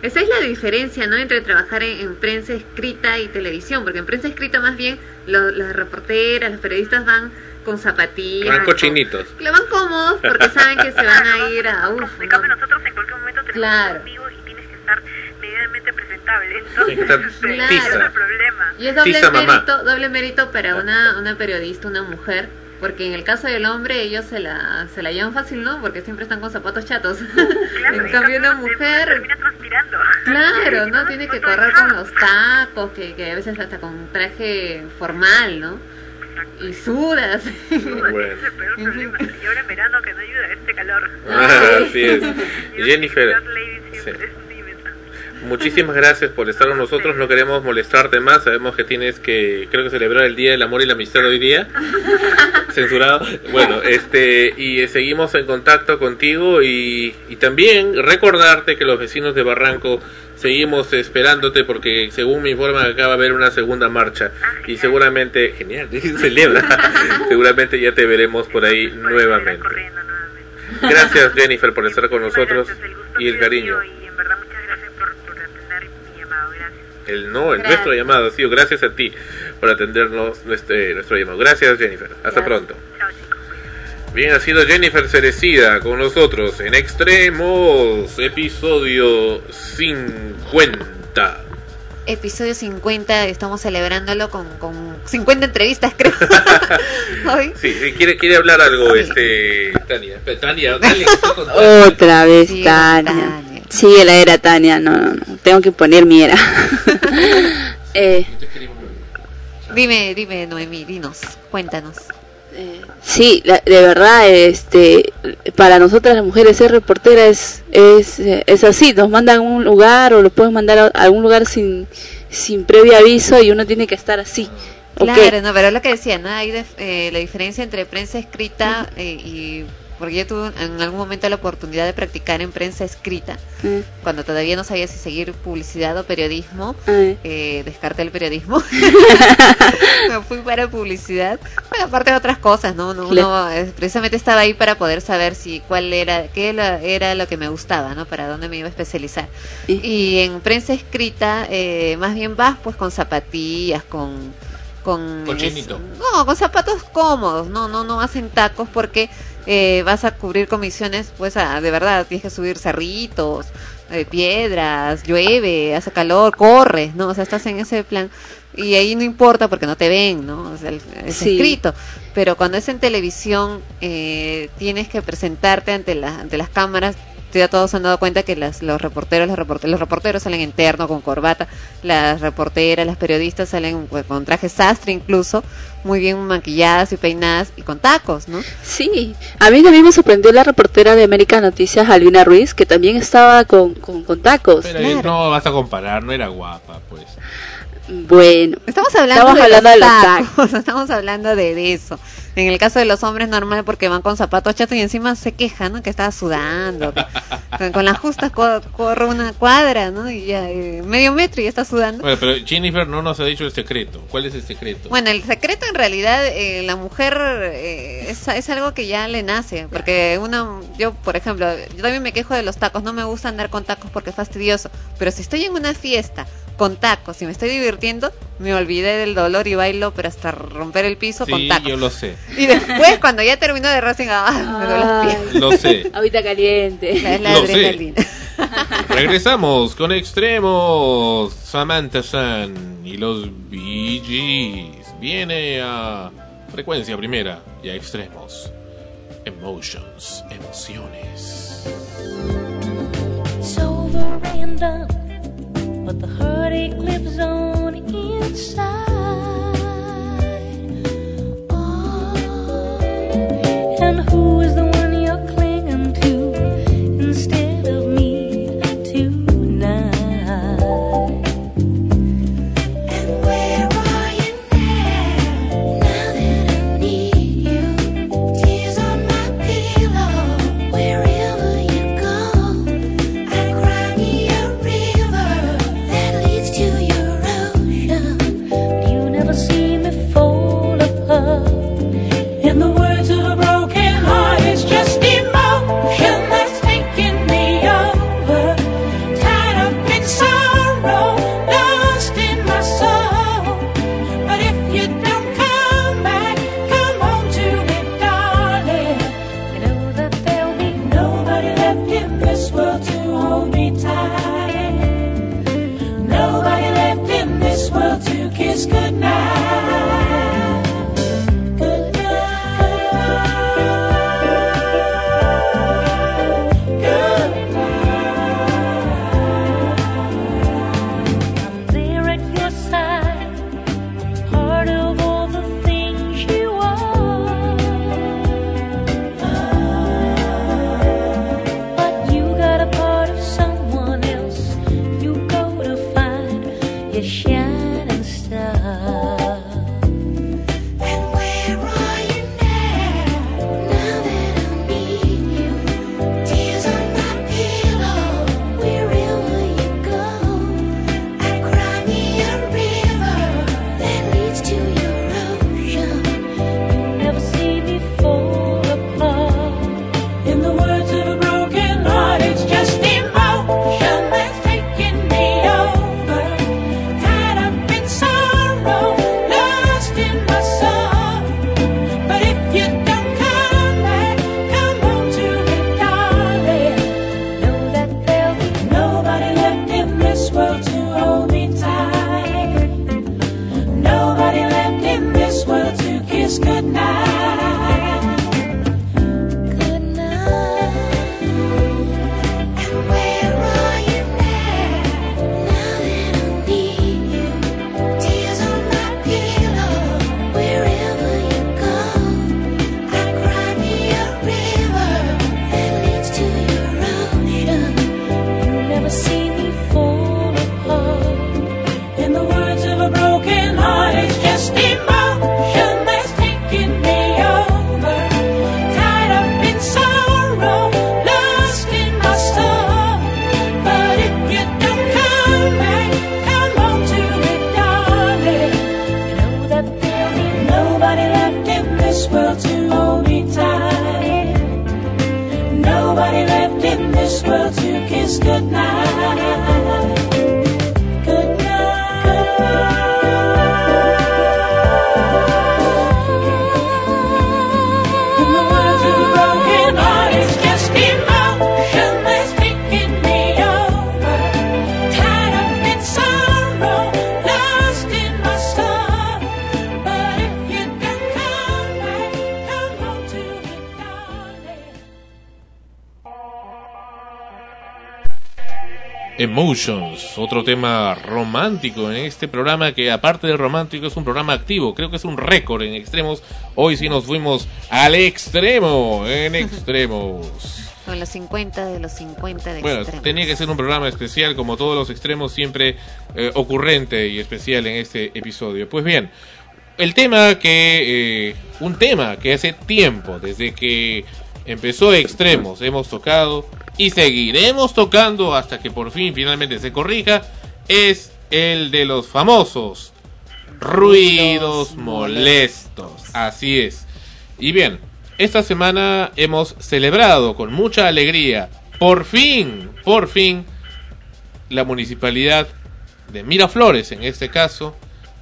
Esa es la diferencia, ¿no? Entre trabajar en, en prensa escrita y televisión, porque en prensa escrita más bien lo- las reporteras, los periodistas van con zapatillas. Van con- cochinitos. que van cómodos porque saben que se van a ir a... Uf, En cambio, nosotros en cualquier momento tenemos Claro. y tienes que estar medianamente presentable. Entonces, estar este, Claro. es el problema. Y es doble Pisa, mamá. mérito, doble mérito para una, una periodista, una mujer, porque en el caso del hombre ellos se la, se la llevan fácil, ¿no? Porque siempre están con zapatos chatos. en cambio una mujer, Termina transpirando. claro, ¿no? Tiene que correr con los tacos, que, que a veces hasta con traje formal, ¿no? Y sudas. Bueno. Es el peor problema. Y ahora en verano que no ayuda este calor. Así es. Jennifer, sí. Muchísimas gracias por estar con nosotros. No queremos molestarte más. Sabemos que tienes que, creo que celebrar el Día del Amor y la Amistad hoy día. Censurado. Bueno, este, y eh, seguimos en contacto contigo y, y también recordarte que los vecinos de Barranco seguimos esperándote porque según me informan acá va a haber una segunda marcha y seguramente, genial, celebra, seguramente ya te veremos por ahí nuevamente. Gracias Jennifer por estar con nosotros y el cariño. Y en verdad muchas gracias por, por atender mi llamado. Gracias. El no, el Gracias. nuestro llamado, sí, gracias a ti por atendernos nuestro, nuestro llamado. Gracias Jennifer, hasta pronto. Bien, ha sido Jennifer Cerecida con nosotros en Extremos, episodio 50. Episodio 50, estamos celebrándolo con, con 50 entrevistas, creo. Hoy. Sí, quiere, quiere hablar algo, este, Tania. Tania. Otra vez Sí, Tania. Sigue la era Tania, no, no, no. Tengo que poner mi era. eh, Dime, dime, Noemí, dinos, cuéntanos. sí, la- de verdad, este, para nosotras las mujeres ser reportera es, es, eh, es así. Nos mandan a un lugar o lo pueden mandar a algún lugar sin, sin previo aviso y uno tiene que estar así. Claro, no, pero es lo que decía, ¿no? Hay eh, la diferencia entre prensa escrita eh, y... Porque yo tuve en algún momento la oportunidad de practicar en prensa escrita, Mm. cuando todavía no sabía si seguir publicidad o periodismo, Mm. eh, descarté el periodismo, me fui para publicidad, bueno, aparte de otras cosas, ¿no? no uno, eh, precisamente estaba ahí para poder saber si cuál era, qué era lo que me gustaba, ¿no? Para dónde me iba a especializar. Y en prensa escrita, eh, más bien vas pues con zapatillas, con... con Cochinito. no, con zapatos cómodos, no, no, no hacen tacos porque eh, vas a cubrir comisiones, pues a- de verdad, tienes que subir cerritos, eh, piedras, llueve, hace calor, corres, ¿no? O sea, estás en ese plan. Y ahí no importa porque no te ven, ¿no? O sea, es Sí. escrito. Pero cuando es en televisión, eh, tienes que presentarte ante, la- ante las cámaras ya todos se han dado cuenta que las, los reporteros, los reporteros, los reporteros salen en terno con corbata, las reporteras, las periodistas salen pues, con traje sastre incluso, muy bien maquilladas y peinadas y con tacos, ¿no? Sí, a mí también me sorprendió la reportera de América Noticias, Albina Ruiz, que también estaba con, con, con tacos. Pero no vas a comparar, no era guapa, pues. Bueno, Estamos hablando, Estamos de, hablando los de los tacos, estamos hablando de, de eso. En el caso de los hombres normal porque van con zapatos chatos y encima se quejan, ¿no? Que estaba sudando, que con, las justas co- corre una cuadra, ¿no? Y ya eh, medio metro y ya está sudando. Bueno, pero Jennifer no nos ha dicho el secreto. ¿Cuál es el secreto? Bueno, el secreto en realidad, eh, la mujer eh, es, es algo que ya le nace, porque una, yo por ejemplo, yo también me quejo de los tacos, no me gusta andar con tacos porque es fastidioso, pero si estoy en una fiesta con tacos y me estoy divirtiendo, me olvidé del dolor y bailo, pero hasta romper el piso con sí, tacos. yo lo sé. Y después, cuando ya termino de Racing, ah, me duele los pies. Lo sé. Ahorita caliente. Es la Lo sé. Regresamos con extremos. Samantha San y los Gees. Viene a frecuencia primera y a extremos. Emotions, emociones. And done, but the heartache lives on inside. Oh, and who is the Otro tema romántico en este programa que aparte de romántico es un programa activo, creo que es un récord en extremos. Hoy sí nos fuimos al extremo, en extremos. Con los 50 de los 50 de Bueno, extremos. tenía que ser un programa especial, como todos los extremos, siempre eh, ocurrente y especial en este episodio. Pues bien, el tema que. eh, un tema que hace tiempo, desde que empezó Extremos, hemos tocado y seguiremos tocando hasta que por fin finalmente se corrija, es el de los famosos ruidos molestos. Así es. Y bien, esta semana hemos celebrado con mucha alegría, por fin, por fin, la municipalidad de Miraflores, en este caso,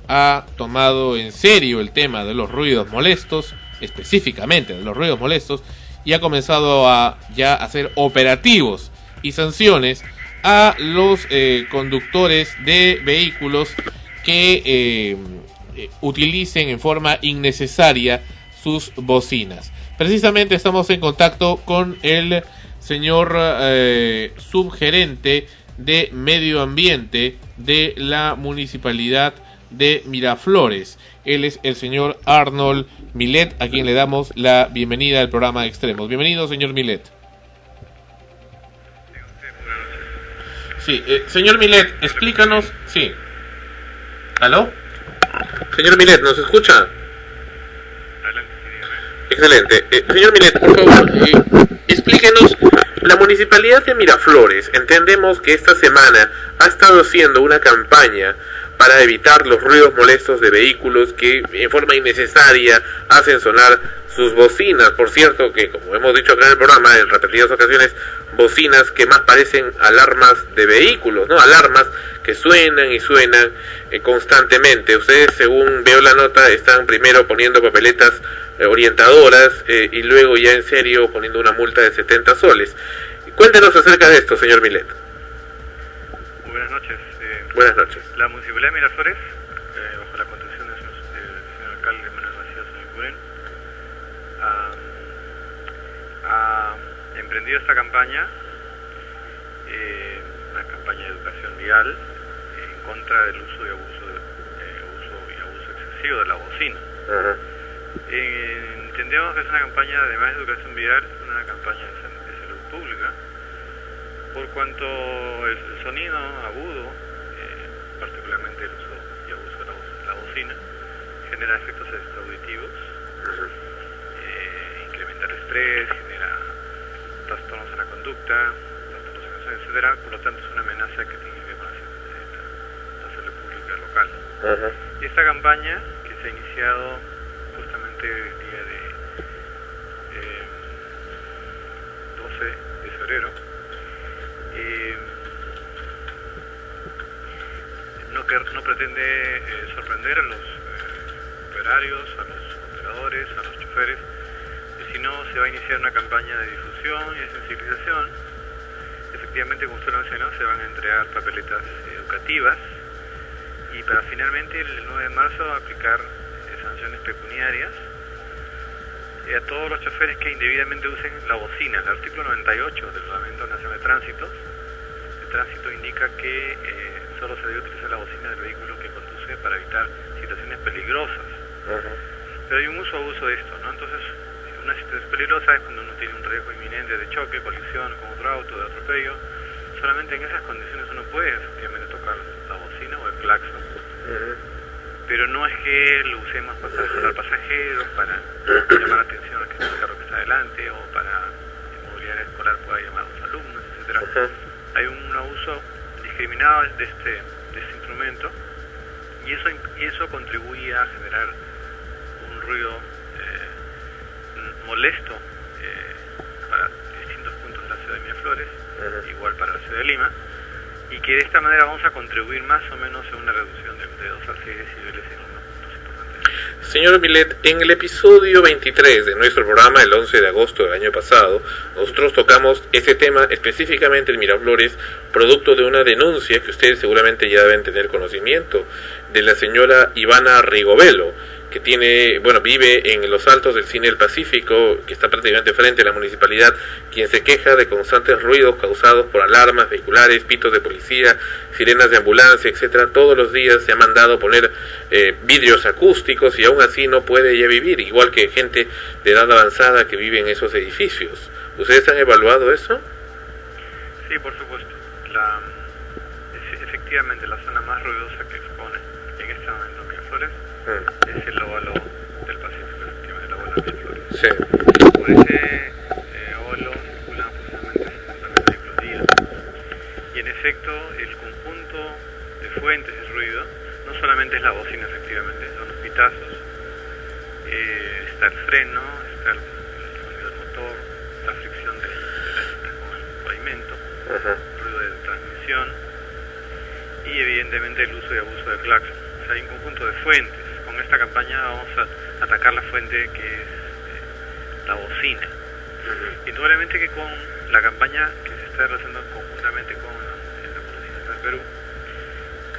ha tomado en serio el tema de los ruidos molestos, específicamente de los ruidos molestos, y ha comenzado a ya hacer operativos y sanciones a los eh, conductores de vehículos que eh, eh, utilicen en forma innecesaria sus bocinas. Precisamente estamos en contacto con el señor subgerente de medio ambiente de la municipalidad de Miraflores. Él es el señor Arnold Milet, a quien le damos la bienvenida al programa Extremos. Bienvenido, señor Milet. Sí, eh, señor Milet, explícanos. Sí. ¿Aló? Señor Milet, ¿nos escucha? Excelente. Eh, señor Milet, por favor, eh, explíquenos. La municipalidad de Miraflores, entendemos que esta semana ha estado haciendo una campaña para evitar los ruidos molestos de vehículos que en forma innecesaria hacen sonar sus bocinas. Por cierto, que como hemos dicho acá en el programa en repetidas ocasiones, bocinas que más parecen alarmas de vehículos, ¿no? Alarmas que suenan y suenan eh, constantemente. Ustedes, según veo la nota, están primero poniendo papeletas eh, orientadoras eh, y luego ya en serio poniendo una multa de 70 soles. Cuéntenos acerca de esto, señor Milet. Buenas noches. Buenas noches. La Municipalidad de Miraflores, eh, bajo la conducción del señor, del señor alcalde Manuel Macías ha, ha emprendido esta campaña, eh, una campaña de educación vial en contra del uso y abuso, de- eh, uso y abuso excesivo de la bocina. Eh, entendemos que es una campaña, además de educación vial, una campaña de, salud pública, por cuanto el, el sonido agudo, particularmente el uso y abuso de la, bo- la bocina, genera efectos auditivos, eh, incrementa el estrés, genera trastornos en la conducta, trastornos en la acción, etcétera, por lo tanto es una amenaza que tiene que ver con la, la- la salud pública local. Y esta campaña, que se ha iniciado justamente el día de eh, 12 de febrero, eh, no, que- no pretende eh, sorprender a los eh, operarios, a los operadores, a los choferes, sino se va a iniciar una campaña de difusión y de sensibilización. Efectivamente, como usted lo mencionó, se van a entregar papeletas educativas y para finalmente el 9 de marzo aplicar eh, sanciones pecuniarias a todos los choferes que indebidamente usen la bocina. El artículo 98 del Reglamento Nacional de Tránsito, el tránsito indica que solo se debe utilizar la bocina del vehículo que conduce para evitar situaciones peligrosas. Pero hay un uso abuso de esto, ¿no? Entonces, una situación peligrosa es cuando uno tiene un riesgo inminente de choque, colisión con otro auto, de atropello. Solamente en esas condiciones uno puede efectivamente tocar la bocina o el claxon. Pero no es que lo usemos para saludar pasajeros, para llamar la atención al que está el carro que está adelante o para en movilidad escolar pueda llamar a los alumnos, etcétera. Hay un abuso discriminado de este, de este instrumento y eso, y eso contribuye a generar un ruido eh, molesto eh, para distintos puntos de la ciudad de Miraflores, igual para la ciudad de Lima, y que de esta manera vamos a contribuir más o menos a una reducción de, de 2 a 6 decibeles en unos puntos importantes. Señor Milet, en el episodio 23 de nuestro programa, el 11 de agosto del año pasado, nosotros tocamos ese tema específicamente en Miraflores, producto de una denuncia que ustedes seguramente ya deben tener conocimiento, de la señora Ivana Rigobelo, que tiene, bueno, vive en los altos del cine del Pacífico, que está prácticamente frente a la municipalidad, quien se queja de constantes ruidos causados por alarmas vehiculares, pitos de policía, sirenas de ambulancia, etcétera. Todos los días se ha mandado poner eh, vidrios acústicos y aún así no puede ya vivir, igual que gente de edad avanzada que vive en esos edificios. ¿Ustedes han evaluado eso? Sí, por supuesto. La, es- efectivamente, la zona más ruidosa que expone en este momento Miraflores es el óvalo del Pacífico, efectivamente, el óvalo de Miraflores. Sí. Por ese eh, óvalo circulan aproximadamente 60 vehículos día. Y en efecto, el conjunto de fuentes de ruido no solamente es la bocina, efectivamente, son los pitazos, eh, está el freno, está el, el sonido del motor, la fricción de, de las llantas con el pavimento, ruido de transmisión y evidentemente el uso y abuso del claxon. O sea, hay un conjunto de fuentes. Con esta campaña vamos a atacar la fuente que es la bocina. Indudablemente que con la campaña que se está realizando conjuntamente con la, Nacional del Perú,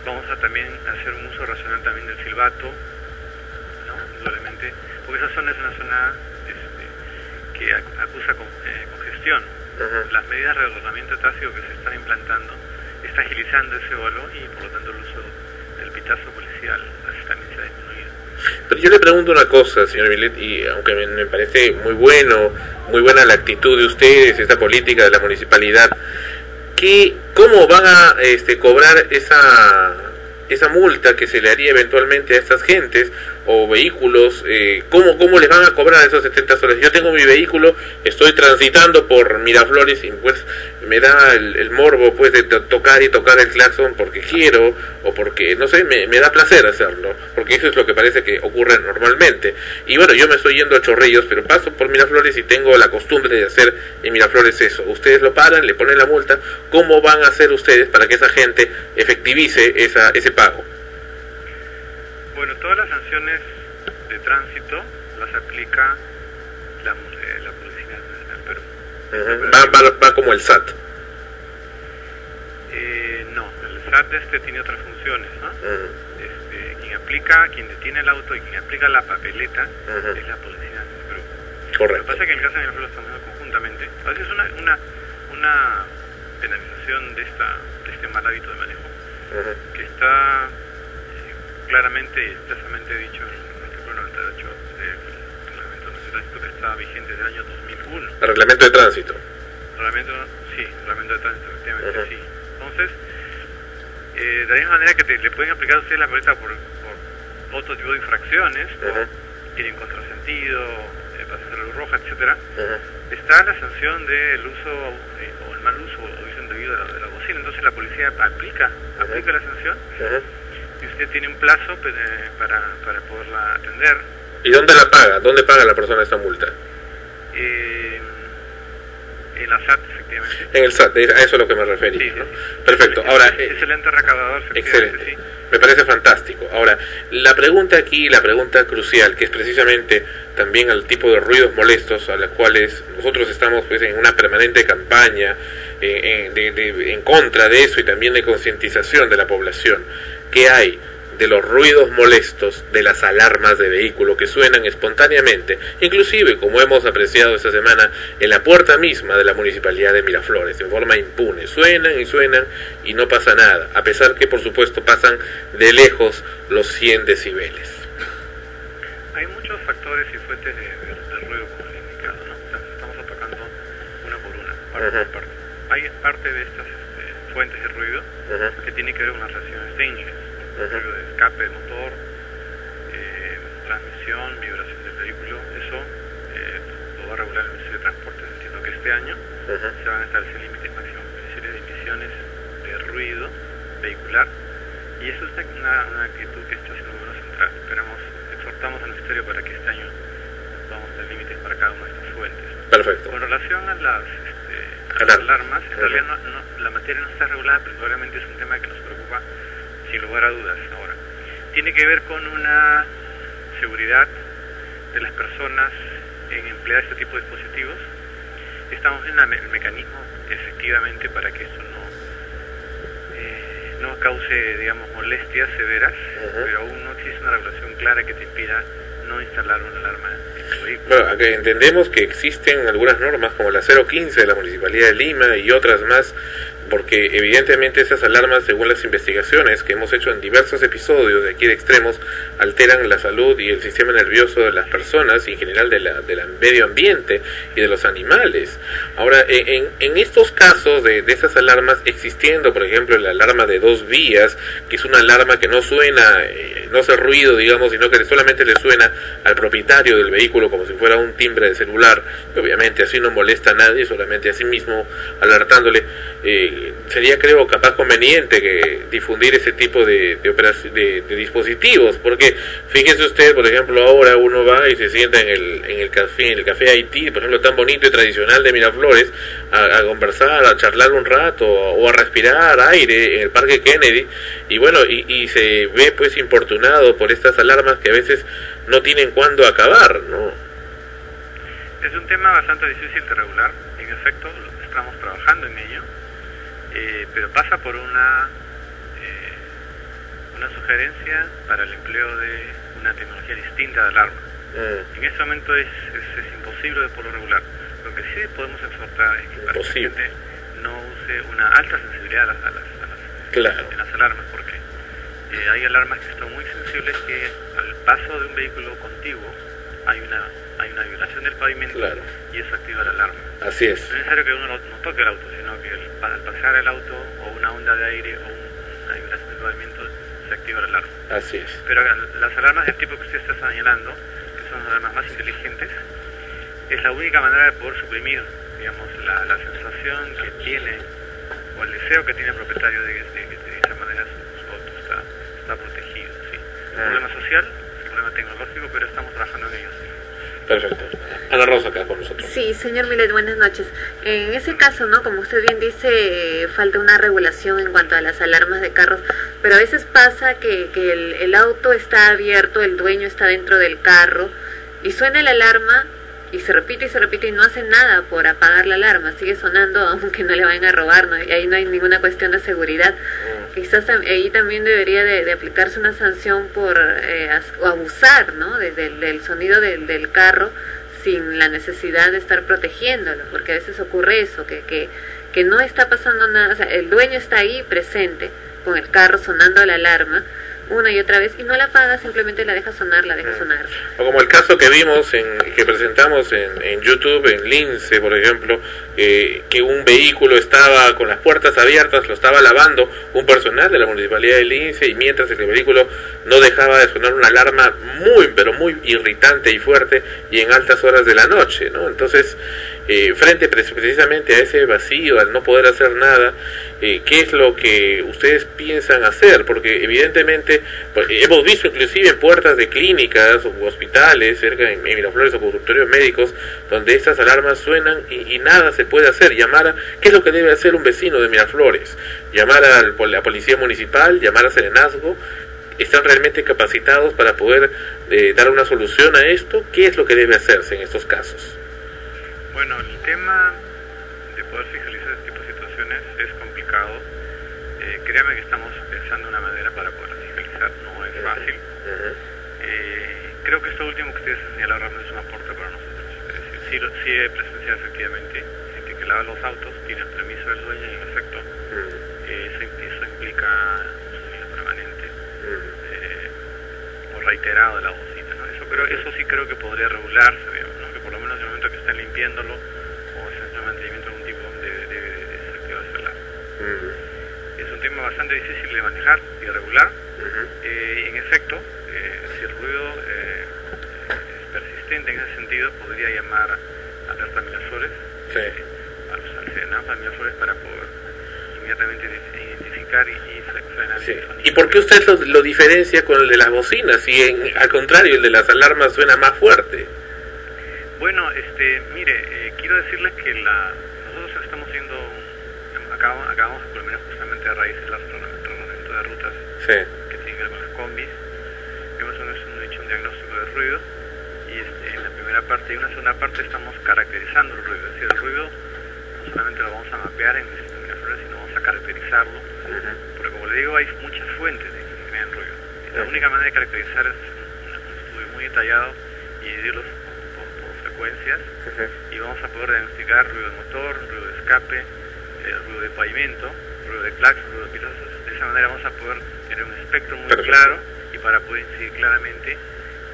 vamos a también hacer un uso racional también del silbato, ¿no? Indudablemente, porque esa zona es una zona este, que ac- acusa con, eh, congestión. Las medidas de ordenamiento de tráfico que se están implantando está agilizando ese valor y por lo tanto el uso del pitazo policial también se ha disminuido. Yo le pregunto una cosa, señor Milet, y aunque me, me parece muy bueno, muy buena la actitud de ustedes, esta política de la municipalidad, ¿qué, ¿cómo van a este, cobrar esa, esa multa que se le haría eventualmente a estas gentes o vehículos? Eh, ¿cómo, ¿Cómo les van a cobrar esos 70 soles? Yo tengo mi vehículo, estoy transitando por Miraflores y pues me da el, morbo pues de to- tocar y tocar el claxon porque quiero o porque, no sé, me, me da placer hacerlo, porque eso es lo que parece que ocurre normalmente. Y bueno, yo me estoy yendo a Chorrillos, pero paso por Miraflores y tengo la costumbre de hacer en Miraflores eso. Ustedes lo paran, le ponen la multa, ¿cómo van a hacer ustedes para que esa gente efectivice esa, ese pago? Bueno, todas las sanciones de tránsito las aplica la, eh, la Policía Nacional Perú. Ujú. va, va- va como el SAT. Eh, no, el SAT este tiene otras funciones, ¿no? Este, quien aplica, quien detiene el auto y quien aplica la papeleta es la Policía Nacional Perú. Lo que Correcto. pasa es que en el caso de Miraflores lo estamos haciendo conjuntamente. A veces una, una, una penalización de, esta, de este mal hábito de manejo que está claramente y expresamente dicho en el artículo 98 del Reglamento Nacional de Tránsito que está vigente desde el año 2001. El reglamento de tránsito. Reglamento, sí, reglamento de tránsito, efectivamente, sí. Entonces, eh, de la misma manera que te- le pueden aplicar a ustedes la multa por, por otro tipo de infracciones, por ir en contrasentido, eh, pasar la luz roja, etcétera, está la sanción del uso eh, o el mal uso o uso indebido de la, de la bocina. Entonces la policía aplica, aplica la sanción y usted tiene un plazo eh, para, para poderla atender. ¿Y dónde la paga? ¿Dónde paga la persona esta multa? Eh, en la SAT, efectivamente. En el SAT, a eso es a lo que me referí. ¿no? Perfecto. Ahora, eh, Excelente recaudador, efectivamente, Excelente. Me parece fantástico. Ahora, la pregunta aquí, la pregunta crucial, que es precisamente también al tipo de ruidos molestos a los cuales nosotros estamos pues en una permanente campaña eh, eh, de- en contra de eso y también de concientización de la población. ¿Qué hay de los ruidos molestos de las alarmas de vehículo que suenan espontáneamente, inclusive como hemos apreciado esta semana en la puerta misma de la municipalidad de Miraflores, en forma impune, suenan y suenan y no pasa nada, a pesar que por supuesto pasan de lejos los 100 decibeles. Hay muchos factores y fuentes de, de- de ruido, como indicado, ¿no? O sea, estamos atacando una por una, parte por parte. Hay parte de estas este, fuentes de ruido que tienen que ver con las relaciones técnicas, ruido de escape de motor, eh, transmisión, vibración del vehículo, eso eh, lo va a regular el Ministerio de Transporte. Entiendo que este año se van a establecer límites máximos de emisiones de ruido vehicular y eso es una, una actitud que está siendo muy central. Esperamos, exhortamos al Ministerio para que este año podamos tener límites para cada una de estas fuentes. Perfecto. Con relación a las, este, a las alarmas, en realidad no, no- la materia no está regulada, pero probablemente es un tema que nos preocupa sin lugar a dudas ahora. Tiene que ver con una seguridad de las personas en emplear este tipo de dispositivos. Estamos en el mecanismo efectivamente para que esto no, eh, no cause, digamos, molestias severas, pero aún no existe una regulación clara que te impida no instalar una alarma en tu vehículo. Bueno, acá entendemos que existen algunas normas como la 015 de la Municipalidad de Lima y otras más, porque evidentemente esas alarmas, según las investigaciones que hemos hecho en diversos episodios de aquí de extremos, alteran la salud y el sistema nervioso de las personas y en general de del medio ambiente y de los animales. Ahora, en, en- en estos casos de, de esas alarmas existiendo, por ejemplo, la alarma de dos vías, que es una alarma que no suena, eh, no hace ruido, digamos, sino que solamente le suena al propietario del vehículo como si fuera un timbre de celular, obviamente así no molesta a nadie, solamente a sí mismo alertándole, eh, sería creo capaz conveniente que difundir ese tipo de, de, de- de dispositivos, porque fíjese usted, por ejemplo, ahora uno va y se sienta en el, en el café, en el café Haití, por ejemplo, tan bonito y tradicional de Miraflores, a, a conversar, a charlar un rato, o a respirar aire en el Parque Kennedy, y bueno, y, y se ve pues importunado por estas alarmas que a veces no tienen cuándo acabar, ¿no? Es un tema bastante difícil de regular, en efecto, estamos trabajando en ello, eh, pero pasa por una, eh, una sugerencia para el empleo de una tecnología distinta de alarma. En este momento es, es, es imposible de poderlo regular. Lo que sí podemos exhortar es que para que la gente no use una alta sensibilidad a las, a las, a las- Claro. en las alarmas, porque eh, hay alarmas que son muy sensibles que al paso de un vehículo contiguo hay una hay una vibración del pavimento Claro. y eso activa la alarma. Así es. No es necesario que uno no, no toque el auto, sino que el- para al pasar el auto o una onda de aire o un- una vibración del pavimento se activa la alarma. Así es. Pero las alarmas del tipo que usted está señalando, que son alarmas más inteligentes, es la única manera de poder suprimir, digamos, la, la sensación que tiene o el deseo que tiene el propietario de, de que de esa manera su, su auto está, está protegido. ¿sí? Ah. problema social, tecnológico, pero estamos trabajando en ello. sí. Perfecto. Ana Rosa acá con nosotros. Sí, señor Milet, buenas noches. En ese caso, ¿no? Como usted bien dice, falta una regulación en cuanto a las alarmas de carros, pero a veces pasa que, que el, el auto está abierto, el dueño está dentro del carro y suena la alarma y se repite y se repite y no hace nada por apagar la alarma, sigue sonando aunque no le vayan a robar, ¿no? Y ahí no hay ninguna cuestión de seguridad. Quizás tam- ahí también debería de, de aplicarse una sanción por eh, abusar, ¿no? De- del- del sonido del, del carro sin la necesidad de estar protegiéndolo, porque a veces ocurre eso, que, que, que no está pasando nada, o sea, el dueño está ahí presente con el carro sonando la alarma una y otra vez y no la apaga, simplemente la deja sonar, la deja sonar. O como el caso que vimos, en, que presentamos en, en YouTube, en Lince, por ejemplo, eh, que un vehículo estaba con las puertas abiertas, lo estaba lavando un personal de la municipalidad de Lince y mientras el vehículo no dejaba de sonar una alarma muy, pero muy irritante y fuerte y en altas horas de la noche, ¿no? Entonces, eh, frente pre- precisamente a ese vacío, al no poder hacer nada, eh, ¿qué es lo que ustedes piensan hacer? Porque evidentemente pues, hemos visto inclusive puertas de clínicas o hospitales, cerca en, Miraflores o consultorios médicos, donde estas alarmas suenan y, y nada se puede hacer. Llamar a, ¿Qué es lo que debe hacer un vecino de Miraflores? Llamar a la policía municipal, llamar a Serenazgo. ¿Están realmente capacitados para poder eh, dar una solución a esto? ¿Qué es lo que debe hacerse en estos casos? Bueno, el tema de poder fiscalizar este tipo de situaciones es complicado. Eh, créame que estamos pensando una manera para poder fiscalizar, no es fácil. Eh, creo que esto último que ustedes han señalado realmente es un aporte para nosotros. Es decir, sí, lo- sí he presenciado efectivamente gente que lava los autos, tiene el permiso del dueño y en efecto eh, eso, eso implica un permanente eh, o reiterado de la bocina. ¿no? Eso, creo, eso sí creo que podría regularse, digamos, que el estén limpiándolo o haciendo un mantenimiento de algún tipo debe, debe de desactivarse la es un tema bastante difícil de manejar y de regular. Eh, en efecto, eh, si el ruido eh, es persistente en ese sentido, podría llamar a alerta Miraflores, eh, a los al Serenazgo de Miraflores para poder inmediatamente de- identificar y, y fre- frenar Sí. ese sonido. ¿Y por qué usted lo, lo diferencia con el de las bocinas? Y en- al contrario, el de las alarmas suena más fuerte. Bueno, este, mire, eh, quiero decirles que la, nosotros estamos haciendo, acabamos, acabamos de culminar justamente a raíz del reglamento de rutas Sí. que tiene que ver con las combis. Hemos hecho un diagnóstico de ruido y este, en la primera parte y en una segunda parte estamos caracterizando el ruido. Es decir, el ruido no solamente lo vamos a mapear en sistema Miraflores, sino vamos a caracterizarlo. Porque como le digo, hay muchas fuentes de que generan ruido. La única manera de caracterizar es un, un estudio muy detallado y dividirlos Y vamos a poder diagnosticar ruido de motor, ruido de escape, eh, ruido de pavimento, ruido de claxon, ruido de pilotos. De esa manera vamos a poder tener un espectro muy Perfecto. claro y para poder incidir claramente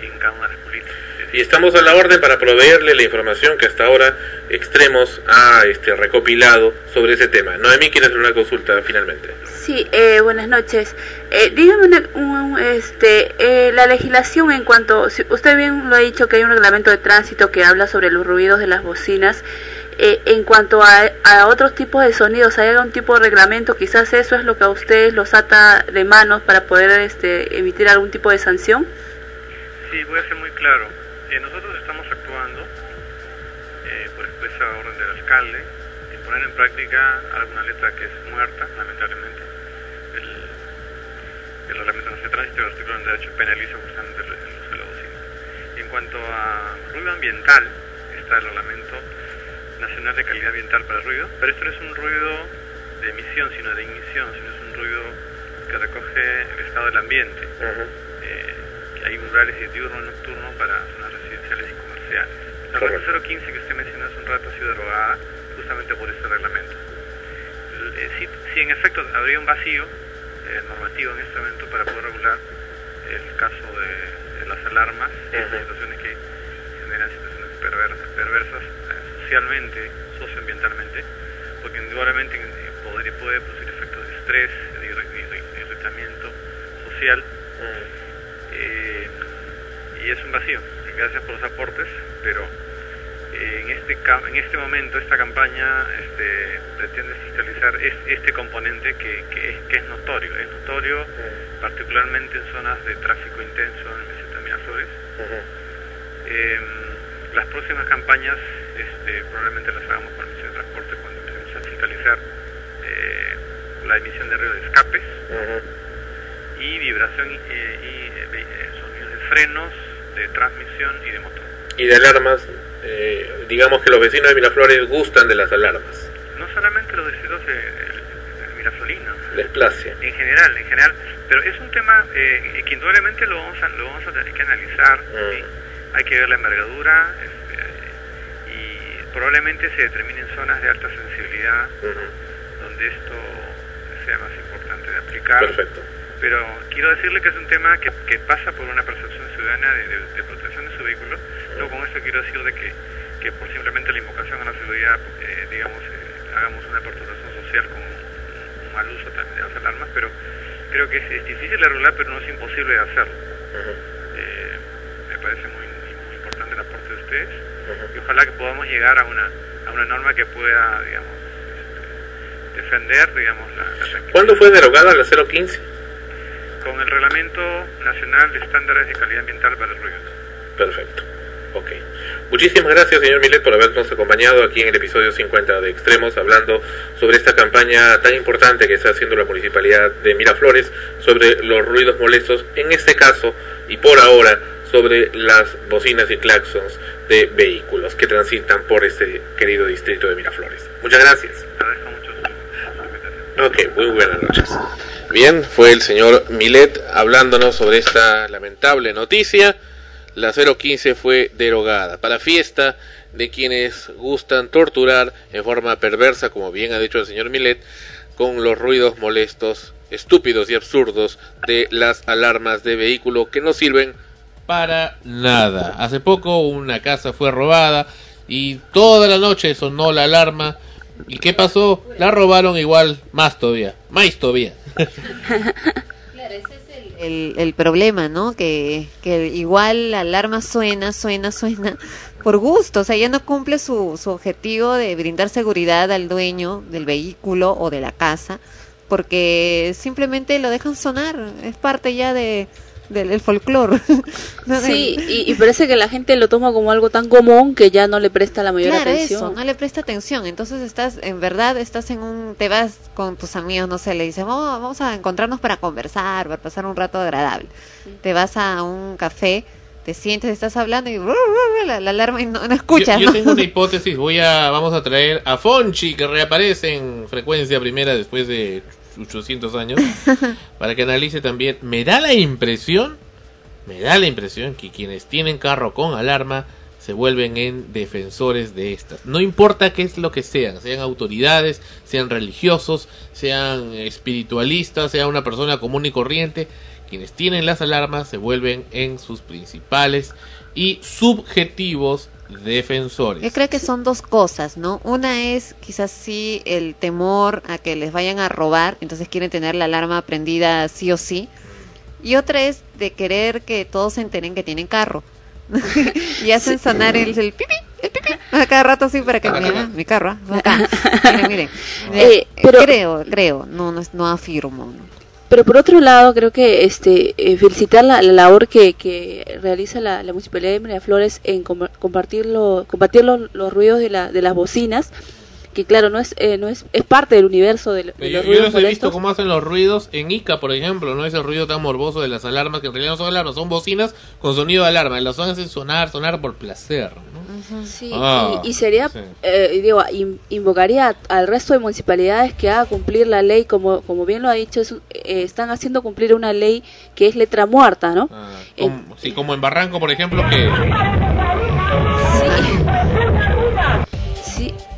en las políticas. Y estamos a la orden para proveerle la información que hasta ahora Extremos ha este, recopilado sobre ese tema. Noemí quiere hacer una consulta finalmente. Sí, eh, buenas noches. Eh, dígame una- un- este, eh, la legislación en cuanto, si usted bien lo ha dicho que hay un reglamento de tránsito que habla sobre los ruidos de las bocinas. Eh, en cuanto a, a otros tipos de sonidos, ¿hay algún tipo de reglamento? Quizás eso es lo que a ustedes los ata de manos para poder este, emitir algún tipo de sanción. Sí, voy a ser muy claro. Eh, nosotros estamos actuando eh, por expresa orden del alcalde en poner en práctica alguna letra que es muerta, lamentablemente. El, el Reglamento Nacional de Tránsito y el artículo de derecho penaliza justamente el, el uso de la bocina. Y en cuanto a ruido ambiental, está el Reglamento Nacional de Calidad Ambiental para el Ruido, pero esto no es un ruido de emisión, sino de ignición, sino es un ruido que recoge el estado del ambiente. Eh, hay umbrales de diurno y nocturno para zonas residenciales y comerciales. La regla 015 que usted mencionó hace un rato ha sido derogada justamente por este reglamento. Eh, sí, sí, en efecto, habría un vacío eh, normativo en este momento para poder regular el caso de, de las alarmas, estas situaciones que generan situaciones perversas, perversas eh, socialmente, socioambientalmente, porque indudablemente podría, puede producir efectos de estrés, de irri- irri- irritamiento social, eh, y es un vacío. Gracias por los aportes, pero eh, en este en este momento esta campaña este, pretende fiscalizar es- este componente que, que, es, que es notorio, es notorio particularmente en zonas de tráfico intenso en meseta Miraflores. Eh, las próximas campañas este, probablemente las hagamos con la Comisión de Transporte cuando empecemos a fiscalizar eh, la emisión de ruido de escapes y vibración y, eh, sonidos de frenos, de transmisión y de motor. Y de alarmas, eh, digamos que los vecinos de Miraflores gustan de las alarmas. No solamente los vecinos de, de- Les place. en general, en general, pero es un tema eh, que indudablemente lo vamos a, lo vamos a tener que analizar, ¿sí? hay que ver la envergadura este, y probablemente se determinen zonas de alta sensibilidad donde esto sea más importante de aplicar. Perfecto. Pero quiero decirle que es un tema que, que pasa por una percepción ciudadana de, de- de protección de su vehículo. No con esto quiero decir de que, que por simplemente la invocación a la seguridad, eh, digamos, eh, hagamos una perturbación social con un, mal uso también de las alarmas, pero creo que es, es difícil de regular, pero no es imposible de hacerlo. Eh, me parece muy, muy importante el aporte de ustedes y ojalá que podamos llegar a una, a una norma que pueda, digamos, este, defender, digamos, la, la. ¿Cuándo fue derogada la 015? Con el Reglamento Nacional de Estándares de Calidad Ambiental para el Ruido. Perfecto. Ok. Muchísimas gracias, señor Milet, por habernos acompañado aquí en el episodio 50 de Extremos, hablando sobre esta campaña tan importante que está haciendo la Municipalidad de Miraflores sobre los ruidos molestos, en este caso y por ahora sobre las bocinas y claxons de vehículos que transitan por este querido distrito de Miraflores. Muchas gracias. Ok, muy buenas noches. Bien, fue el señor Milet hablándonos sobre esta lamentable noticia. La 015 fue derogada para fiesta de quienes gustan torturar en forma perversa, como bien ha dicho el señor Milet, con los ruidos molestos, estúpidos y absurdos de las alarmas de vehículo que no sirven para nada. Hace poco una casa fue robada y toda la noche sonó la alarma. ¿Y qué pasó? La robaron igual, más todavía, más todavía. El, el problema, ¿no? Que, que igual la alarma suena, suena, suena por gusto, o sea, ya no cumple su, su objetivo de brindar seguridad al dueño del vehículo o de la casa, porque simplemente lo dejan sonar, es parte ya de del del folclore. ¿no? Sí, y, y parece que la gente lo toma como algo tan común que ya no le presta la mayor Claro, atención. eso, no le presta atención. Entonces estás, en verdad, estás en un, te vas con tus amigos, no sé, le dices, vamos, vamos a encontrarnos para conversar, para pasar un rato agradable. Te vas a un café, te sientes, estás hablando y la, la alarma y no, no escuchas, Yo, yo ¿no? tengo una hipótesis, voy a, vamos a traer a Fonchi que reaparece en frecuencia primera después de 800 años, para que analice también. Me da la impresión, me da la impresión que quienes tienen carro con alarma se vuelven en defensores de estas. No importa qué es lo que sean, sean autoridades, sean religiosos, sean espiritualistas, sea una persona común y corriente, quienes tienen las alarmas se vuelven en sus principales y subjetivos defensores. Yo creo que son dos cosas, ¿no? Una es quizás sí el temor a que les vayan a robar, entonces quieren tener la alarma prendida sí o sí. Y otra es de querer que todos se enteren que tienen carro. y hacen sonar el, el pipi, el pipi, a cada rato así para que miren, mi carro, ah, acá. miren, miren. Eh, pero- creo, creo, no, no, no afirmo. ¿no? Pero por otro lado, creo que este eh, felicitar la, la labor que, realiza la, la Municipalidad de Miraflores en com- compartir, lo- compartir los, los ruidos de, la, de las bocinas, que claro, no es eh, no es, es parte del universo de, de Yo, los yo los he visto cómo hacen los ruidos en Ica, por ejemplo, no ese ruido tan morboso de las alarmas, que en realidad no son alarmas, son bocinas con sonido de alarma, y las hacen sonar, sonar por placer. ¿no? Sí, Ah, y, y sería, sí. eh, digo, in- invocaría al resto de municipalidades que haga cumplir la ley, como, como bien lo ha dicho, es eh, están haciendo cumplir una ley que es letra muerta, ¿no? Como, sí, como en Barranco, por ejemplo, que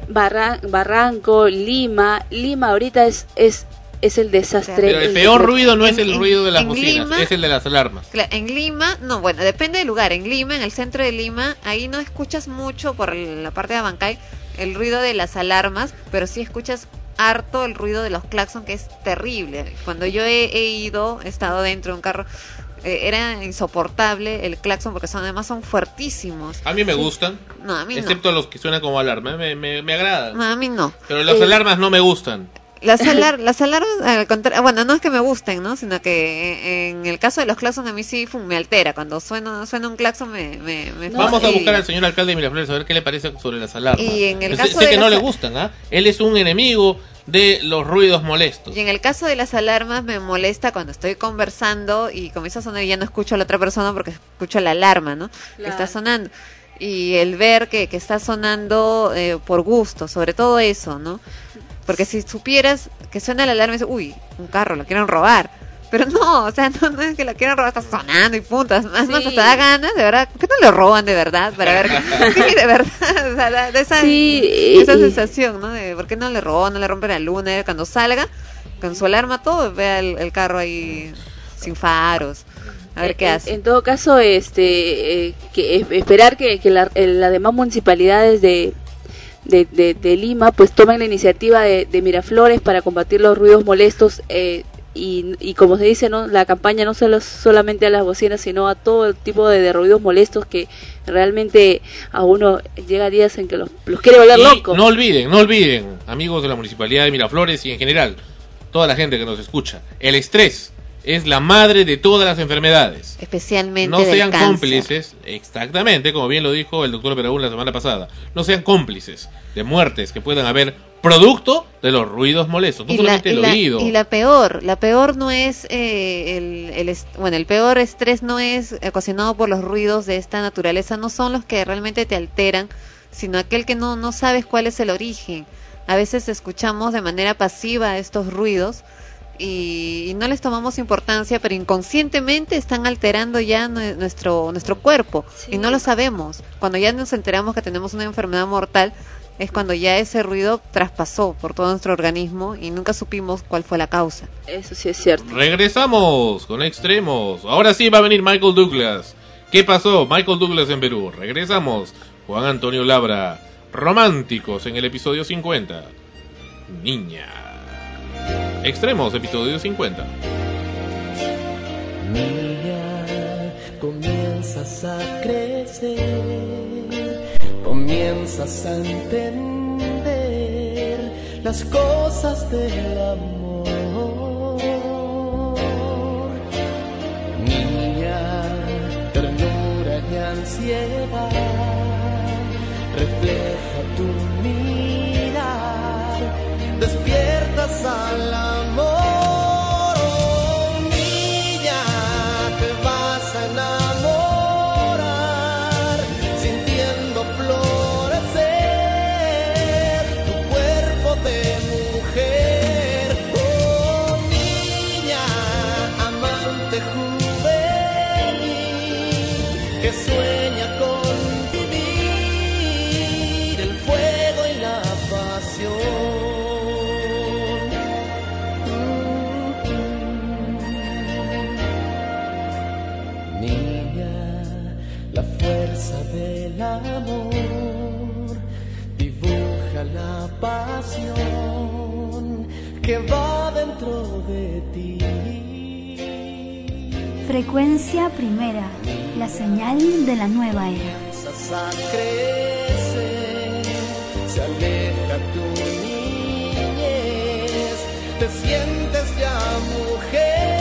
Sí, Barra- Barranco, Lima, Lima ahorita es es es el desastre. pero el peor ruido no es el en- ruido de las bocinas, Lima- es el de las alarmas. En Lima, no, bueno, depende del lugar. En Lima, en el centro de Lima, ahí no escuchas mucho por la parte de Abancay el ruido de las alarmas, pero sí escuchas harto el ruido de los claxon, que es terrible. Cuando yo he, he ido, he estado dentro de un carro, eh, era insoportable el claxon porque son además son fuertísimos. A mí me gustan, No, a mí no. excepto los que suenan como alarma, me, me, me agradan. No, a mí no. Pero las Eh, alarmas no me gustan. Las, alar- las alarmas, al contrario, bueno, no es que me gusten, ¿no? Sino que en el caso de los claxon a mí sí fum, me altera. Cuando suena, suena un claxon me... me, me Vamos a y- buscar al señor alcalde de Miraflores a ver qué le parece sobre las alarmas. Y en el caso sé de que no le gustan, ¿ah? Él es un enemigo de los ruidos molestos. Y en el caso de las alarmas me molesta cuando estoy conversando y comienza a sonar y ya no escucho a la otra persona porque escucho la alarma, ¿no? Que está sonando. Y el ver que, que está sonando eh, por gusto, sobre todo eso, ¿no? Porque si supieras que suena la alarma y dices, uy, un carro, lo quieren robar. Pero no, o sea, no, no es que lo quieran robar, está sonando y puntas. Más, más, hasta da ganas, de verdad. ¿Por qué no lo roban de verdad? Para ver. sí, de verdad. O sea, da- da esa, Sí, esa sensación, ¿no? De por qué no le roban, no le rompen la luna. Cuando salga, con su alarma todo, vea el, el carro ahí sin faros. A ver qué en, hace. En todo caso, este, eh, que eh, esperar que, que la- eh, las demás municipalidades de, de, de- de Lima pues tomen la iniciativa de, de Miraflores para combatir los ruidos molestos eh, y, y como se dice, no la campaña no solo solamente a las bocinas, sino a todo el tipo de, de ruidos molestos que realmente a uno llega días en que los, los quiere volver locos. No olviden, no olviden, amigos de la Municipalidad de Miraflores y en general, toda la gente que nos escucha, el estrés es la madre de todas las enfermedades. Especialmente No del sean cáncer. cómplices, exactamente, como bien lo dijo el doctor Peragún la semana pasada, no sean cómplices de muertes que puedan haber producto de los ruidos molestos, no y la, solamente y el la- oído. y la peor, la peor no es eh, el, el bueno, el peor estrés no es ocasionado por los ruidos de esta naturaleza, no son los que realmente te alteran, sino aquel que no, no sabes cuál es el origen. A veces escuchamos de manera pasiva estos ruidos y, y no les tomamos importancia, pero inconscientemente están alterando ya nue- nuestro, nuestro cuerpo y no lo sabemos. Cuando ya nos enteramos que tenemos una enfermedad mortal, es cuando ya ese ruido traspasó por todo nuestro organismo y nunca supimos cuál fue la causa. Eso sí es cierto. Regresamos con extremos. Ahora sí va a venir Michael Douglas. ¿Qué pasó? Michael Douglas en Perú. Regresamos. Juan Antonio Labra. Románticos en el episodio 50. Niña. Extremos, episodio 50. Niña, comienzas a crecer, comienzas a entender las cosas del amor. Niña, ternura y ansiedad, refleja tu despiertas al amor. Que va dentro de ti. Frecuencia primera, la señal de la nueva era. comienzas a crecer, se aleja tu niñez, te sientes ya mujer,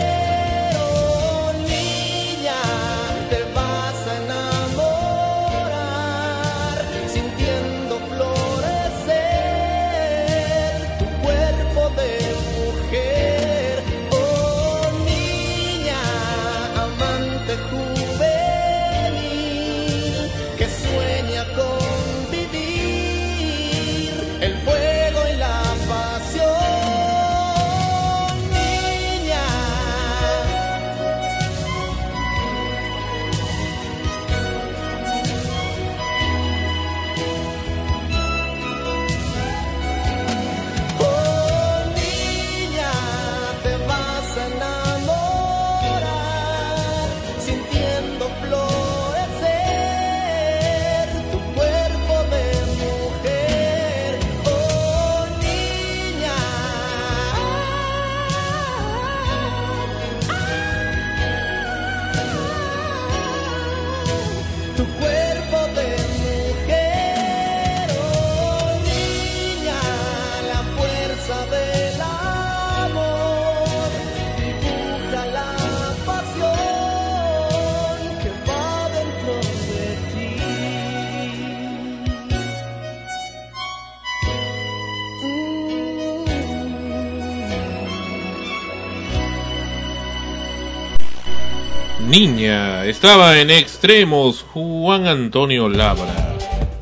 Niña, estaba en extremos Juan Antonio Labra,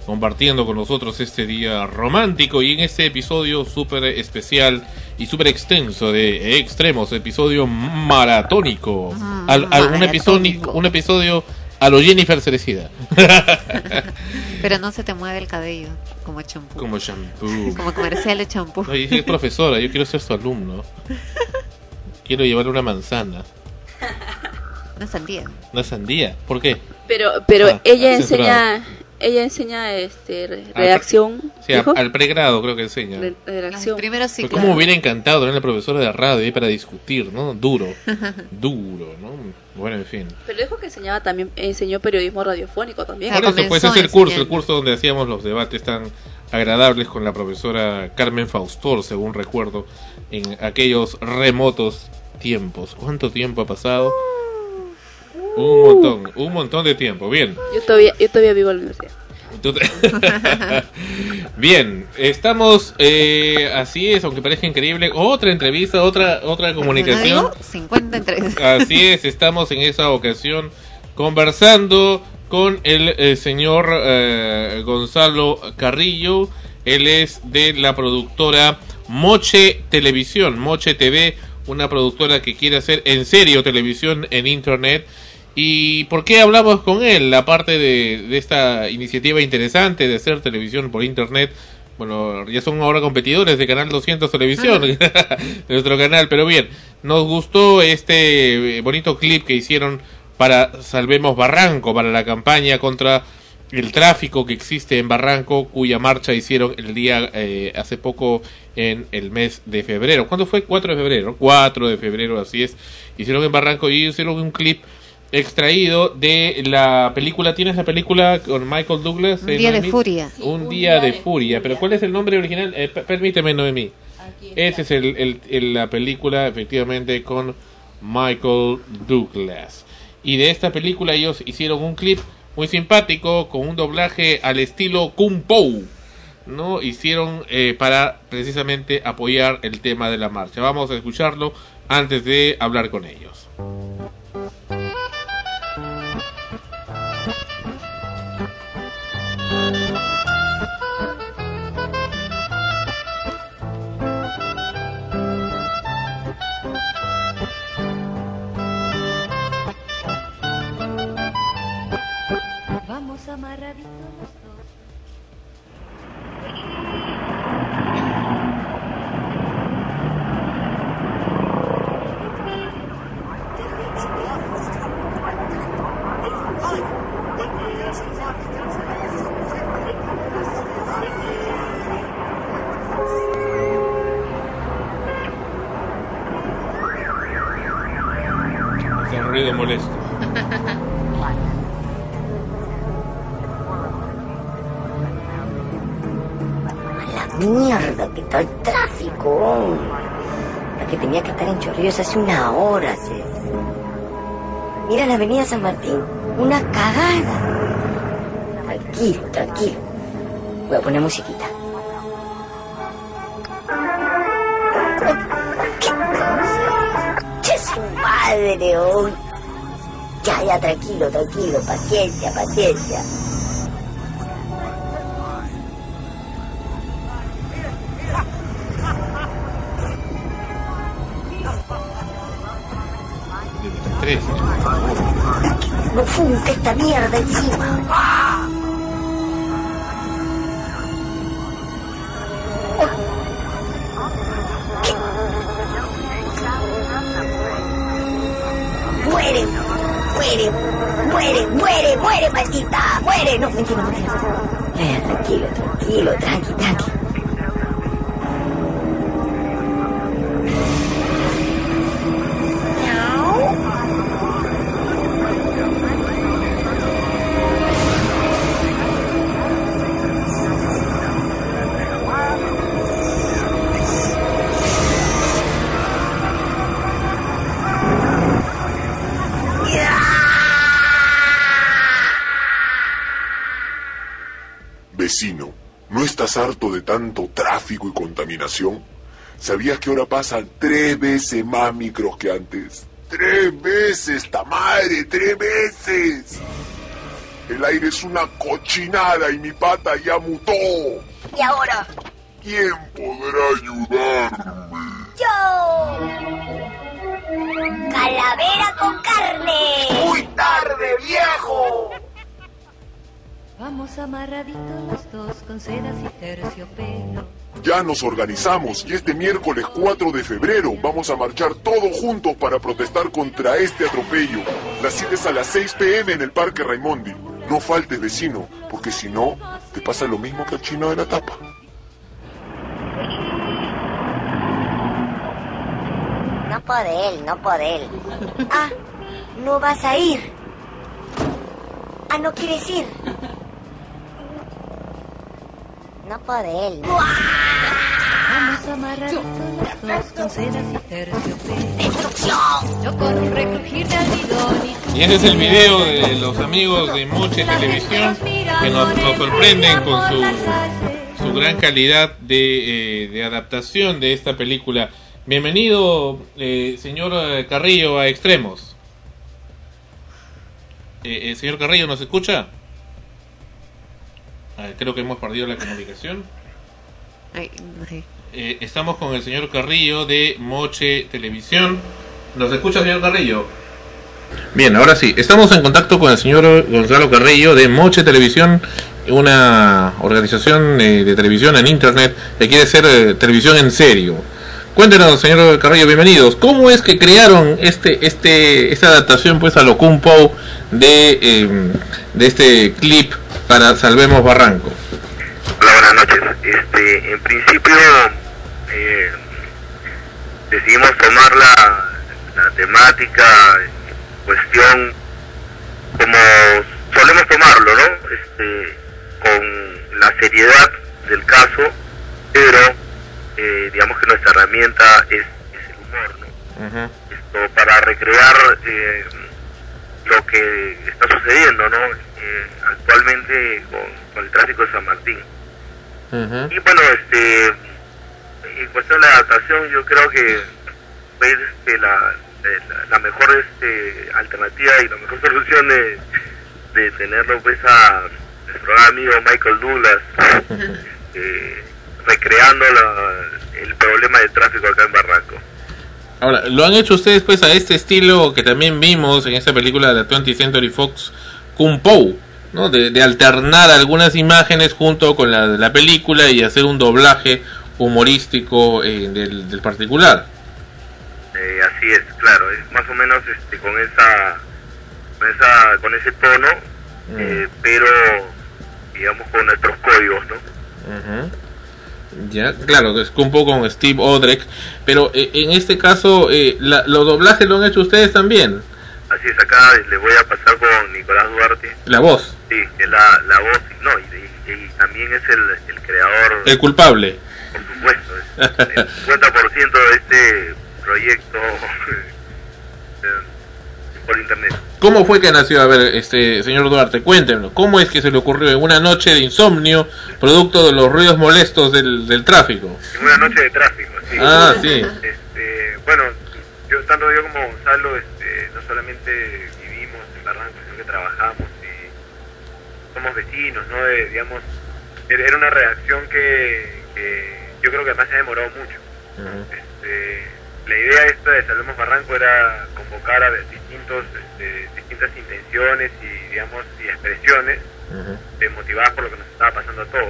compartiendo con nosotros este día romántico y en este episodio súper especial y súper extenso de extremos, episodio maratónico. Al- al- un, episodio, un episodio a lo Jennifer Cerecida. Pero no se te mueve el cabello como champú. Como shampoo. Como comercial de champú. No, profesora, yo quiero ser su alumno. Quiero llevarle una manzana, Una sandía. una sandía. ¿Por qué? Pero, pero Ah, ella enseña, ella enseña este re- Ah, redacción, Sí, a- ¿dijo? al pregrado creo que enseña. Re- redacción. Primero Pero como me hubiera encantado tener la profesora de radio ahí para discutir, ¿no? Duro, duro, ¿no? Bueno, en fin. Pero dijo que enseñaba también, enseñó periodismo radiofónico también. Por eso, pues es el curso, el curso donde hacíamos los debates tan agradables con la profesora Carmen Faustor, según recuerdo, en aquellos remotos tiempos. ¿Cuánto tiempo ha pasado? Un montón, un montón de tiempo. Bien. Yo todavía, yo todavía vivo en la universidad. Bien, estamos, eh, así es, aunque parezca increíble, otra entrevista, otra otra comunicación. ¿No digo? 50 entre Así es, estamos en esa ocasión conversando con el eh, señor eh, Gonzalo Carrillo. Él es de la productora Moche Televisión, Moche TV, una productora que quiere hacer en serio televisión en Internet. ¿Y por qué hablamos con él? Aparte de, de esta iniciativa interesante de hacer televisión por Internet. Bueno, ya son ahora competidores de Canal 200 Televisión, de nuestro canal, pero bien, nos gustó este eh, bonito clip que hicieron para Salvemos Barranco, para la campaña contra el tráfico que existe en Barranco, cuya marcha hicieron el día eh, hace poco en el mes de febrero. ¿Cuándo fue? 4 de febrero. 4 de febrero, así es. Hicieron en Barranco y hicieron un clip extraído de la película. ¿Tienes la película con Michael Douglas? Un eh, día de furia. Un día de furia. ¿Pero cuál es el nombre original? Eh, permíteme, Noemí. Esa es el, el- el- la película, efectivamente, con Michael Douglas. Y de esta película ellos hicieron un clip muy simpático con un doblaje al estilo Kung Po. ¿no? Hicieron eh, para precisamente apoyar el tema de la marcha. Vamos a escucharlo antes de hablar con ellos. Amarraditos Chorrillos hace una hora. se- Mira la avenida San Martín. Una cagada. Tranquilo, tranquilo. Voy a poner musiquita. ¡Che su madre! oh! Ya, ya, tranquilo, tranquilo. Paciencia, paciencia. Funca esta mierda encima. ¡Ah! Muere, muere, muere, muere, muere, maldita, muere. No, mentira, mentira. Eh, tranquilo, tranquilo, tranqui, tranqui. Estás harto de tanto tráfico y contaminación? ¿Sabías que ahora pasan tres veces más micros que antes? ¡Tres veces, ta madre! ¡Tres veces! El aire es una cochinada y mi pata ya mutó. ¿Y ahora? ¿Quién podrá ayudarme? ¡Yo! ¡Calavera con carne! ¡Muy tarde, viejo! Vamos amarraditos los dos con sedas y terciopelo. Ya nos organizamos y este miércoles 4 de febrero vamos a marchar todos juntos para protestar contra este atropello. La cita es a las 6 pm en el Parque Raimondi. No faltes, vecino, porque si no, te pasa lo mismo que al chino de la tapa. No podél, no podél. Ah, no vas a ir. Ah, no quieres ir. No. Vamos amarraditos los dos con sedas y terciopelo. Yo con un recrujir de almidón y Y ese es el video de los amigos de Moche Televisión que nos, nos sorprenden con su, su gran calidad de, eh, de adaptación de esta película. Bienvenido, eh, señor Carrillo, a Extremos. Eh, eh, señor Carrillo, ¿nos escucha? Ah, creo que hemos perdido la comunicación. Ay, ay. Eh, estamos con el señor Carrillo de Moche Televisión. ¿Nos escucha, señor Carrillo? Bien, ahora sí. Estamos en contacto con el señor Gonzalo Carrillo de Moche Televisión, una organización eh, de televisión en Internet que quiere ser eh, televisión en serio. Cuéntenos, señor Carrillo, bienvenidos. ¿Cómo es que crearon este, este, esta adaptación pues a lo Kung Po de, eh, de este clip para Salvemos Barranco? Hola, buenas noches. Este, en principio eh, decidimos tomar la, la temática, cuestión, como solemos tomarlo, ¿no? Este, con la seriedad del caso, pero eh, digamos que nuestra herramienta es, es el humor, ¿no? Esto para recrear eh, lo que está sucediendo, ¿no? Eh, actualmente con, con el tráfico de San Martín. Y bueno, este, en cuestión de la adaptación, yo creo que fue este, la, la, la mejor este, alternativa y la mejor solución de, de tenerlo pues a nuestro amigo Michael Douglas eh, recreando la- el problema de tráfico acá en Barranco. Ahora, lo han hecho ustedes pues a este estilo que también vimos en esa película de la 20th Century Fox, Kung Po. ¿no? De, de alternar algunas imágenes junto con la de la película y hacer un doblaje humorístico eh, del, del particular. Eh, así es, claro, es más o menos este, con esa, con esa, con ese tono, eh, pero digamos con nuestros códigos, ¿no? Ujú. Ya, claro, es un poco con Steve Odrek, pero eh, en este caso, eh, la- los doblajes lo han hecho ustedes también, Así es, acá le voy a pasar con Nicolás Duarte, la voz, sí, es la, la voz, no, y, y- y también es el, el creador, el culpable. por supuesto, es el 50% de este proyecto eh, por internet. ¿Cómo fue que nació? A ver, este señor Duarte, cuéntenos, ¿cómo es que se le ocurrió en una noche de insomnio, producto de los ruidos molestos del, del tráfico? En una noche de tráfico, sí. Ah, sí. Este, bueno, yo, tanto yo como Gonzalo, solamente vivimos en Barranco, sino que trabajamos y somos vecinos, ¿no? De, digamos, era una reacción que, que yo creo que además se ha demorado mucho. Este, la idea esta de Salvemos Barranco era convocar a distintos, este, distintas intenciones y, digamos, y expresiones eh, motivadas por lo que nos estaba pasando a todos.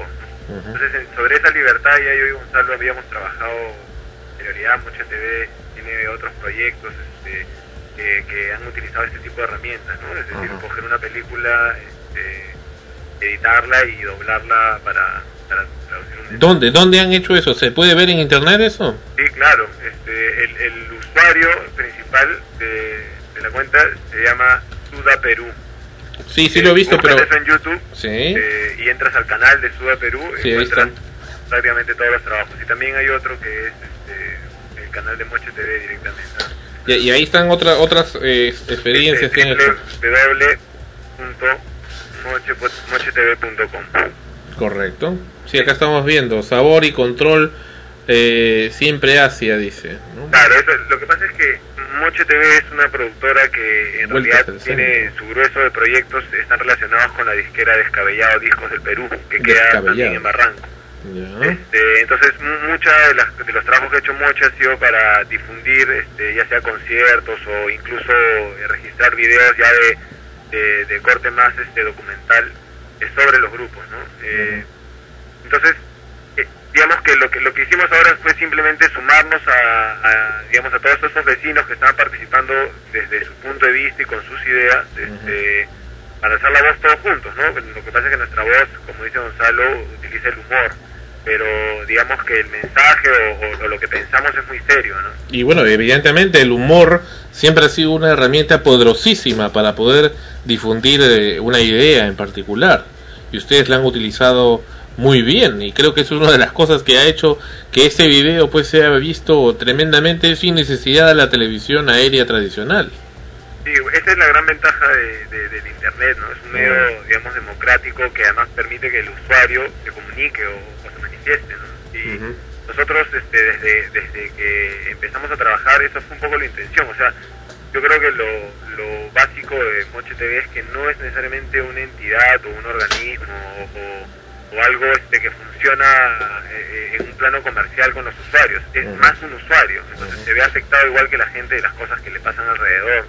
¿no? Entonces, en- sobre esa libertad ya yo y Gonzalo habíamos trabajado anterioridad, Mocha TV tiene otros proyectos este, que, que han utilizado este tipo de herramientas, ¿no? Es decir, coger una película, este, editarla y doblarla para, para traducir un ¿Dónde? ¿Dónde han hecho eso? ¿Se puede ver en internet eso? Sí, claro. Este, el, el usuario principal de, de la cuenta se llama Suda Perú. Sí, sí lo he visto, pero... eso en YouTube Sí. eh, y entras al canal de Suda Perú, Sí, encuentras prácticamente todos los trabajos. Y también hay otro que es este, el canal de Moche TV directamente. Y, y ahí están otras otras eh, experiencias que han Correcto. Sí, acá estamos viendo. Sabor y control eh, siempre Asia, dice. ¿no? Claro, eso, lo que pasa es que Moche TV es una productora que en Vuelta realidad al tiene su grueso de proyectos están relacionados con la disquera Descabellado Discos del Perú, que queda también en Barranco. Este, entonces, muchos de, de los trabajos que ha hecho Moche ha sido para difundir, este, ya sea conciertos o incluso eh, registrar videos ya de, de, de corte más este documental eh, sobre los grupos, ¿no? Eh, entonces, eh, digamos que lo que lo que hicimos ahora fue simplemente sumarnos a, a, digamos a todos esos vecinos que estaban participando desde su punto de vista y con sus ideas, este, para hacer la voz todos juntos, ¿no? Lo que pasa es que nuestra voz, como dice Gonzalo, utiliza el humor, pero digamos que el mensaje o, lo que pensamos es muy serio, ¿no? Y bueno, evidentemente el humor siempre ha sido una herramienta poderosísima para poder difundir eh, una idea en particular. Y ustedes la han utilizado muy bien y creo que es una de las cosas que ha hecho que este video pues sea visto tremendamente sin necesidad de la televisión aérea tradicional. Sí, esa es la gran ventaja de, de- del Internet, ¿no? Es un medio, digamos, democrático que además permite que el usuario se comunique o, ¿no? Y nosotros, este, desde, desde que empezamos a trabajar, eso fue un poco la intención, o sea, yo creo que lo, lo básico de Moche TV es que no es necesariamente una entidad o un organismo o, o algo este, que funciona eh, en un plano comercial con los usuarios, es más un usuario, entonces se ve afectado igual que la gente de las cosas que le pasan alrededor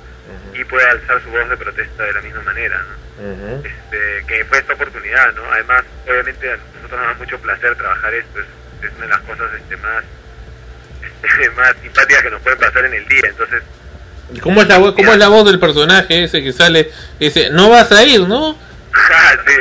y puede alzar su voz de protesta de la misma manera, ¿no? este, que fue esta oportunidad, ¿no? Además, obviamente a nosotros nos da mucho placer trabajar esto, es, es una de las cosas este, más, este, más simpáticas que nos pueden pasar en el día, entonces ¿Y ¿Cómo es la voz, cómo es la voz del personaje ese que sale? Ese, no vas a ir, ¿no? Ah, sí,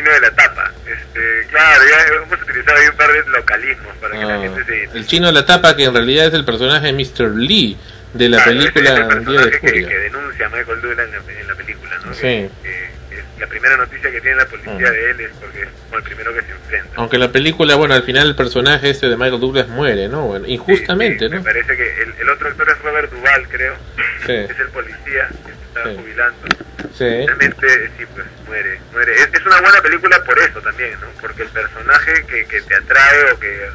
el chino de la tapa. Este, claro, ya hemos utilizado ahí un par de localismos para que la Ah, gente se... el chino de la tapa que en realidad es el personaje Mr. Lee de la Claro, ese es película el Día de que, que denuncia a Michael Douglas en la, en la película, ¿no? Sí. Que- que la primera noticia que tiene la policía Ah. de él es porque es como el primero que se enfrenta. Aunque la película, bueno, al final el personaje este de Michael Douglas muere, ¿no? Bueno, injustamente, Me ¿no? parece que el, el otro actor es Robert Duvall, creo. Sí. Es el policía que se está Sí. jubilando. Sí. Realmente, sí, pues muere. muere. Es, es una buena película por eso también, ¿no? Porque el personaje que, que te atrae o que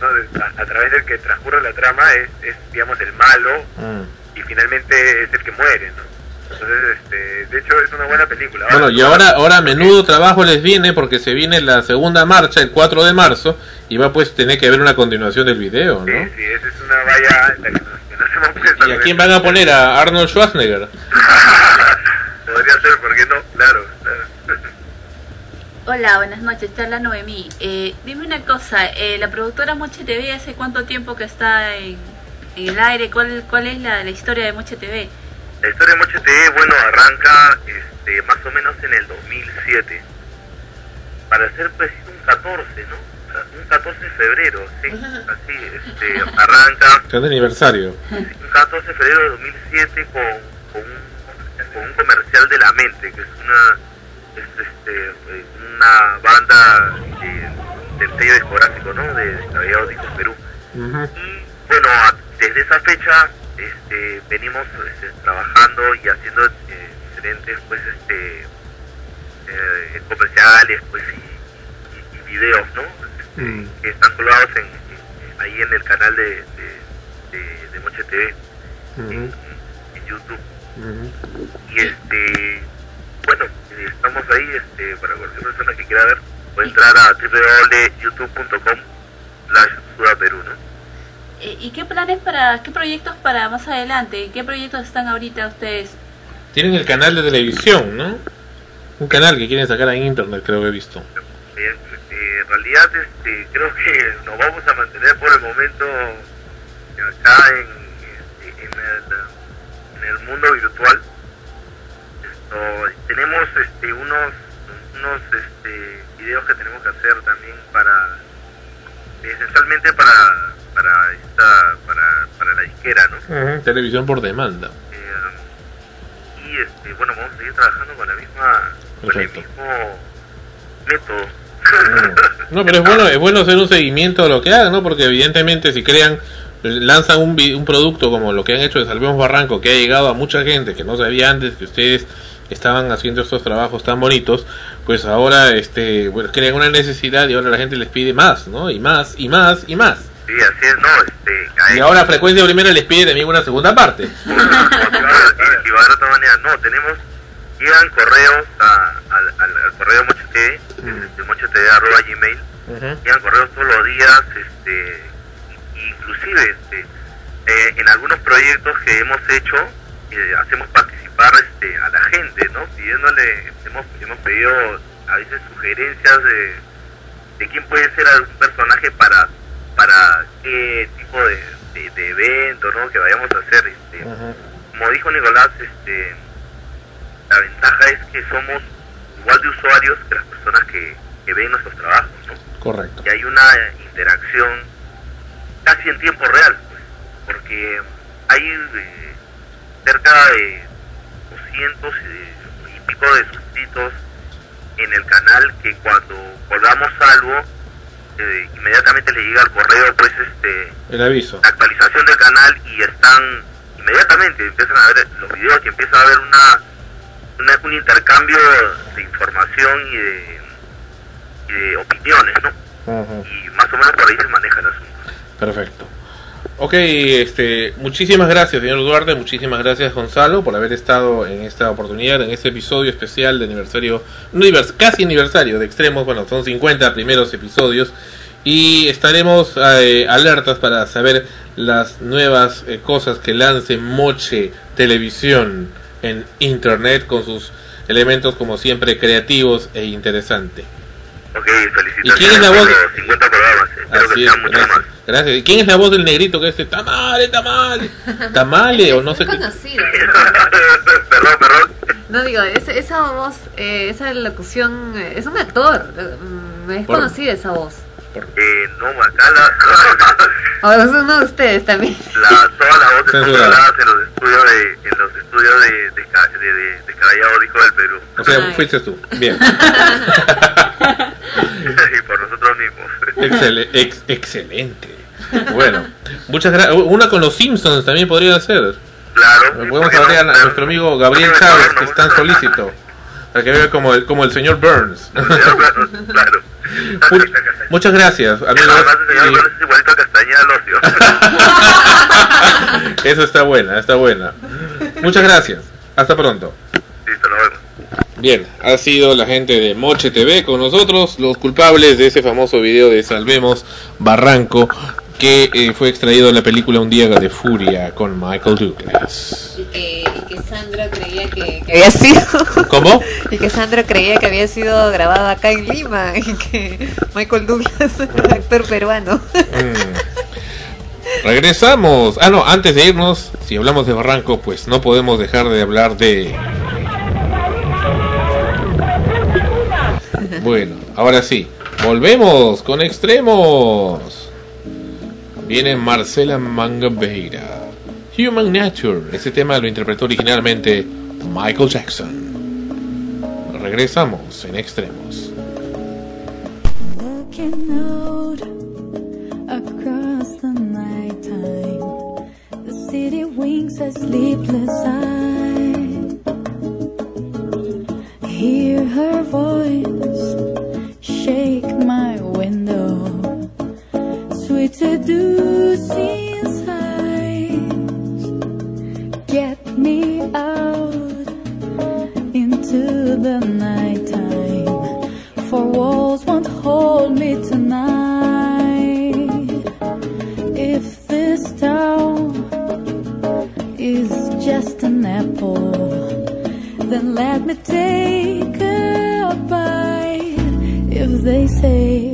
¿no? A, a través del que transcurre la trama es, es, digamos, el malo Mm. y finalmente es el que muere, ¿no? Entonces, este, de hecho, es una buena película. Bueno, y ahora, ahora menudo trabajo les viene porque se viene la segunda marcha el 4 de marzo y va pues tener que haber una continuación del video, Sí, ¿no? sí, esa es una valla alta que nos, que nos hemos puesto ¿Y a quién van a poner? ¿A Arnold Schwarzenegger? Podría ser, ¿por qué no? Claro, claro. Hola, buenas noches, te habla Noemí. Eh, dime una cosa, eh, la productora Moche TV, ¿hace cuánto tiempo que está en, en el aire? ¿Cuál, cuál es la, la historia de Moche TV? La historia de Moche TV, bueno, arranca este, más o menos en el 2007. Para ser preciso, un 14, ¿no? Un 14 de febrero, sí. Así, este, arranca de aniversario. un 14 de febrero de 2007 con, con, un, con un comercial de La Mente, que es una, es, este, una banda eh, del sello discográfico, ¿no? De, de Caballero Discos Perú. Bueno, a- desde esa fecha este, venimos este, trabajando y haciendo eh, diferentes pues este eh, comerciales pues y, y- y videos, ¿no? Que están colgados en, en- ahí en el canal de, de, de, de Moche TV en YouTube. Y este, bueno, eh, estamos ahí, este, para cualquier persona que quiera ver, puede entrar a www.youtube.com slash sudaperú, ¿no? Eh, ¿Y qué planes para, qué proyectos para más adelante? ¿Qué proyectos están ahorita ustedes? Tienen el canal de televisión, ¿no? Un canal que quieren sacar en internet, creo que he visto. Eh, eh, en realidad este, creo que nos vamos a mantener por el momento acá en, este, en, el, en el mundo virtual. Esto, tenemos este, unos unos este, videos que tenemos que hacer también para esencialmente para para esta para, para la disquera, ¿no? Televisión por demanda. Y este, bueno, vamos a seguir trabajando con la misma con el mismo método. No, pero es bueno, es bueno hacer un seguimiento de lo que hagan, ¿no? Porque evidentemente si crean, lanzan un, un producto como lo que han hecho de Salvemos Barranco, que ha llegado a mucha gente que no sabía antes que ustedes estaban haciendo estos trabajos tan bonitos, pues ahora este, bueno, crean una necesidad y ahora la gente les pide más, ¿no? Y más, y más, y más. Sí, así es, no, este, Y ahora Frecuencia Primera les pide también una segunda parte. y, y va a haber otra manera. No, tenemos, llegan correos a- al, al, al correo Moche TV, de mochetv arroba gmail, llegan correos todos los días, este, inclusive, este, eh, en algunos proyectos que hemos hecho, eh, hacemos participar este, a la gente, ¿no? Pidiéndole, hemos, hemos pedido a veces sugerencias de, de quién puede ser algún personaje para para qué tipo de, de, de evento, ¿no? Que vayamos a hacer, este, como dijo Nicolás, este, la ventaja es que somos igual de usuarios que las personas que, que ven nuestros trabajos, ¿no? Correcto. Y hay una interacción casi en tiempo real, pues, porque hay eh, cerca de 200 y, y pico de suscritos en el canal que cuando colgamos algo, eh, inmediatamente le llega al correo, pues, este, El aviso. la actualización del canal y están inmediatamente empiezan a ver los videos y empieza a haber una, una- un intercambio de información y de, y de opiniones, ¿no? Y más o menos por ahí se maneja el asunto. Perfecto. Ok, este, muchísimas gracias, señor Duarte, muchísimas gracias, Gonzalo, por haber estado en esta oportunidad, en este episodio especial de aniversario, casi aniversario de Extremos, bueno, son 50 primeros episodios, y estaremos eh, alertas para saber las nuevas eh, cosas que lance Moche Televisión en Internet con sus elementos, como siempre, creativos e interesantes. Ok, ¿Y felicitaciones quién es la por voz? los 50 programas. Espero Así que sean más. Gracias. ¿Y quién es la voz del negrito que dice tamale, tamale? Tamale o no sé qué. conocido. perdón, perdón. No digo, esa, esa voz, eh, esa locución, eh, es un actor. mm, Es Por- conocida esa voz. Eh, no, acá la, O es uno de ustedes también. la, todas las voces son grabadas en los estudios de, en los estudios de, de, de, de, de Caballado Disco del Perú. O sea, fuiste tú. Bien. y por nosotros mismos. Excele- ex- excelente. Bueno, muchas gracias. Una con los Simpsons también podría ser. Claro. Podemos hablar a nuestro amigo Gabriel Chávez, que es tan solícito. Para que vea como el, como el señor Burns. claro. Much- muchas gracias, amigos. Y Eso está buena, está buena. Muchas gracias. Hasta pronto. Listo, nos vemos. Bien, ha sido la gente de Moche TV con nosotros, los culpables de ese famoso video de Salvemos Barranco, que eh, fue extraído de la película Un día de furia con Michael Douglas. Y que, y que Sandro creía que, que había sido. ¿Cómo? Y que Sandro creía que había sido grabado acá en Lima y que Michael Douglas, actor peruano. Mm. Regresamos. Ah, no, antes de irnos, si hablamos de Barranco, pues no podemos dejar de hablar de... Bueno, ahora sí, volvemos con extremos. Viene Marcela Mangabeira. Human Nature. Ese tema lo interpretó originalmente Michael Jackson. Regresamos en extremos. Hear her voice shake my window, seducing sighs. Get me out into the nighttime, for walls won't hold me tonight. If this town is just an apple, then let me take a bite. If they say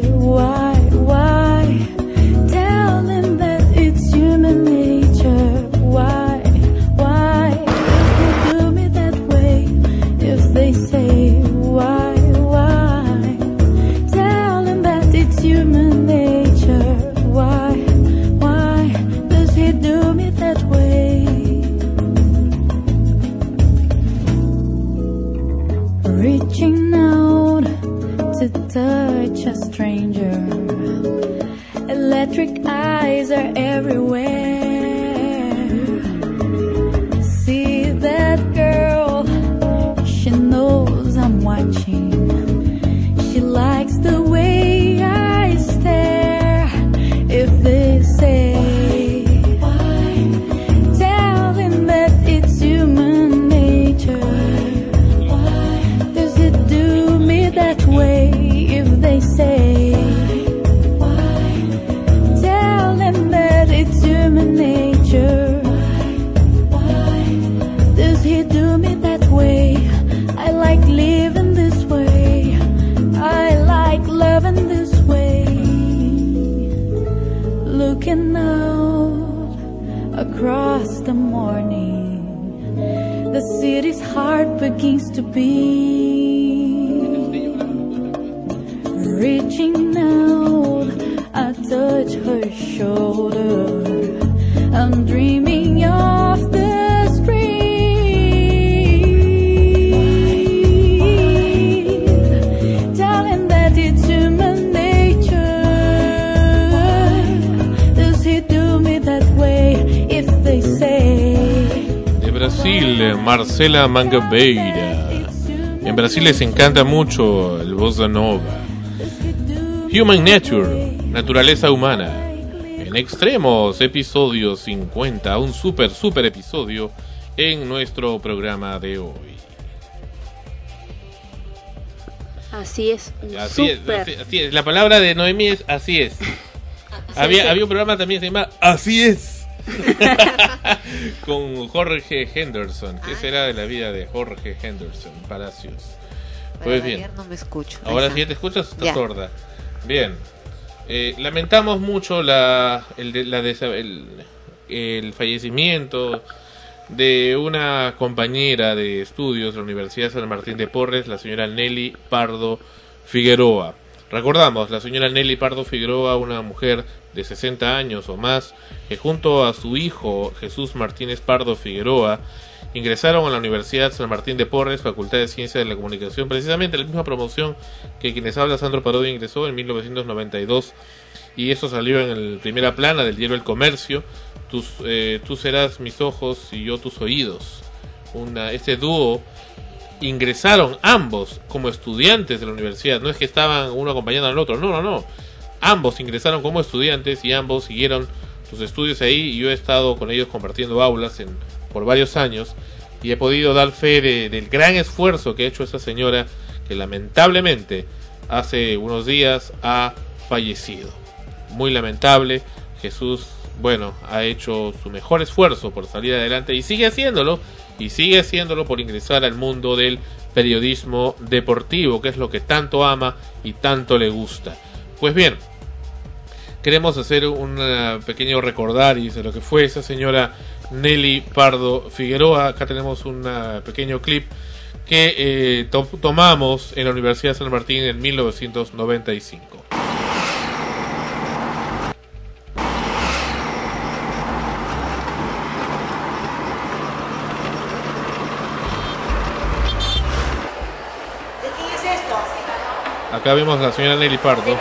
to be. Reaching out, I touch her shoulder. I'm dreaming of the street. Telling that it's human nature. Does he do me that way if they say? De Brasil, Marcela Mangabeira. En Brasil les encanta mucho el bossa nova. Human Nature, naturaleza humana. En extremos, episodio 50, un super, super episodio en nuestro programa de hoy. Así es, un Así es, súper. así, así es. La palabra de Noemí es así es. Había, había un programa también que se llama Así es. Con Jorge Henderson. ¿Qué será de la vida de Jorge Henderson Palacios? Pues bien. no me escucho. Ahora está. te escuchas, estás sorda. Bien. Eh, lamentamos mucho la, el, la el, el fallecimiento de una compañera de estudios de la Universidad San Martín de Porres, la señora Nelly Pardo Figueroa. Recordamos, la señora Nelly Pardo Figueroa, una mujer de 60 años o más, que junto a su hijo Jesús Martínez Pardo Figueroa ingresaron a la Universidad San Martín de Porres, Facultad de Ciencias de la Comunicación, precisamente la misma promoción que quienes habla Sandro Parodio ingresó en 1992 y eso salió en el primera plana del diario El Comercio, tus, eh, tú serás mis ojos y yo tus oídos. Una, este dúo ingresaron ambos como estudiantes de la universidad, no es que estaban uno acompañando al otro, no, no, no. Ambos ingresaron como estudiantes y ambos siguieron sus estudios ahí y yo he estado con ellos compartiendo aulas en, por varios años y he podido dar fe de- del gran esfuerzo que ha hecho esa señora que lamentablemente hace unos días ha fallecido. Muy lamentable, Jesús, bueno, ha hecho su mejor esfuerzo por salir adelante y sigue haciéndolo y sigue haciéndolo por ingresar al mundo del periodismo deportivo, que es lo que tanto ama y tanto le gusta. Pues bien, queremos hacer un eh, pequeño recordaris de lo que fue esa señora Nelly Pardo Figueroa. Acá tenemos un eh, pequeño clip que eh, to- tomamos en la Universidad de San Martín en 1995. ¿De quién es esto? Acá vemos a la señora Nelly Pardo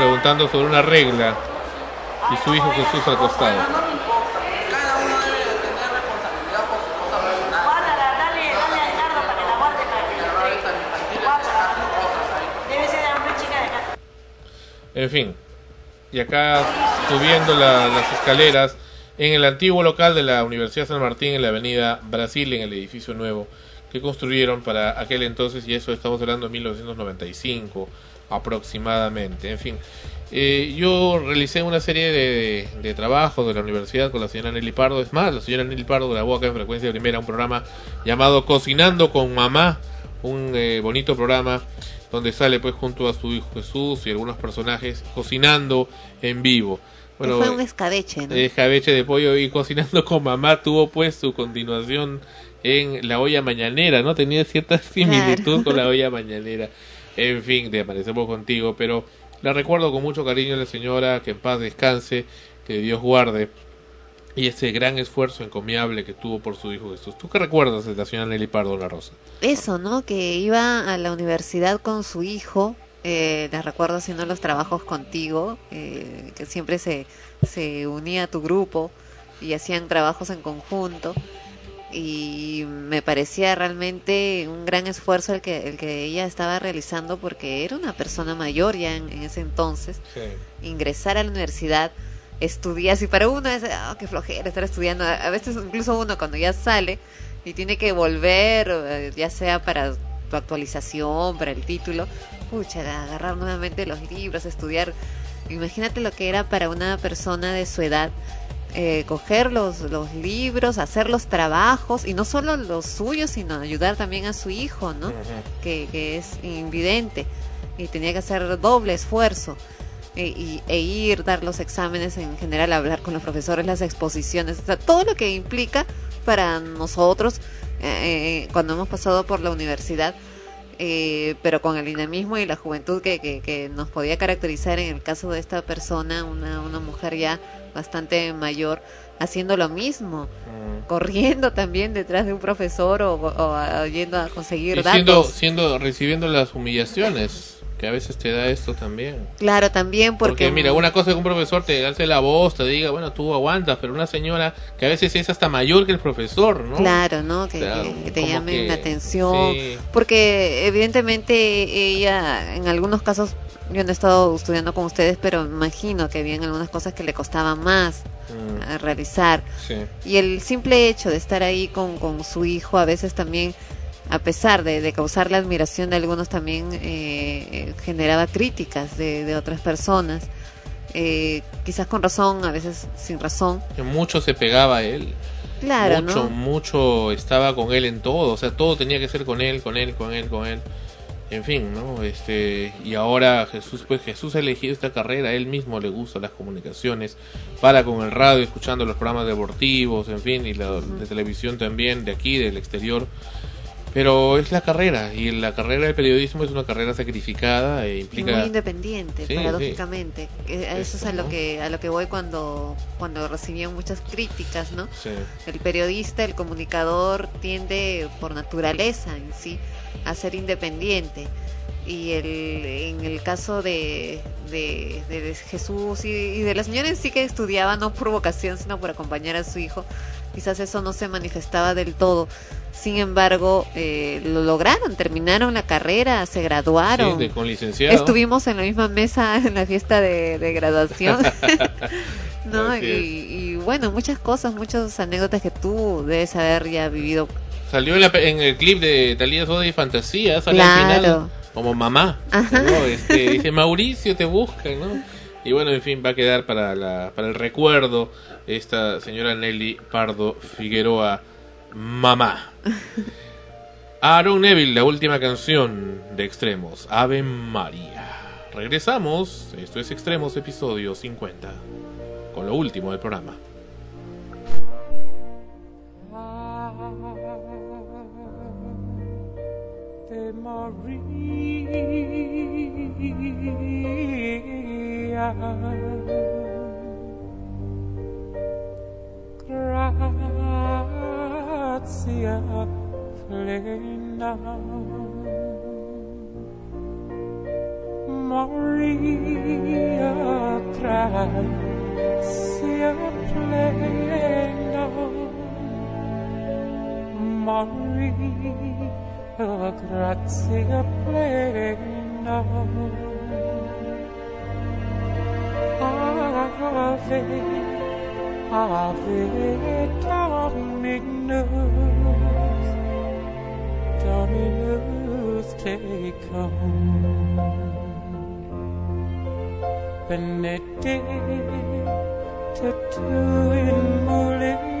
preguntando sobre una regla y su hijo Jesús al costado. En fin, y acá subiendo la- las escaleras en el antiguo local de la Universidad San Martín en la avenida Brasil, en el edificio nuevo que construyeron para aquel entonces, y eso estamos hablando de 1995 aproximadamente. En fin, eh, yo realicé una serie de, de trabajos de la universidad con la señora Nelly Pardo. Es más, la señora Nelly Pardo grabó acá en Frecuencia Primera un programa llamado Cocinando con Mamá, un eh, bonito programa donde sale pues junto a su hijo Jesús y algunos personajes cocinando en vivo. Que fue un escabeche, ¿no? escabeche de pollo y cocinando con mamá tuvo pues su continuación en la olla mañanera, ¿no? Tenía cierta similitud Claro. con la olla mañanera. En fin, te aparecemos contigo, pero la recuerdo con mucho cariño a la señora, que en paz descanse, que Dios guarde. Y ese gran esfuerzo encomiable que tuvo por su hijo Jesús. ¿Tú qué recuerdas de la señora Nelly Pardo La Rosa? Eso, ¿no? Que iba a la universidad con su hijo, eh, les recuerdo haciendo los trabajos contigo, eh, que siempre se, se unía a tu grupo y hacían trabajos en conjunto. Y me parecía realmente un gran esfuerzo el que, el que ella estaba realizando porque era una persona mayor ya en, en ese entonces. Ingresar a la universidad, estudiar, si para uno es, ah, qué flojera estar estudiando, a a veces incluso uno cuando ya sale y tiene que volver, eh, ya sea para tu actualización, para el título, pucha, agarrar nuevamente los libros, estudiar. Imagínate lo que era para una persona de su edad eh, coger los, los libros, hacer los trabajos y no solo los suyos, sino ayudar también a su hijo, ¿no? que, que es invidente y tenía que hacer doble esfuerzo e, y- e ir, dar los exámenes en general, hablar con los profesores, las exposiciones, o sea, todo lo que implica para nosotros eh, eh, cuando hemos pasado por la universidad, eh, pero con el dinamismo y la juventud que, que, que nos podía caracterizar en el caso de esta persona, una, una mujer ya bastante mayor, haciendo lo mismo, corriendo también detrás de un profesor o, yendo a conseguir Y siendo, datos. siendo, recibiendo las humillaciones que a veces te da esto también. Claro, también porque, Porque, mira, una cosa es que un profesor te alce la voz, te diga, bueno, tú aguantas, pero una señora que a veces es hasta mayor que el profesor, ¿no? Claro, ¿no? Que, Claro, que- que te llamen que- la atención. sí. Porque evidentemente ella, en algunos casos, yo no he estado estudiando con ustedes, pero imagino que habían algunas cosas que le costaban más Mm. a realizar. Sí. Y el simple hecho de estar ahí con, con su hijo a veces también, a pesar de, de causar la admiración de algunos, también eh, generaba críticas de, de otras personas. Eh, quizás con razón, a veces sin razón. Que mucho se pegaba a él. Claro, mucho, ¿no? mucho estaba con él en todo, o sea, todo tenía que ser con él, con él, con él, con él. En fin, ¿no? Este, y ahora Jesús, pues Jesús ha elegido esta carrera, él mismo le gusta las comunicaciones, para con el radio, escuchando los programas deportivos, en fin, y la de televisión también, de aquí, del exterior. Pero es la carrera, y la carrera del periodismo es una carrera sacrificada e y implica... muy independiente Sí, paradójicamente. A eso es a lo que a lo que voy cuando cuando recibían muchas críticas no Sí. el periodista el comunicador tiende por naturaleza en sí a ser independiente y el, en el caso de, de, de Jesús y, y de la señora en sí que estudiaba no por vocación sino por acompañar a su hijo quizás eso no se manifestaba del todo sin embargo eh, lo lograron terminaron la carrera se graduaron Sí, de- con licenciado. Estuvimos en la misma mesa en la fiesta de, de graduación. ¿No? Y, bueno, muchas cosas, muchas anécdotas que tú debes haber ya vivido. Salió en, la en el clip de Talía Soda y Fantasía, sale al Claro. final como mamá. ¿no? Este, dice Mauricio te busca, ¿no? Y bueno, en fin, va a quedar para, la, para el recuerdo esta señora Nelly Pardo Figueroa Mamá. Aaron Neville, la última canción de Extremos, Ave María. Regresamos, esto es Extremos, episodio 50, con lo último del programa. Maria. Gratia plena. Maria gratia plena. Maria gratia plena. Ave, Ave Dominus, Dominus tecum. Benedicta tu in mulieribus,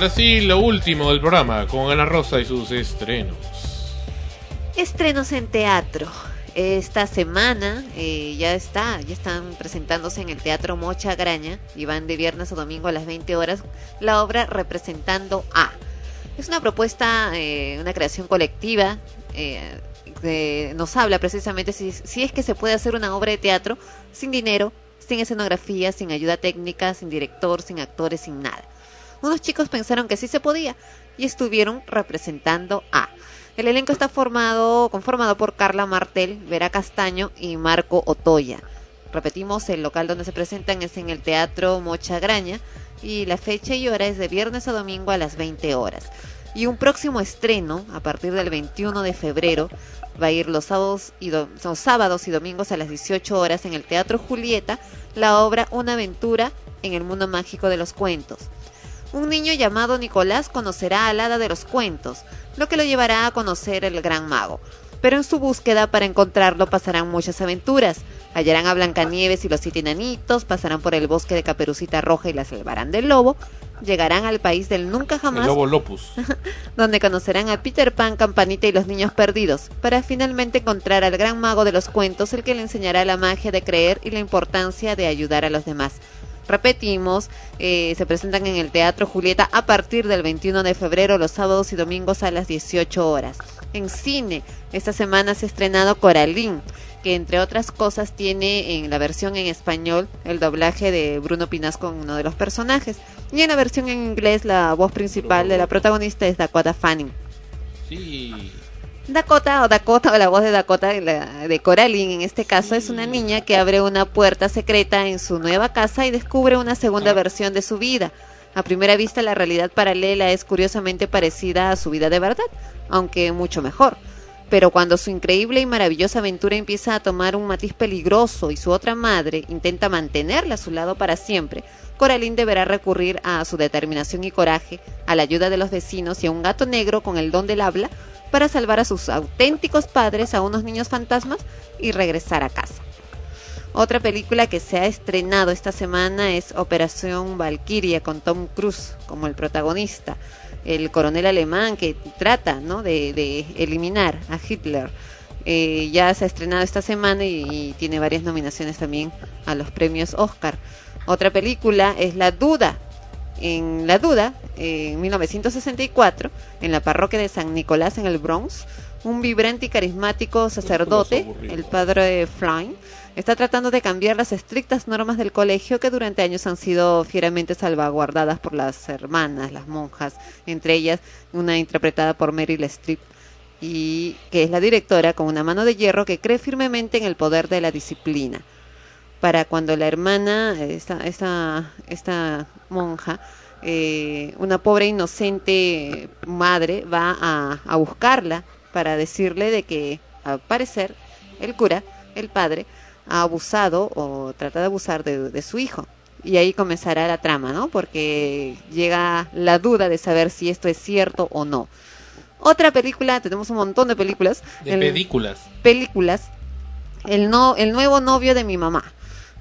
ahora sí, lo último del programa, con Ana Rosa y sus estrenos. Estrenos en teatro. Esta semana eh, ya está, ya están presentándose en el Teatro Mocha Graña y van de viernes a domingo a las 20 horas la obra Representando a. Es una propuesta, eh, una creación colectiva eh, nos habla precisamente si es que se puede hacer una obra de teatro sin dinero, sin escenografía, sin ayuda técnica, sin director, sin actores, sin nada. Unos chicos pensaron que sí se podía y estuvieron representando a. El elenco está formado, conformado por Carla Martel, Vera Castaño y Marco Otoya. Repetimos, el local donde se presentan es en el Teatro Mocha Graña y la fecha y hora es de viernes a domingo a las 20 horas. Y un próximo estreno, a partir del 21 de febrero, va a ir los sábados y, los sábados y domingos a las 18 horas en el Teatro Julieta, la obra Una aventura en el mundo mágico de los cuentos. Un niño llamado Nicolás conocerá al hada de los cuentos, lo que lo llevará a conocer el gran mago. Pero en su búsqueda para encontrarlo pasarán muchas aventuras. Hallarán a Blancanieves y los siete enanitos, pasarán por el bosque de Caperucita Roja y la salvarán del lobo, llegarán al país del nunca El jamás, Lobo Lopus. donde conocerán a Peter Pan, Campanita y los niños perdidos, para finalmente encontrar al gran mago de los cuentos, el que le enseñará la magia de creer y la importancia de ayudar a los demás. Repetimos, eh, se presentan en el Teatro Julieta a partir del 21 de febrero, los sábados y domingos a las 18 horas. En cine, esta semana se ha estrenado Coralín. que entre otras cosas tiene en la versión en español el doblaje de Bruno Pinasco en uno de los personajes y en la versión en inglés la voz principal de la protagonista es Dakota Fanning. Sí. Dakota o Dakota o la voz de Dakota la- de Coraline en este caso es una niña que abre una puerta secreta en su nueva casa y descubre una segunda versión de su vida. A primera vista la realidad paralela es curiosamente parecida a su vida de verdad, aunque mucho mejor. Pero cuando su increíble y maravillosa aventura empieza a tomar un matiz peligroso y su otra madre intenta mantenerla a su lado para siempre, Coraline deberá recurrir a su determinación y coraje, a la ayuda de los vecinos y a un gato negro con el don del habla para salvar a sus auténticos padres, a unos niños fantasmas y regresar a casa. Otra película que se ha estrenado esta semana es Operación Valkyria con Tom Cruise como el protagonista, el coronel alemán que trata ¿no? de, eliminar a Hitler. Eh, ya se ha estrenado esta semana y, y tiene varias nominaciones también a los premios Oscar. Otra película es La Duda. En La Duda, en 1964, en la parroquia de San Nicolás en el Bronx, un vibrante y carismático sacerdote, el padre Flynn, está tratando de cambiar las estrictas normas del colegio que durante años han sido fieramente salvaguardadas por las hermanas, las monjas, entre ellas una interpretada por Meryl Streep y que es la directora con una mano de hierro que cree firmemente en el poder de la disciplina. Para cuando la hermana, esta, esta, esta monja, eh, una pobre inocente madre va a, a buscarla para decirle de que al parecer el cura, el padre, ha abusado o trata de abusar de, de su hijo. Y ahí comenzará la trama, ¿no? Porque llega la duda de saber si esto es cierto o no. Otra película, tenemos un montón de películas. De El- películas. películas. El, no, el nuevo novio de mi mamá.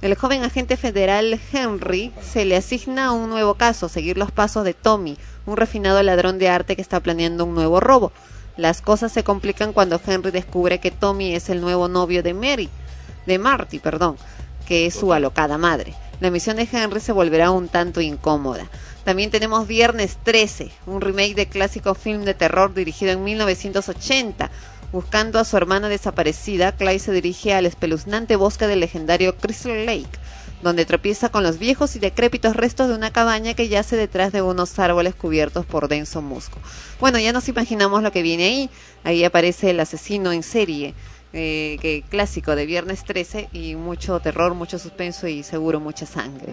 El joven agente federal Henry se le asigna un nuevo caso, seguir los pasos de Tommy, un refinado ladrón de arte que está planeando un nuevo robo. Las cosas se complican cuando Henry descubre que Tommy es el nuevo novio de Mary, de Marty, perdón, que es su alocada madre. La misión de Henry se volverá un tanto incómoda. También tenemos Viernes 13, un remake de clásico film de terror dirigido en 1980. Buscando a su hermana desaparecida, Clay se dirige al espeluznante bosque del legendario Crystal Lake, donde tropieza con los viejos y decrépitos restos de una cabaña que yace detrás de unos árboles cubiertos por denso musgo. Bueno, ya nos imaginamos lo que viene ahí. Ahí aparece el asesino en serie, eh, que clásico de Viernes 13 y mucho terror, mucho suspenso y seguro mucha sangre.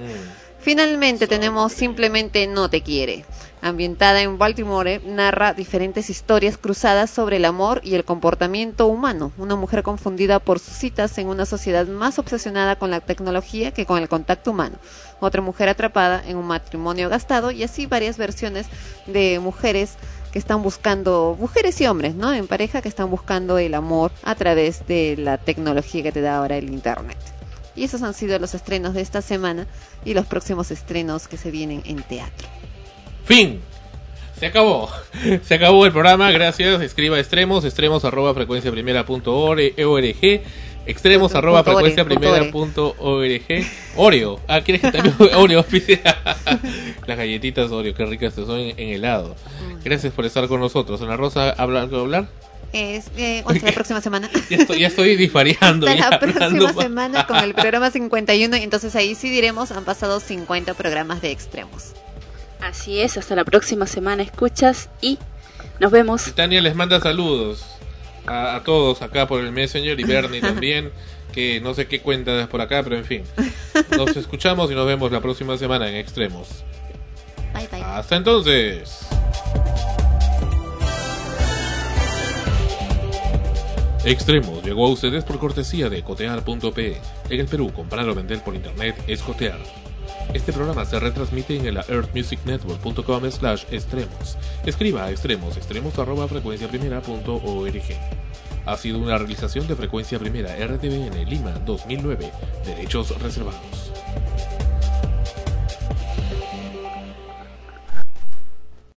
Finalmente tenemos Simplemente No Te Quiere. Ambientada en Baltimore, narra diferentes historias cruzadas sobre el amor y el comportamiento humano. Una mujer confundida por sus citas en una sociedad más obsesionada con la tecnología que con el contacto humano. Otra mujer atrapada en un matrimonio gastado y así varias versiones de mujeres que están buscando, mujeres y hombres, ¿no? En pareja que están buscando el amor a través de la tecnología que te da ahora el Internet. Y esos han sido los estrenos de esta semana y los próximos estrenos que se vienen en teatro. Fin. Se acabó. Se acabó el programa. Gracias. Escriba extremos. Extremos arroba frecuencia primera punto org. Extremos Punto- arroba punto ore, frecuencia punto primera ore. punto org. Oreo. Ah, ¿quieres que también Oreo? Las galletitas Oreo. Qué ricas que son en, helado. Gracias por estar con nosotros. Ana Rosa, ¿habla algo hablar? Es, eh, hasta la próxima semana. Ya estoy, ya estoy dispareando. Hasta ya la próxima semana con el programa 51 y entonces ahí sí diremos han pasado 50 programas de extremos. Así es, hasta la próxima semana escuchas y nos vemos. Tania les manda saludos a, a todos acá por el Messenger y Bernie también, que no sé qué cuenta por acá, pero en fin. Nos escuchamos y nos vemos la próxima semana en Extremos. Bye bye. Hasta entonces. Extremos llegó a ustedes por cortesía de cotear.pe. En el Perú, comprar o vender por internet es cotear. Este programa se retransmite en el earthmusicnetwork.com slash extremos. Escriba a extremos, extremos arroba frecuencia primera punto org. Ha sido una realización de Frecuencia Primera RTBN Lima 2009. Derechos reservados.